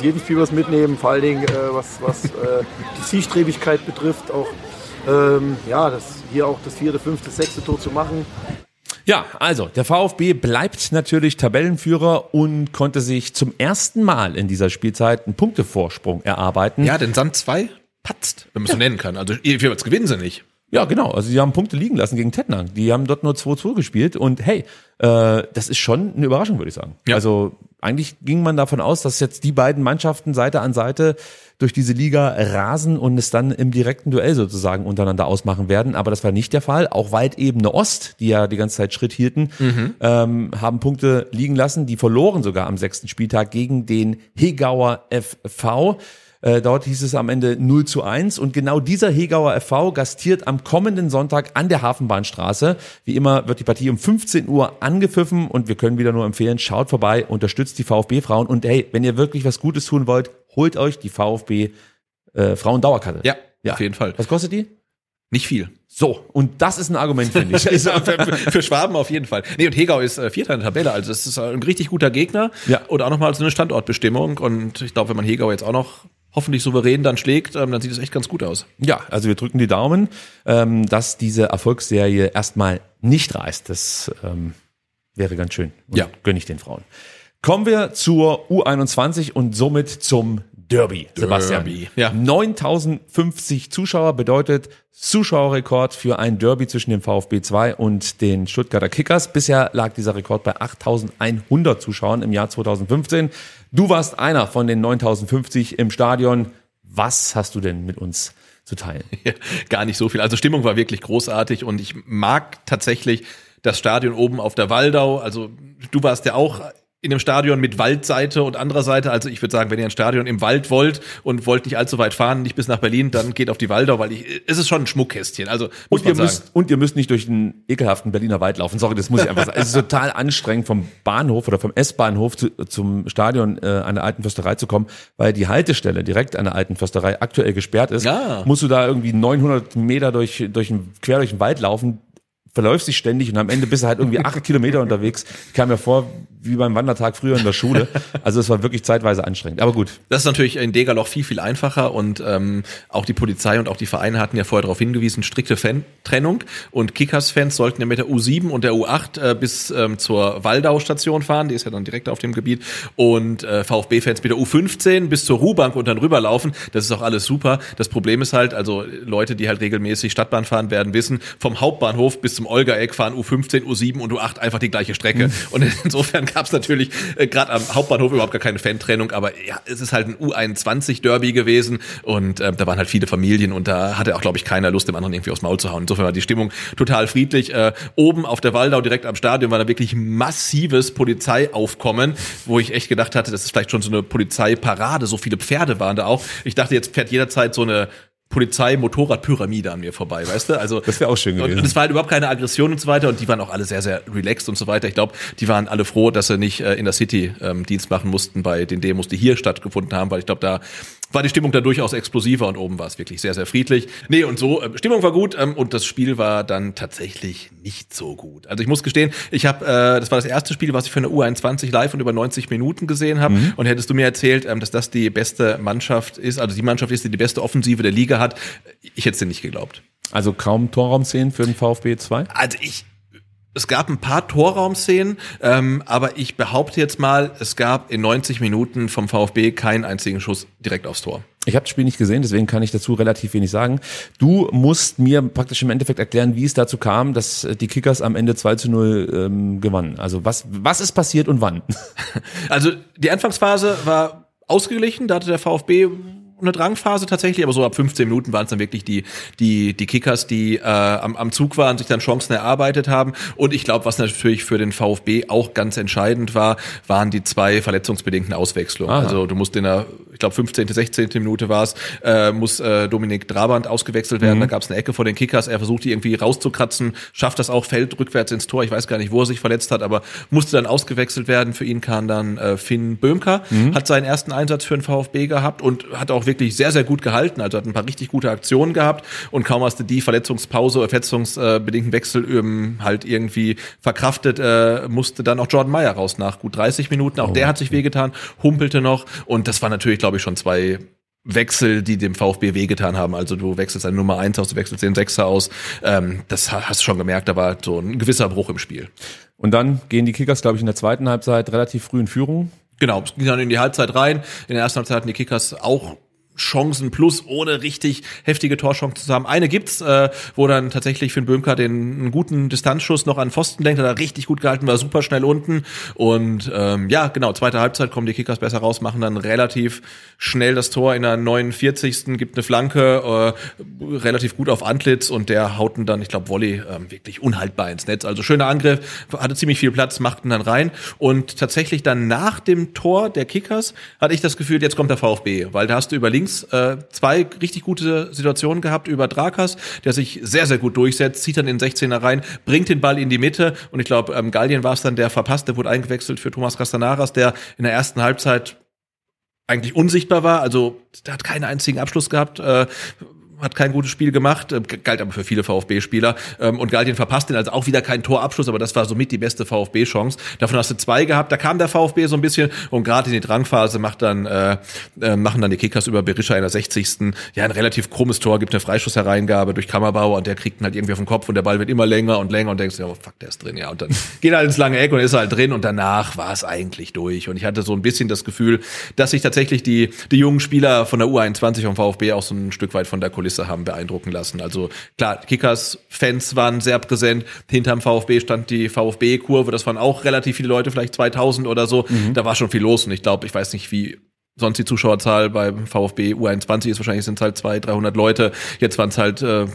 jeden Spiel was mitnehmen, vor allen Dingen äh, was, was äh, die Zielstrebigkeit betrifft, auch ähm, ja, das, hier auch das vierte, fünfte, sechste Tor zu machen. Ja, also der VfB bleibt natürlich Tabellenführer und konnte sich zum ersten Mal in dieser Spielzeit einen Punktevorsprung erarbeiten. Ja, denn Sand 2 patzt, wenn man es so nennen kann. Also jeweils gewinnen sie nicht. Ja, genau. Also die haben Punkte liegen lassen gegen Tettnang. Die haben dort nur 2-2 gespielt und hey, äh, das ist schon eine Überraschung, würde ich sagen. Ja. Also eigentlich ging man davon aus, dass jetzt die beiden Mannschaften Seite an Seite durch diese Liga rasen und es dann im direkten Duell sozusagen untereinander ausmachen werden. Aber das war nicht der Fall. Auch Waldebene Ost, die ja die ganze Zeit Schritt hielten, ähm, haben Punkte liegen lassen. Die verloren sogar am sechsten Spieltag gegen den Hegauer FV. Äh, dort hieß es am Ende 0 zu 1 und genau dieser Hegauer FV gastiert am kommenden Sonntag an der Hafenbahnstraße. Wie immer wird die Partie um 15 Uhr angepfiffen und wir können wieder nur empfehlen, schaut vorbei, unterstützt die VfB-Frauen und hey, wenn ihr wirklich was Gutes tun wollt, holt euch die VfB äh, Frauen-Dauerkarte. Ja, auf jeden Fall. Was kostet die? Nicht viel. So, und das ist ein Argument, finde ich. Für, für Schwaben auf jeden Fall. Nee, und Hegau ist äh, Vierter in der Tabelle, also das ist ein richtig guter Gegner. Ja. Und auch nochmal so eine Standortbestimmung. Und ich glaube, wenn man Hegau jetzt auch noch hoffentlich souverän dann schlägt, ähm, dann sieht es echt ganz gut aus. Ja, also wir drücken die Daumen, ähm, dass diese Erfolgsserie erstmal nicht reißt. Das ähm, wäre ganz schön. Und Ja. Gönne ich den Frauen. Kommen wir zur U21 und somit zum Derby, Sebastian. Derby, ja. 9050 Zuschauer bedeutet Zuschauerrekord für ein Derby zwischen dem VfB 2 und den Stuttgarter Kickers. Bisher lag dieser Rekord bei 8100 Zuschauern im Jahr 2015. Du warst einer von den 9050 im Stadion. Was hast du denn mit uns zu teilen? Ja, Gar nicht so viel. Also Stimmung war wirklich großartig und ich mag tatsächlich das Stadion oben auf der Waldau. Also du warst ja auch in dem Stadion mit Waldseite und anderer Seite. Also ich würde sagen, wenn ihr ein Stadion im Wald wollt und wollt nicht allzu weit fahren, nicht bis nach Berlin, dann geht auf die Waldau, weil ich, es ist schon ein Schmuckkästchen. Also Und ihr, müsst, und ihr müsst nicht durch den ekelhaften Berliner Wald laufen. Sorry, das muss ich einfach sagen. Es ist total anstrengend, vom Bahnhof oder vom S-Bahnhof zu, zum Stadion äh, an der alten Försterei zu kommen, weil die Haltestelle direkt an der alten Försterei aktuell gesperrt ist. Ja. Musst du da irgendwie 900 Meter durch, durch den, quer durch den Wald laufen, verläufst dich ständig und am Ende bist du halt irgendwie acht Kilometer unterwegs. Ich kam mir vor, wie beim Wandertag früher in der Schule. Also es war wirklich zeitweise anstrengend. Aber gut, Das ist natürlich in Degerloch viel, viel einfacher und ähm, auch die Polizei und auch die Vereine hatten ja vorher darauf hingewiesen, strikte Fan-Trennung und Kickers-Fans sollten ja mit der U7 und der U8 äh, bis ähm, zur Waldau-Station fahren, die ist ja dann direkt auf dem Gebiet. Und äh, VfB-Fans mit der U15 bis zur Ruhbank und dann rüberlaufen, das ist auch alles super. Das Problem ist halt, also Leute, die halt regelmäßig Stadtbahn fahren, werden wissen, vom Hauptbahnhof bis zum Olga-Eck fahren U15, U7 und U8 einfach die gleiche Strecke. Und insofern gab es natürlich äh, gerade am Hauptbahnhof überhaupt gar keine Fan-Trennung, aber ja, es ist halt ein U21-Derby gewesen und äh, da waren halt viele Familien und da hatte auch, glaube ich, keiner Lust, dem anderen irgendwie aufs Maul zu hauen. Insofern war die Stimmung total friedlich. Äh, oben auf der Waldau, direkt am Stadion, war da wirklich massives Polizeiaufkommen, wo ich echt gedacht hatte, das ist vielleicht schon so eine Polizeiparade, so viele Pferde waren da auch. Ich dachte, jetzt fährt jederzeit so eine Polizei-Motorrad-Pyramide an mir vorbei, weißt du? Also Das wäre auch schön und- gewesen. Und es war halt überhaupt keine Aggression und so weiter und die waren auch alle sehr, sehr relaxed und so weiter. Ich glaube, die waren alle froh, dass sie nicht äh, in der City ähm, Dienst machen mussten bei den Demos, die hier stattgefunden haben, weil ich glaube, da war die Stimmung da durchaus explosiver und oben war es wirklich sehr, sehr friedlich. Nee, und so, äh, Stimmung war gut ähm, und das Spiel war dann tatsächlich nicht so gut. Also ich muss gestehen, ich habe, äh, das war das erste Spiel, was ich für eine U21 live und über 90 Minuten gesehen habe. Und hättest du mir erzählt, ähm, dass das die beste Mannschaft ist, also die Mannschaft ist, die die beste Offensive der Liga hat, ich hätte es dir nicht geglaubt. also kaum Torraumszenen für den VfB 2. Also ich, es gab ein paar Torraumszenen, ähm, aber ich behaupte jetzt mal, es gab in 90 Minuten vom VfB keinen einzigen Schuss direkt aufs Tor. Ich habe das Spiel nicht gesehen, deswegen kann ich dazu relativ wenig sagen. Du musst mir praktisch im Endeffekt erklären, wie es dazu kam, dass äh, die Kickers am Ende 2 zu 0 ähm, gewannen. Also was, was ist passiert und wann? Also die Anfangsphase war ausgeglichen, da hatte der VfB eine Drangphase tatsächlich, aber so ab 15 Minuten waren es dann wirklich die, die, die Kickers, die äh, am, am Zug waren, sich dann Chancen erarbeitet haben. Und ich glaube, was natürlich für den VfB auch ganz entscheidend war, waren die zwei verletzungsbedingten Auswechslungen. Aha. Also du musst in der, ich glaube 15., 16. Minute war es, äh, muss äh, Dominik Drabant ausgewechselt werden. Mhm. Da gab es eine Ecke vor den Kickers. Er versucht die irgendwie rauszukratzen, schafft das auch, fällt rückwärts ins Tor. Ich weiß gar nicht, wo er sich verletzt hat, aber musste dann ausgewechselt werden. Für ihn kam dann äh, Finn Böhmker, Mhm. hat seinen ersten Einsatz für den VfB gehabt und hat auch wirklich sehr, sehr gut gehalten. Also hat ein paar richtig gute Aktionen gehabt und kaum hast du die Verletzungspause, äh, verletzungsbedingten Wechsel ähm, halt irgendwie verkraftet, äh, musste dann auch Jordan Meyer raus nach gut 30 Minuten. Auch der hat sich wehgetan, humpelte noch und das war natürlich, glaube ich, schon zwei Wechsel, die dem VfB wehgetan haben. Also du wechselst eine Nummer eins aus, du wechselst den Sechser aus. Ähm, das ha- hast du schon gemerkt, da war so ein gewisser Bruch im Spiel. Und dann gehen die Kickers, glaube ich, in der zweiten Halbzeit relativ früh in Führung. Genau, es ging dann in die Halbzeit rein. In der ersten Halbzeit hatten die Kickers auch Chancen plus ohne richtig heftige Torchancen zusammen. Eine gibt's, äh, wo dann tatsächlich Finn Böhmker den einen guten Distanzschuss noch an Pfosten lenkt, hat er richtig gut gehalten, war super schnell unten und ähm, ja, genau, zweite Halbzeit kommen die Kickers besser raus, machen dann relativ schnell das Tor in der 49. gibt eine Flanke äh, relativ gut auf Antlitz und der hauten dann, ich glaube, Volley ähm, wirklich unhaltbar ins Netz. Also schöner Angriff, hatte ziemlich viel Platz, machten dann rein und tatsächlich dann nach dem Tor der Kickers hatte ich das Gefühl, jetzt kommt der VfB, weil da hast du über links äh, zwei richtig gute Situationen gehabt über Drakas, der sich sehr, sehr gut durchsetzt, zieht dann in den 16er rein, bringt den Ball in die Mitte und ich glaube, ähm, Gallien war es dann, der verpasst, der wurde eingewechselt für Thomas Castanaras, der in der ersten Halbzeit eigentlich unsichtbar war, also der hat keinen einzigen Abschluss gehabt, äh, hat kein gutes Spiel gemacht, äh, galt aber für viele VfB-Spieler ähm, und Galdien verpasst den, also auch wieder kein Torabschluss, aber das war somit die beste VfB-Chance. Davon hast du zwei gehabt, da kam der VfB so ein bisschen und gerade in die Drangphase macht dann äh, äh, machen dann die Kickers über Berisha in der 60. Ja, ein relativ krummes Tor, gibt eine Freischusshereingabe durch Kammerbauer und der kriegt ihn halt irgendwie auf den Kopf und der Ball wird immer länger und länger und denkst, ja, oh, fuck, der ist drin, ja, und dann geht er halt ins lange Eck und ist halt drin und danach war es eigentlich durch und ich hatte so ein bisschen das Gefühl, dass sich tatsächlich die die jungen Spieler von der U21 vom VfB auch so ein Stück weit von der Kulisse haben beeindrucken lassen. Also klar, Kickers-Fans waren sehr präsent. Hinterm VfB stand die VfB-Kurve. Das waren auch relativ viele Leute, vielleicht 2000 oder so. Da war schon viel los. Und ich glaube, ich weiß nicht, wie sonst die Zuschauerzahl beim VfB U21 ist. Wahrscheinlich sind es halt 200, 300 Leute. Jetzt waren es halt äh,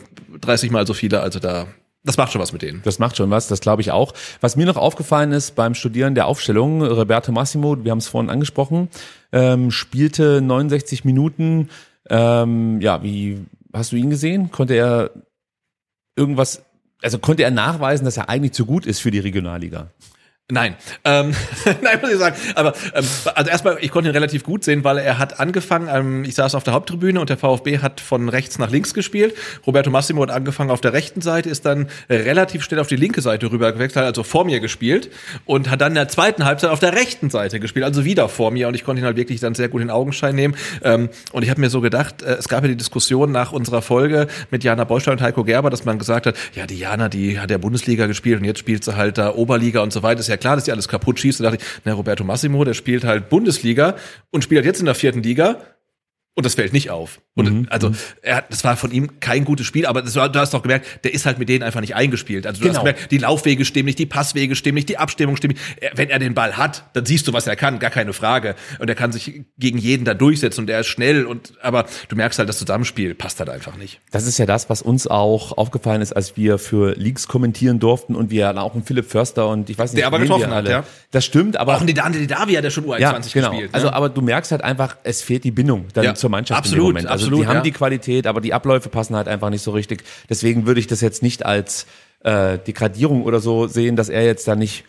30 mal so viele. Also da, das macht schon was mit denen. Das macht schon was, das glaube ich auch. Was mir noch aufgefallen ist beim Studieren der Aufstellung, Roberto Massimo, wir haben es vorhin angesprochen, ähm, spielte 69 Minuten. Ähm, ja, wie hast du ihn gesehen? Konnte er irgendwas, also konnte er nachweisen, dass er eigentlich zu gut ist für die Regionalliga? Nein, ähm, nein, muss ich sagen. Aber ähm, also erstmal, ich konnte ihn relativ gut sehen, weil er hat angefangen. Ähm, ich saß auf der Haupttribüne und der VfB hat von rechts nach links gespielt. Roberto Massimo hat angefangen auf der rechten Seite, ist dann relativ schnell auf die linke Seite rüber gewechselt, also vor mir gespielt und hat dann in der zweiten Halbzeit auf der rechten Seite gespielt, also wieder vor mir. Und ich konnte ihn halt wirklich dann sehr gut in Augenschein nehmen. Ähm, und ich habe mir so gedacht, äh, es gab ja die Diskussion nach unserer Folge mit Jana Beustein und Heiko Gerber, dass man gesagt hat, ja, die Jana, die hat ja Bundesliga gespielt und jetzt spielt sie halt da Oberliga und so weiter. Ist ja klar, dass die alles kaputt schießt. Da dachte ich, na, Roberto Massimo, der spielt halt Bundesliga und spielt jetzt in der vierten Liga. Und das fällt nicht auf. Und also, er hat, das war von ihm kein gutes Spiel, aber das war, du hast doch gemerkt, der ist halt mit denen einfach nicht eingespielt. Also du Genau. hast gemerkt, die Laufwege stimmen nicht, die Passwege stimmen nicht, die Abstimmung stimmt nicht. Wenn er den Ball hat, dann siehst du, was er kann, gar keine Frage. Und er kann sich gegen jeden da durchsetzen und er ist schnell und, aber du merkst halt, das Zusammenspiel passt halt einfach nicht. Das ist ja das, was uns auch aufgefallen ist, als wir für Leaks kommentieren durften und wir auch einen Philipp Förster und ich weiß nicht, Der aber getroffen hat, alle. ja. Das stimmt, aber Auch in die Dante Davi hat er schon U21 ja, genau. gespielt. ne? Also, aber du merkst halt einfach, es fehlt die Bindung dann Ja, zur Mannschaft absolut, dem Moment. Also absolut, die haben ja. die Qualität, aber die Abläufe passen halt einfach nicht so richtig. Deswegen würde ich das jetzt nicht als äh, Degradierung oder so sehen, dass er jetzt da nicht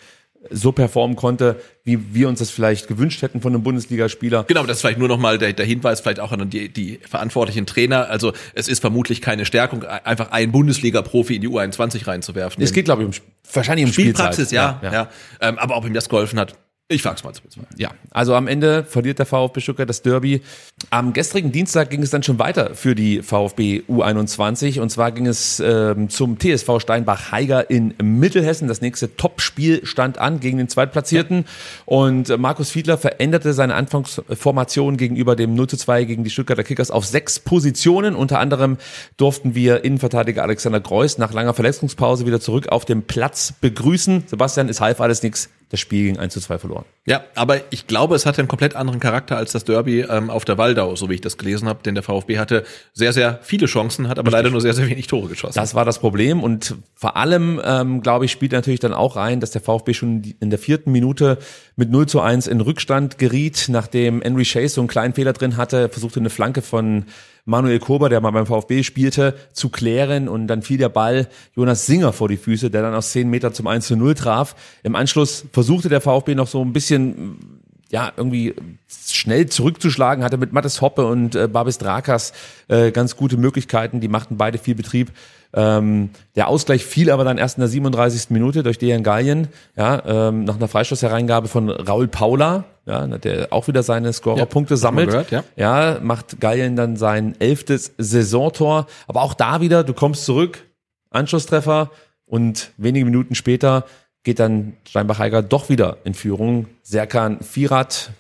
so performen konnte, wie wir uns das vielleicht gewünscht hätten von einem Bundesligaspieler. Genau, das ist vielleicht nur nochmal der, der Hinweis, vielleicht auch an die, die verantwortlichen Trainer. Also es ist vermutlich keine Stärkung, einfach einen Bundesliga-Profi in die U21 reinzuwerfen. Es geht, glaube ich, um, wahrscheinlich um Spielpraxis, Spielzeit. ja. ja, Ähm, aber ob ihm das geholfen hat, ich frag's mal zu bezweifeln. Ja, also am Ende verliert der VfB Stuttgart das Derby. Am gestrigen Dienstag ging es dann schon weiter für die VfB U21 und zwar ging es ähm, zum TSV Steinbach-Heiger in Mittelhessen. Das nächste Topspiel stand an gegen den Zweitplatzierten und Markus Fiedler veränderte seine Anfangsformation gegenüber dem 0 zu 2 gegen die Stuttgarter Kickers auf sechs Positionen. Unter anderem durften wir Innenverteidiger Alexander Greuß nach langer Verletzungspause wieder zurück auf dem Platz begrüßen. Sebastian, es half alles nichts. Das Spiel gegen 1 zu 2 verloren. Ja, aber ich glaube, es hatte einen komplett anderen Charakter als das Derby ähm, auf der Waldau, so wie ich das gelesen habe, denn der VfB hatte sehr, sehr viele Chancen, hat aber leider nur sehr, sehr wenig Tore geschossen. Das war das Problem und vor allem, ähm, glaube ich, spielt natürlich dann auch rein, dass der VfB schon in der vierten Minute mit 0 zu 1 in Rückstand geriet, nachdem Henry Chase so einen kleinen Fehler drin hatte, versuchte eine Flanke von Manuel Kober, der mal beim VfB spielte, zu klären und dann fiel der Ball Jonas Singer vor die Füße, der dann aus 10 Meter zum 1 zu 0 traf. Im Anschluss versuchte der VfB noch so ein bisschen ja, irgendwie schnell zurückzuschlagen, hatte mit Mattes Hoppe und äh, Babis Drakas äh, ganz gute Möglichkeiten, die machten beide viel Betrieb. Ähm, der Ausgleich fiel aber dann erst in der 37. Minute durch Dejan Gallien, ja, ähm, nach einer Freistoßhereingabe von Raul Paula, ja, der auch wieder seine Scorerpunkte Ja, sammelt. gehört, ja, macht Gallien dann sein elftes Saisontor. Aber auch da wieder, du kommst zurück, Anschlusstreffer und wenige Minuten später geht dann Steinbach-Heiger doch wieder in Führung. Serkan Firat,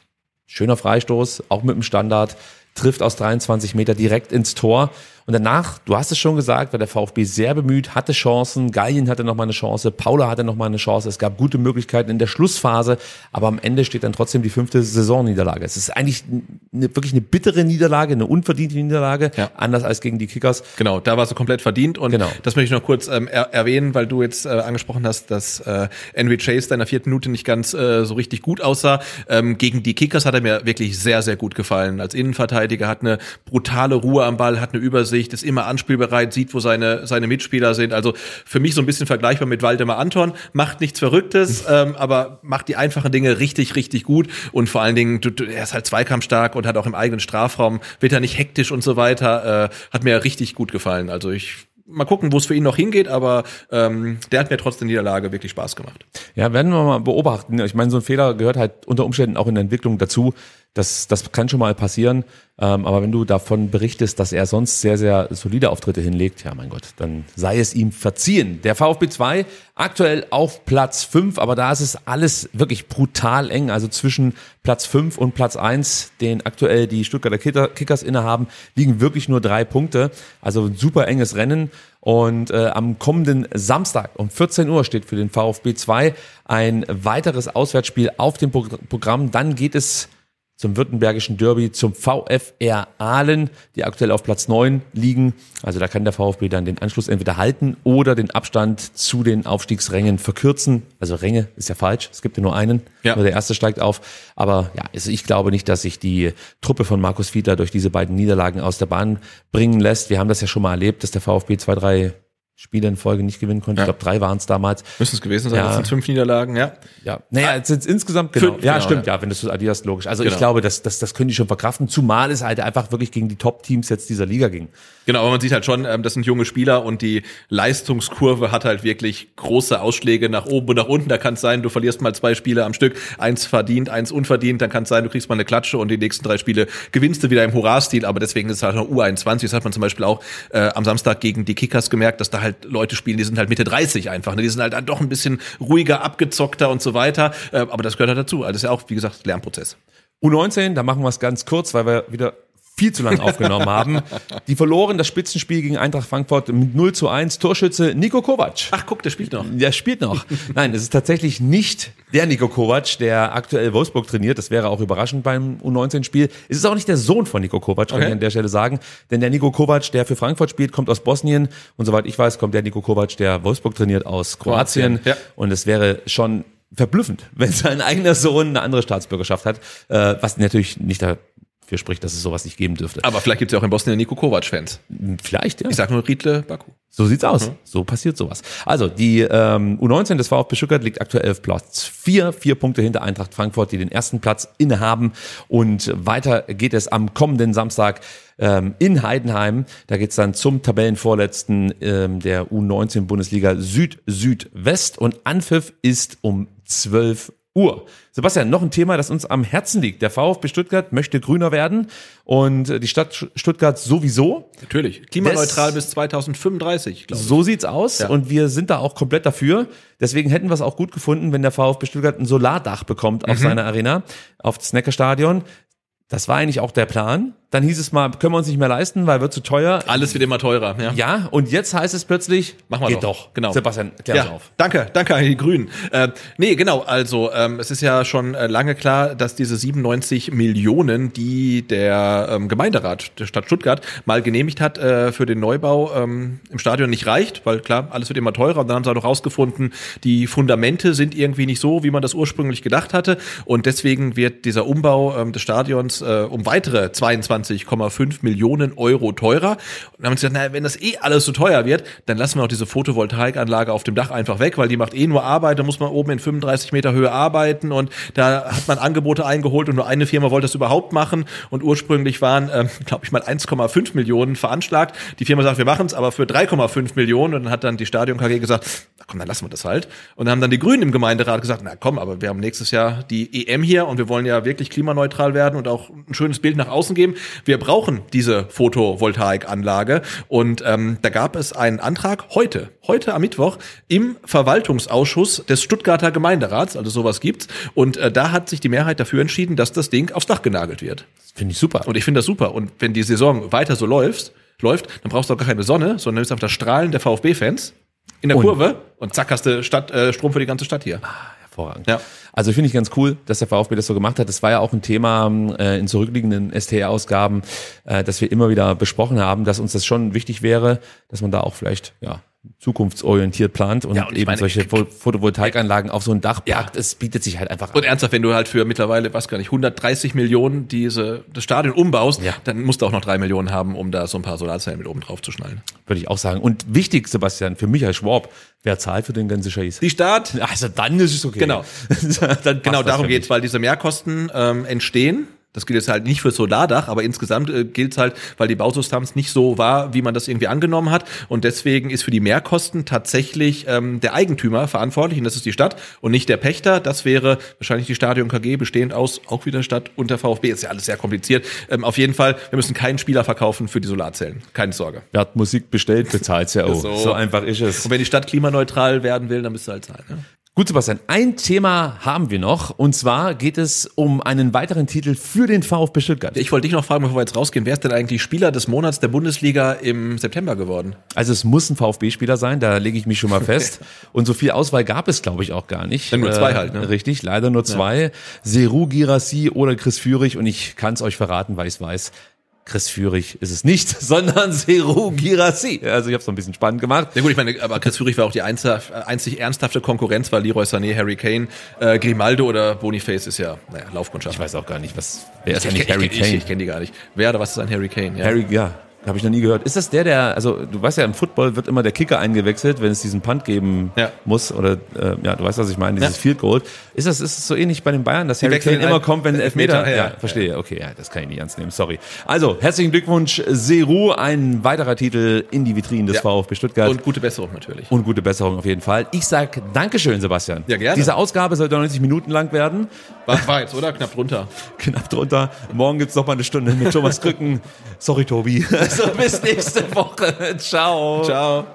schöner Freistoß, auch mit dem Standard, trifft aus 23 Meter direkt ins Tor. Und danach, du hast es schon gesagt, war der VfB sehr bemüht, hatte Chancen, Gallien hatte nochmal eine Chance, Paula hatte nochmal eine Chance, es gab gute Möglichkeiten in der Schlussphase, aber am Ende steht dann trotzdem die fünfte Saisonniederlage. Es ist eigentlich eine, wirklich eine bittere Niederlage, eine unverdiente Niederlage, Ja. anders als gegen die Kickers. Genau, da war es komplett verdient und Genau. das möchte ich noch kurz ähm, er erwähnen, weil du jetzt äh, angesprochen hast, dass äh, Henry Chase da in der vierten Minute nicht ganz äh, so richtig gut aussah. Ähm, gegen die Kickers hat er mir wirklich sehr, sehr gut gefallen. Als Innenverteidiger hat eine brutale Ruhe am Ball, hat eine Übersicht, ist immer anspielbereit, sieht, wo seine, seine Mitspieler sind. Also für mich so ein bisschen vergleichbar mit Waldemar Anton, macht nichts Verrücktes, ähm, aber macht die einfachen Dinge richtig, richtig gut und vor allen Dingen, du, du, er ist halt zweikampfstark und hat auch im eigenen Strafraum, wird er nicht hektisch und so weiter, äh, hat mir richtig gut gefallen. Also ich mal gucken, wo es für ihn noch hingeht, aber ähm, der hat mir trotz der Niederlage wirklich Spaß gemacht. Ja, werden wir mal beobachten. Ich meine, so ein Fehler gehört halt unter Umständen auch in der Entwicklung dazu. Das, das kann schon mal passieren. Ähm, aber wenn du davon berichtest, dass er sonst sehr, sehr solide Auftritte hinlegt, ja mein Gott, dann sei es ihm verziehen. Der VfB 2 aktuell auf Platz 5, aber da ist es alles wirklich brutal eng. Also zwischen Platz 5 und Platz 1, den aktuell die Stuttgarter Kicker- Kickers innehaben, liegen wirklich nur drei Punkte. Also ein super enges Rennen. Und äh, am kommenden Samstag um 14 Uhr steht für den VfB 2 ein weiteres Auswärtsspiel auf dem Pro Programm. Dann geht es zum württembergischen Derby, zum VfR Aalen, die aktuell auf Platz 9 liegen. Also da kann der VfB dann den Anschluss entweder halten oder den Abstand zu den Aufstiegsrängen verkürzen. Also Ränge ist ja falsch, es gibt ja nur einen, Ja. nur der erste steigt auf. Aber ja, also ich glaube nicht, dass sich die Truppe von Markus Fiedler durch diese beiden Niederlagen aus der Bahn bringen lässt. Wir haben das ja schon mal erlebt, dass der VfB zwei, drei Spiele in Folge nicht gewinnen konnte. Ja. Ich glaube, drei waren es damals. Müssen es gewesen sein, Ja. das sind fünf Niederlagen, ja. Ja, naja, jetzt sind insgesamt genau. Fünf, ja, genau, stimmt, ja. ja, wenn du es addierst, logisch. Also Genau. ich glaube, das, das, das können die schon verkraften, zumal es halt einfach wirklich gegen die Top-Teams jetzt dieser Liga ging. Genau, aber man sieht halt schon, ähm, das sind junge Spieler und die Leistungskurve hat halt wirklich große Ausschläge nach oben und nach unten. Da kann es sein, du verlierst mal zwei Spiele am Stück, eins verdient, eins unverdient, dann kann es sein, du kriegst mal eine Klatsche und die nächsten drei Spiele gewinnst du wieder im Hurra-Stil, aber deswegen ist es halt noch U21. Das hat man zum Beispiel auch äh, am Samstag gegen die Kickers gemerkt, dass da halt Leute spielen, die sind halt Mitte 30 einfach. Ne? Die sind halt dann doch ein bisschen ruhiger, abgezockter und so weiter. Äh, aber das gehört halt dazu. Also das ist ja auch, wie gesagt, Lernprozess. U19, da machen wir es ganz kurz, weil wir wieder viel zu lang aufgenommen haben. Die verloren das Spitzenspiel gegen Eintracht Frankfurt mit 0 zu 1. Torschütze Nico Kovac. Ach, guck, der spielt noch. Der spielt noch. Nein, es ist tatsächlich nicht der Nico Kovac, der aktuell Wolfsburg trainiert. Das wäre auch überraschend beim U19-Spiel. Es ist auch nicht der Sohn von Nico Kovac, kann Okay. ich an der Stelle sagen. Denn der Nico Kovac, der für Frankfurt spielt, kommt aus Bosnien. Und soweit ich weiß, kommt der Nico Kovac, der Wolfsburg trainiert, aus Kroatien. Kroatien, ja. Und es wäre schon verblüffend, wenn sein eigener Sohn eine andere Staatsbürgerschaft hat. Äh, was natürlich nicht dafür spricht, dass es sowas nicht geben dürfte. Aber vielleicht gibt's ja auch in Bosnien Nico Kovac-Fans. Vielleicht, ja. Ich sag nur Riedle Baku. So sieht's aus. So passiert sowas. Also die ähm, U19 des VfB Stuttgart liegt aktuell auf Platz 4, vier Punkte hinter Eintracht Frankfurt, die den ersten Platz innehaben. Und weiter geht es am kommenden Samstag ähm, in Heidenheim. Da geht's dann zum Tabellenvorletzten ähm, der U19 Bundesliga Süd-Südwest. Und Anpfiff ist um 12 Uhr. Sebastian, noch ein Thema, das uns am Herzen liegt. Der VfB Stuttgart möchte grüner werden und äh, die Stadt Stuttgart sowieso. Natürlich. Klimaneutral Das- bis 2035, glaube ich. So sieht's aus Ja. und wir sind da auch komplett dafür. Deswegen hätten wir es auch gut gefunden, wenn der VfB Stuttgart ein Solardach bekommt Mhm. auf seiner Arena, auf das Neckarstadion. Das war eigentlich auch der Plan. Dann hieß es mal, können wir uns nicht mehr leisten, weil wird zu teuer. Alles wird immer teurer. Ja, Ja, und jetzt heißt es plötzlich, Mach mal geht doch. doch. Genau. Sebastian, klär Ja, auf. danke, danke an die Grünen. Äh, nee, genau, also ähm, es ist ja schon äh, lange klar, dass diese 97 Millionen, die der ähm, Gemeinderat der Stadt Stuttgart mal genehmigt hat äh, für den Neubau ähm, im Stadion nicht reicht, weil klar, alles wird immer teurer und dann haben sie auch noch rausgefunden, die Fundamente sind irgendwie nicht so, wie man das ursprünglich gedacht hatte und deswegen wird dieser Umbau ähm, des Stadions äh, um weitere 22,5 Millionen Euro teurer. Und dann haben sie gesagt, naja, wenn das eh alles so teuer wird, dann lassen wir auch diese Photovoltaikanlage auf dem Dach einfach weg, weil die macht eh nur Arbeit, da muss man oben in 35 Meter Höhe arbeiten und da hat man Angebote eingeholt und nur eine Firma wollte das überhaupt machen und ursprünglich waren, ähm, glaube ich mal, 1,5 Millionen veranschlagt. Die Firma sagt, wir machen es, aber für 3,5 Millionen und dann hat dann die Stadion KG gesagt, na komm, dann lassen wir das halt. Und dann haben dann die Grünen im Gemeinderat gesagt, na komm, aber wir haben nächstes Jahr die EM hier und wir wollen ja wirklich klimaneutral werden und auch ein schönes Bild nach außen geben. Wir brauchen diese Photovoltaikanlage und ähm, da gab es einen Antrag heute, heute am Mittwoch im Verwaltungsausschuss des Stuttgarter Gemeinderats, also sowas gibt's und äh, da hat sich die Mehrheit dafür entschieden, dass das Ding aufs Dach genagelt wird. Finde ich super. Und ich finde das super. Und wenn die Saison weiter so läuft, läuft, dann brauchst du auch gar keine Sonne, sondern nimmst einfach das Strahlen der VfB-Fans in der Und- Kurve und zack hast du Stadt, äh, Strom für die ganze Stadt hier. Hervorragend. Ja. Also finde ich ganz cool, dass der VfB das so gemacht hat. Das war ja auch ein Thema äh, in zurückliegenden STR-Ausgaben, äh, dass wir immer wieder besprochen haben, dass uns das schon wichtig wäre, dass man da auch vielleicht ja zukunftsorientiert plant und, Ja, und eben meine, solche Pho- Photovoltaikanlagen auf so ein Dach Ja. packt. Es bietet sich halt einfach Und an. ernsthaft, wenn du halt für mittlerweile, was gar nicht, 130 Millionen diese, das Stadion umbaust, Ja. dann musst du auch noch drei Millionen haben, um da so ein paar Solarzellen mit oben drauf zu schnallen. Würde ich auch sagen. Und wichtig, Sebastian, für mich als Schwab, wer zahlt für den ganzen Scheiß? Die Stadt, Also dann ist es okay. Genau. dann genau darum geht's, weil diese Mehrkosten ähm, entstehen. Das gilt jetzt halt nicht für Solardach, aber insgesamt äh, gilt halt, weil die Bausubstanz nicht so war, wie man das irgendwie angenommen hat. Und deswegen ist für die Mehrkosten tatsächlich ähm, der Eigentümer verantwortlich, und das ist die Stadt und nicht der Pächter. Das wäre wahrscheinlich die Stadion KG, bestehend aus auch wieder Stadt und der VfB. Ist ja alles sehr kompliziert. Ähm, auf jeden Fall, wir müssen keinen Spieler verkaufen für die Solarzellen. Keine Sorge. Wer hat Musik bestellt, bezahlt's ja auch. So. So. einfach ist es. Und wenn die Stadt klimaneutral werden will, dann müsst ihr halt zahlen. Ne? Gut, Sebastian, ein Thema haben wir noch. Und zwar geht es um einen weiteren Titel für den VfB Stuttgart. Ich wollte dich noch fragen, bevor wir jetzt rausgehen, wer ist denn eigentlich Spieler des Monats der Bundesliga im September geworden? Also es muss ein VfB-Spieler sein, da lege ich mich schon mal fest. Und so viel Auswahl gab es, glaube ich, auch gar nicht. Dann nur zwei halt, ne? Richtig, leider nur zwei. Seru Girassi oder Chris Führig. Und ich kann es euch verraten, weil ich es weiß. Chris Führig ist es nicht, sondern Seru Girassi. Also ich habe es ein bisschen spannend gemacht. Ja gut, ich meine, aber Chris Führig war auch die einzig, einzig ernsthafte Konkurrenz, weil Leroy Sané, Harry Kane, äh, Grimaldo oder Boniface ist ja, naja, Laufkundschaft. Ich weiß auch gar nicht, was, wer ist ich, eigentlich ich, Harry ich, Kane? Ich, ich kenne die gar nicht. Wer oder was ist ein Harry Kane? Ja. Harry, ja, habe ich noch nie gehört. Ist das der, der, also du weißt ja, im Football wird immer der Kicker eingewechselt, wenn es diesen Punt geben Ja. muss oder äh, ja, du weißt, was ich meine, dieses Ja. Field Goal. Ist das ist es so ähnlich bei den Bayern, dass Harry Kane immer kommt, wenn Elfmeter, Elfmeter? ja, Ja, verstehe. Okay, ja, das kann ich nicht ernst nehmen. Sorry. Also herzlichen Glückwunsch, Seru, ein weiterer Titel in die Vitrinen des. VfB Stuttgart. Und gute Besserung natürlich. und gute Besserung auf jeden Fall. Ich sag Dankeschön, Sebastian. Ja, gerne. Diese Ausgabe soll 90 Minuten lang werden. War, war jetzt, oder? Knapp drunter. Knapp drunter. Morgen gibt's noch mal eine Stunde mit Thomas Krücken. Sorry, Tobi. Also bis nächste Woche. Ciao. Ciao.